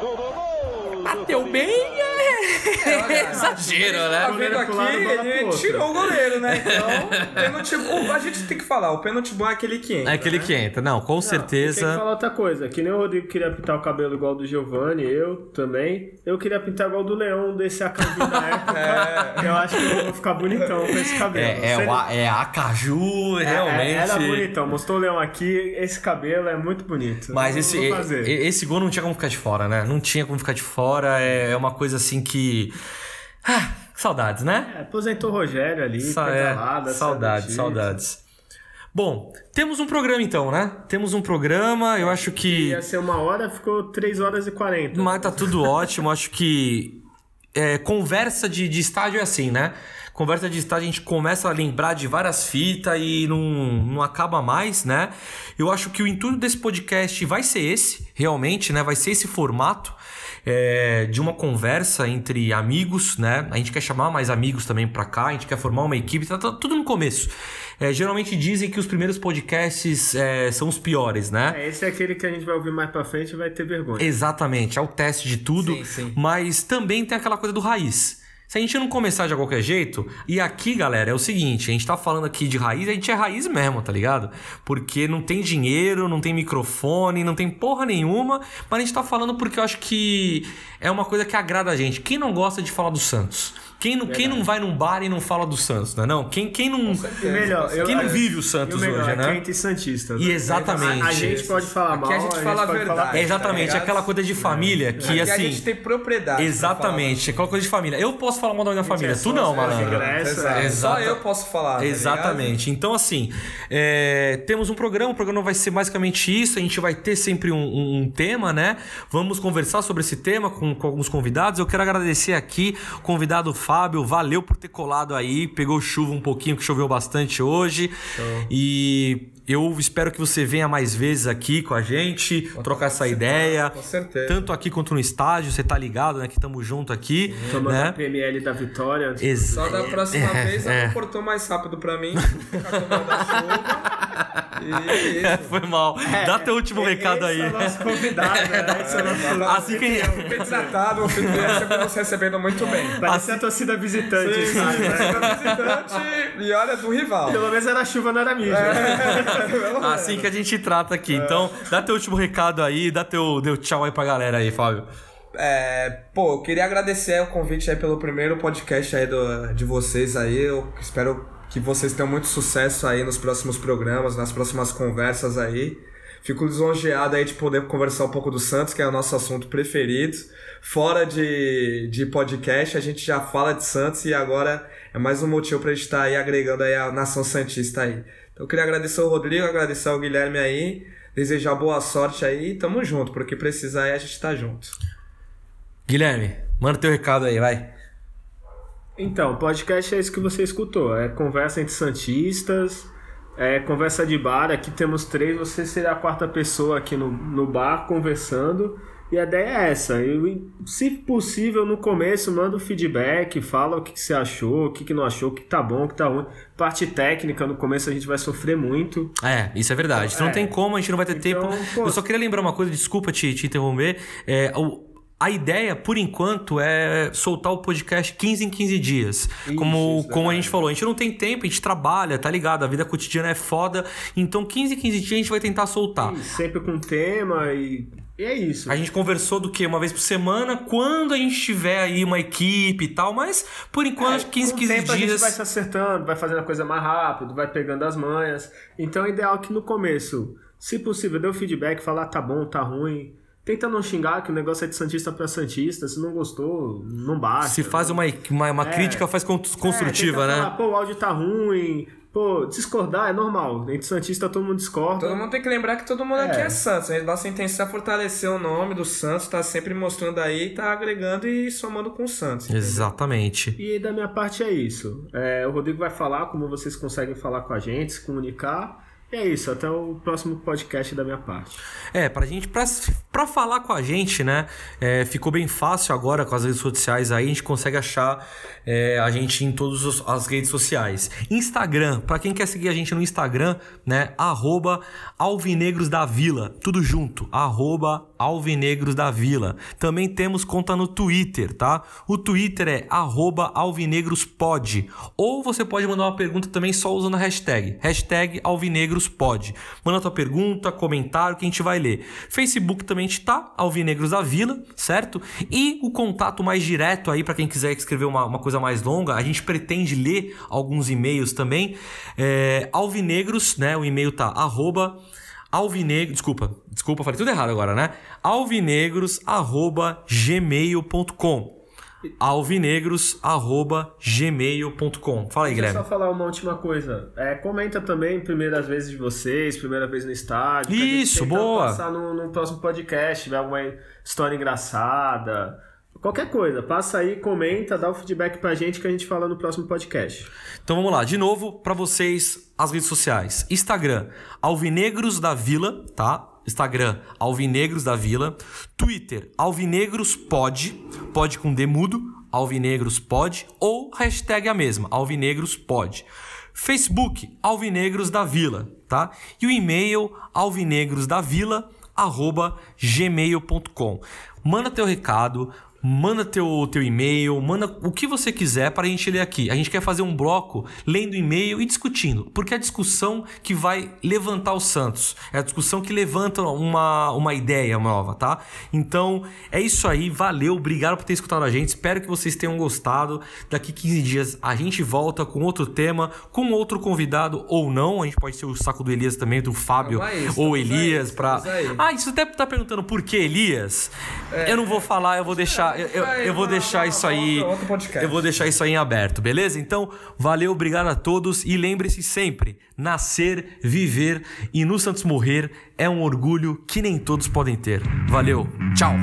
Speaker 5: do gol.
Speaker 2: Bateu bem, é. <laughs> Exagero,
Speaker 4: Tá
Speaker 2: né?
Speaker 4: vendo aqui, ele tirou o goleiro, né? <laughs> Então, pênalti bom, a gente tem que falar, o pênalti bom é aquele que entra.
Speaker 2: É aquele que entra. Não, com
Speaker 3: Tem que
Speaker 2: certeza.
Speaker 3: falar outra coisa, que nem o Rodrigo queria pintar o cabelo igual do Giovanni, eu também. Eu queria pintar igual do Leão desse Acaju na <laughs> época. Eu acho que eu vou ficar bonitão com esse cabelo.
Speaker 2: É, é, a- é a Caju,
Speaker 3: É,
Speaker 2: realmente.
Speaker 3: Era bonitão, mostrou o Leão aqui, esse cabelo é muito bonito.
Speaker 2: Mas
Speaker 3: Eu
Speaker 2: esse, esse gol não tinha como ficar de fora, né? Não tinha como ficar de fora. É, é uma coisa assim que. Ah, saudades, né?
Speaker 3: É, aposentou o Rogério ali,
Speaker 2: Sa-
Speaker 3: pedalada,
Speaker 2: é, saudades, saudades. Bom, temos um programa então, né? Temos um programa, eu acho que.
Speaker 3: Ia ser uma hora, ficou 3 horas e 40.
Speaker 2: Mas tá tudo ótimo, acho que. é, conversa de, de estádio é assim, né? Conversa de estádio a gente começa a lembrar de várias fitas e não, não acaba mais, né? Eu acho que o intuito desse podcast vai ser esse, realmente, né? Vai ser esse formato é, de uma conversa entre amigos, né? A gente quer chamar mais amigos também pra cá, a gente quer formar uma equipe, tá, tá tudo no começo. É, geralmente dizem que os primeiros podcasts é, são os piores, né?
Speaker 3: É, esse é aquele que a gente vai ouvir mais pra frente e vai ter vergonha.
Speaker 2: Exatamente, é o teste de tudo,
Speaker 4: Sim, sim.
Speaker 2: mas também tem aquela coisa do raiz. Se a gente não começar de qualquer jeito, e aqui, galera, é o seguinte, a gente tá falando aqui de raiz, a gente é raiz mesmo, tá ligado? Porque não tem dinheiro, não tem microfone, não tem porra nenhuma, mas a gente tá falando porque eu acho que é uma coisa que agrada a gente. Quem não gosta de falar do Santos? Quem não, quem não vai num bar e não fala do Santos, não é não? Quem, quem não...
Speaker 3: Melhor, eu-
Speaker 2: Quem não
Speaker 3: eu-
Speaker 2: vive o Santos
Speaker 3: melhor,
Speaker 2: hoje,
Speaker 3: é
Speaker 2: né?
Speaker 3: quente e santista.
Speaker 2: E exatamente.
Speaker 3: A, a gente pode falar
Speaker 4: Aqui
Speaker 3: mal,
Speaker 4: a gente fala a verdade.
Speaker 3: falar-
Speaker 2: É exatamente,
Speaker 4: Tá
Speaker 2: aquela coisa de família que
Speaker 4: Aqui
Speaker 2: assim...
Speaker 4: a gente tem propriedade.
Speaker 2: Exatamente, aquela coisa de família. Eu posso falar mal da minha família,
Speaker 3: é
Speaker 2: tu não,
Speaker 3: é,
Speaker 2: malandro.
Speaker 3: é.
Speaker 4: Só eu posso falar. tá ligado?
Speaker 2: Exatamente. Então, assim, é, temos um programa, o programa vai ser basicamente isso. A gente vai ter sempre um, um- um tema, né? Vamos conversar sobre esse tema com, com alguns convidados. Eu quero agradecer aqui o convidado Fábio, valeu por ter colado aí. Pegou chuva um pouquinho, que choveu bastante hoje. E eu espero que você venha mais vezes aqui com a gente, trocar essa ideia.
Speaker 4: com certeza.
Speaker 2: Tanto aqui quanto no estádio, você tá ligado, né? Que estamos junto aqui.
Speaker 3: Tomando
Speaker 2: né?
Speaker 3: a PML da vitória.
Speaker 2: Ex-
Speaker 4: Só da próxima <laughs>
Speaker 2: É,
Speaker 4: vez
Speaker 2: é.
Speaker 4: ela cortou mais rápido pra mim. <laughs> Ficar tomando a chuva. E isso.
Speaker 2: Foi mal. Dá teu último recado aí.
Speaker 3: Esse é nosso convidado, <laughs> né? Esse é o nosso
Speaker 2: Assim que.
Speaker 4: Bem tratado, o sempre nos recebendo muito bem.
Speaker 3: Parece a torcida visitante, sabe? né?
Speaker 4: Visitante e olha do rival.
Speaker 3: Pelo menos era chuva, não era mídia. <laughs>
Speaker 2: Assim que a gente trata aqui. Então, dá teu último recado aí, dá teu, deu tchau aí pra galera aí, Fábio.
Speaker 4: É, pô, eu queria agradecer o convite aí pelo primeiro podcast aí do, de vocês aí. Eu espero que vocês tenham muito sucesso aí nos próximos programas, nas próximas conversas aí. Fico lisonjeado aí de poder conversar um pouco do Santos, que é o nosso assunto preferido. Fora de, de podcast, a gente já fala de Santos e agora é mais um motivo pra gente estar aí agregando aí a nação Santista aí. Então eu queria agradecer ao Rodrigo, agradecer ao Guilherme aí, desejar boa sorte aí e tamo junto, porque precisar aí a gente tá junto.
Speaker 2: Guilherme, manda teu recado aí, vai.
Speaker 3: Então, podcast é isso que você escutou. É conversa entre santistas, é conversa de bar. Aqui temos três, você seria a quarta pessoa aqui no, no bar conversando. E a ideia é essa. Eu, se possível, no começo, manda o feedback, fala o que, que você achou, o que, que não achou, o que tá bom, o que tá ruim. Parte técnica, no começo a gente vai sofrer muito.
Speaker 2: É, isso é verdade. Então, não
Speaker 3: É.
Speaker 2: tem como, a gente não vai ter
Speaker 3: Então,
Speaker 2: tempo.
Speaker 3: pô-
Speaker 2: Eu só queria lembrar uma coisa, desculpa te, te interromper. É, o- a ideia, por enquanto, é soltar o podcast 15 em 15 dias. como,
Speaker 3: isso,
Speaker 2: como a gente falou, a gente não tem tempo, a gente trabalha, tá ligado? A vida cotidiana é foda. Então, 15 em 15 dias a gente vai tentar soltar.
Speaker 3: E sempre com tema e E é isso.
Speaker 2: A gente conversou do que? Uma vez por semana, quando a gente tiver aí uma equipe e tal, mas por enquanto, 15,
Speaker 3: É, Com o
Speaker 2: 15
Speaker 3: tempo a gente
Speaker 2: dias.
Speaker 3: vai se acertando, vai fazendo a coisa mais rápido, vai pegando as manhas. Então é ideal que no começo, se possível, dê o feedback, falar tá bom, tá ruim. Tenta não xingar, que o negócio é de Santista pra Santista. Se não gostou, não basta.
Speaker 2: Se faz uma, uma, uma
Speaker 3: É.
Speaker 2: crítica, faz con- construtiva,
Speaker 3: é,
Speaker 2: né?
Speaker 3: Falar, Pô, o áudio tá ruim. Pô, discordar é normal. Entre Santista todo mundo discorda.
Speaker 4: Todo mundo tem que lembrar que todo mundo
Speaker 3: É.
Speaker 4: aqui é Santos. né? Nossa intenção é fortalecer o nome do Santos, tá sempre mostrando aí, tá agregando e somando com o Santos.
Speaker 2: Exatamente.
Speaker 3: E da minha parte é isso. É, o Rodrigo vai falar como vocês conseguem falar com a gente, se comunicar. É isso, até o próximo podcast da minha parte.
Speaker 2: É, pra gente, pra, pra falar com a gente, né? é, ficou bem fácil agora com as redes sociais aí, a gente consegue achar é, a gente em todas as redes sociais. Instagram, pra quem quer seguir a gente no Instagram, né? Arroba Alvinegros da Vila, tudo junto, arroba Alvinegros da Vila. Também temos conta no Twitter, tá? O Twitter é arroba alvinegrospod. Ou você pode mandar uma pergunta também só usando a hashtag, hashtag alvinegrospod. Manda tua pergunta, comentário que a gente vai ler. Facebook também está, Alvinegros da Vila, certo? E o contato mais direto aí para quem quiser escrever uma, uma coisa mais longa, a gente pretende ler alguns e-mails também. É, alvinegros, né? O e-mail tá arroba alvinegro, desculpa, desculpa, falei tudo errado agora, né? alvinegros@gmail.com. alvinegros@gmail.com. Fala aí,
Speaker 3: Deixa eu
Speaker 2: Guilherme.
Speaker 3: só falar uma última coisa. É, comenta também primeiras vezes de vocês, primeira vez no estádio.
Speaker 2: Isso, boa.
Speaker 3: Passar no, no próximo podcast, tiver alguma história engraçada. Qualquer coisa, passa aí, comenta, dá o feedback pra gente que a gente fala no próximo podcast.
Speaker 2: Então vamos lá, de novo para vocês as redes sociais. Instagram, Alvinegros da Vila, tá? Instagram, Alvinegros da Vila. Twitter, Alvinegros Pod, pode com D mudo, Alvinegros Pod, ou hashtag a mesma, Alvinegros Pod. Facebook, Alvinegros da Vila, tá? E o e-mail, alvinegrosdavila, arroba gmail.com. Manda teu recado, manda teu, teu e-mail, manda o que você quiser para a gente ler aqui. A gente quer fazer um bloco lendo e-mail e discutindo, porque é a discussão que vai levantar o Santos. É a discussão que levanta uma, uma ideia nova, tá? Então é isso aí, valeu, obrigado por ter escutado a gente. Espero que vocês tenham gostado. Daqui 15 dias a gente volta com outro tema, com outro convidado ou não. A gente pode ser o saco do Elias também, do Fábio
Speaker 4: Vamos aí,
Speaker 2: ou Elias
Speaker 4: aí,
Speaker 2: para. Ah, isso até tá perguntando por que Elias? eu não vou falar, eu vou deixar, eu, eu, eu vou deixar isso aí. Eu vou deixar isso aí em aberto, beleza? Então, valeu, obrigado a todos e lembre-se sempre, nascer, viver e no Santos morrer é um orgulho que nem todos podem ter. Valeu, tchau.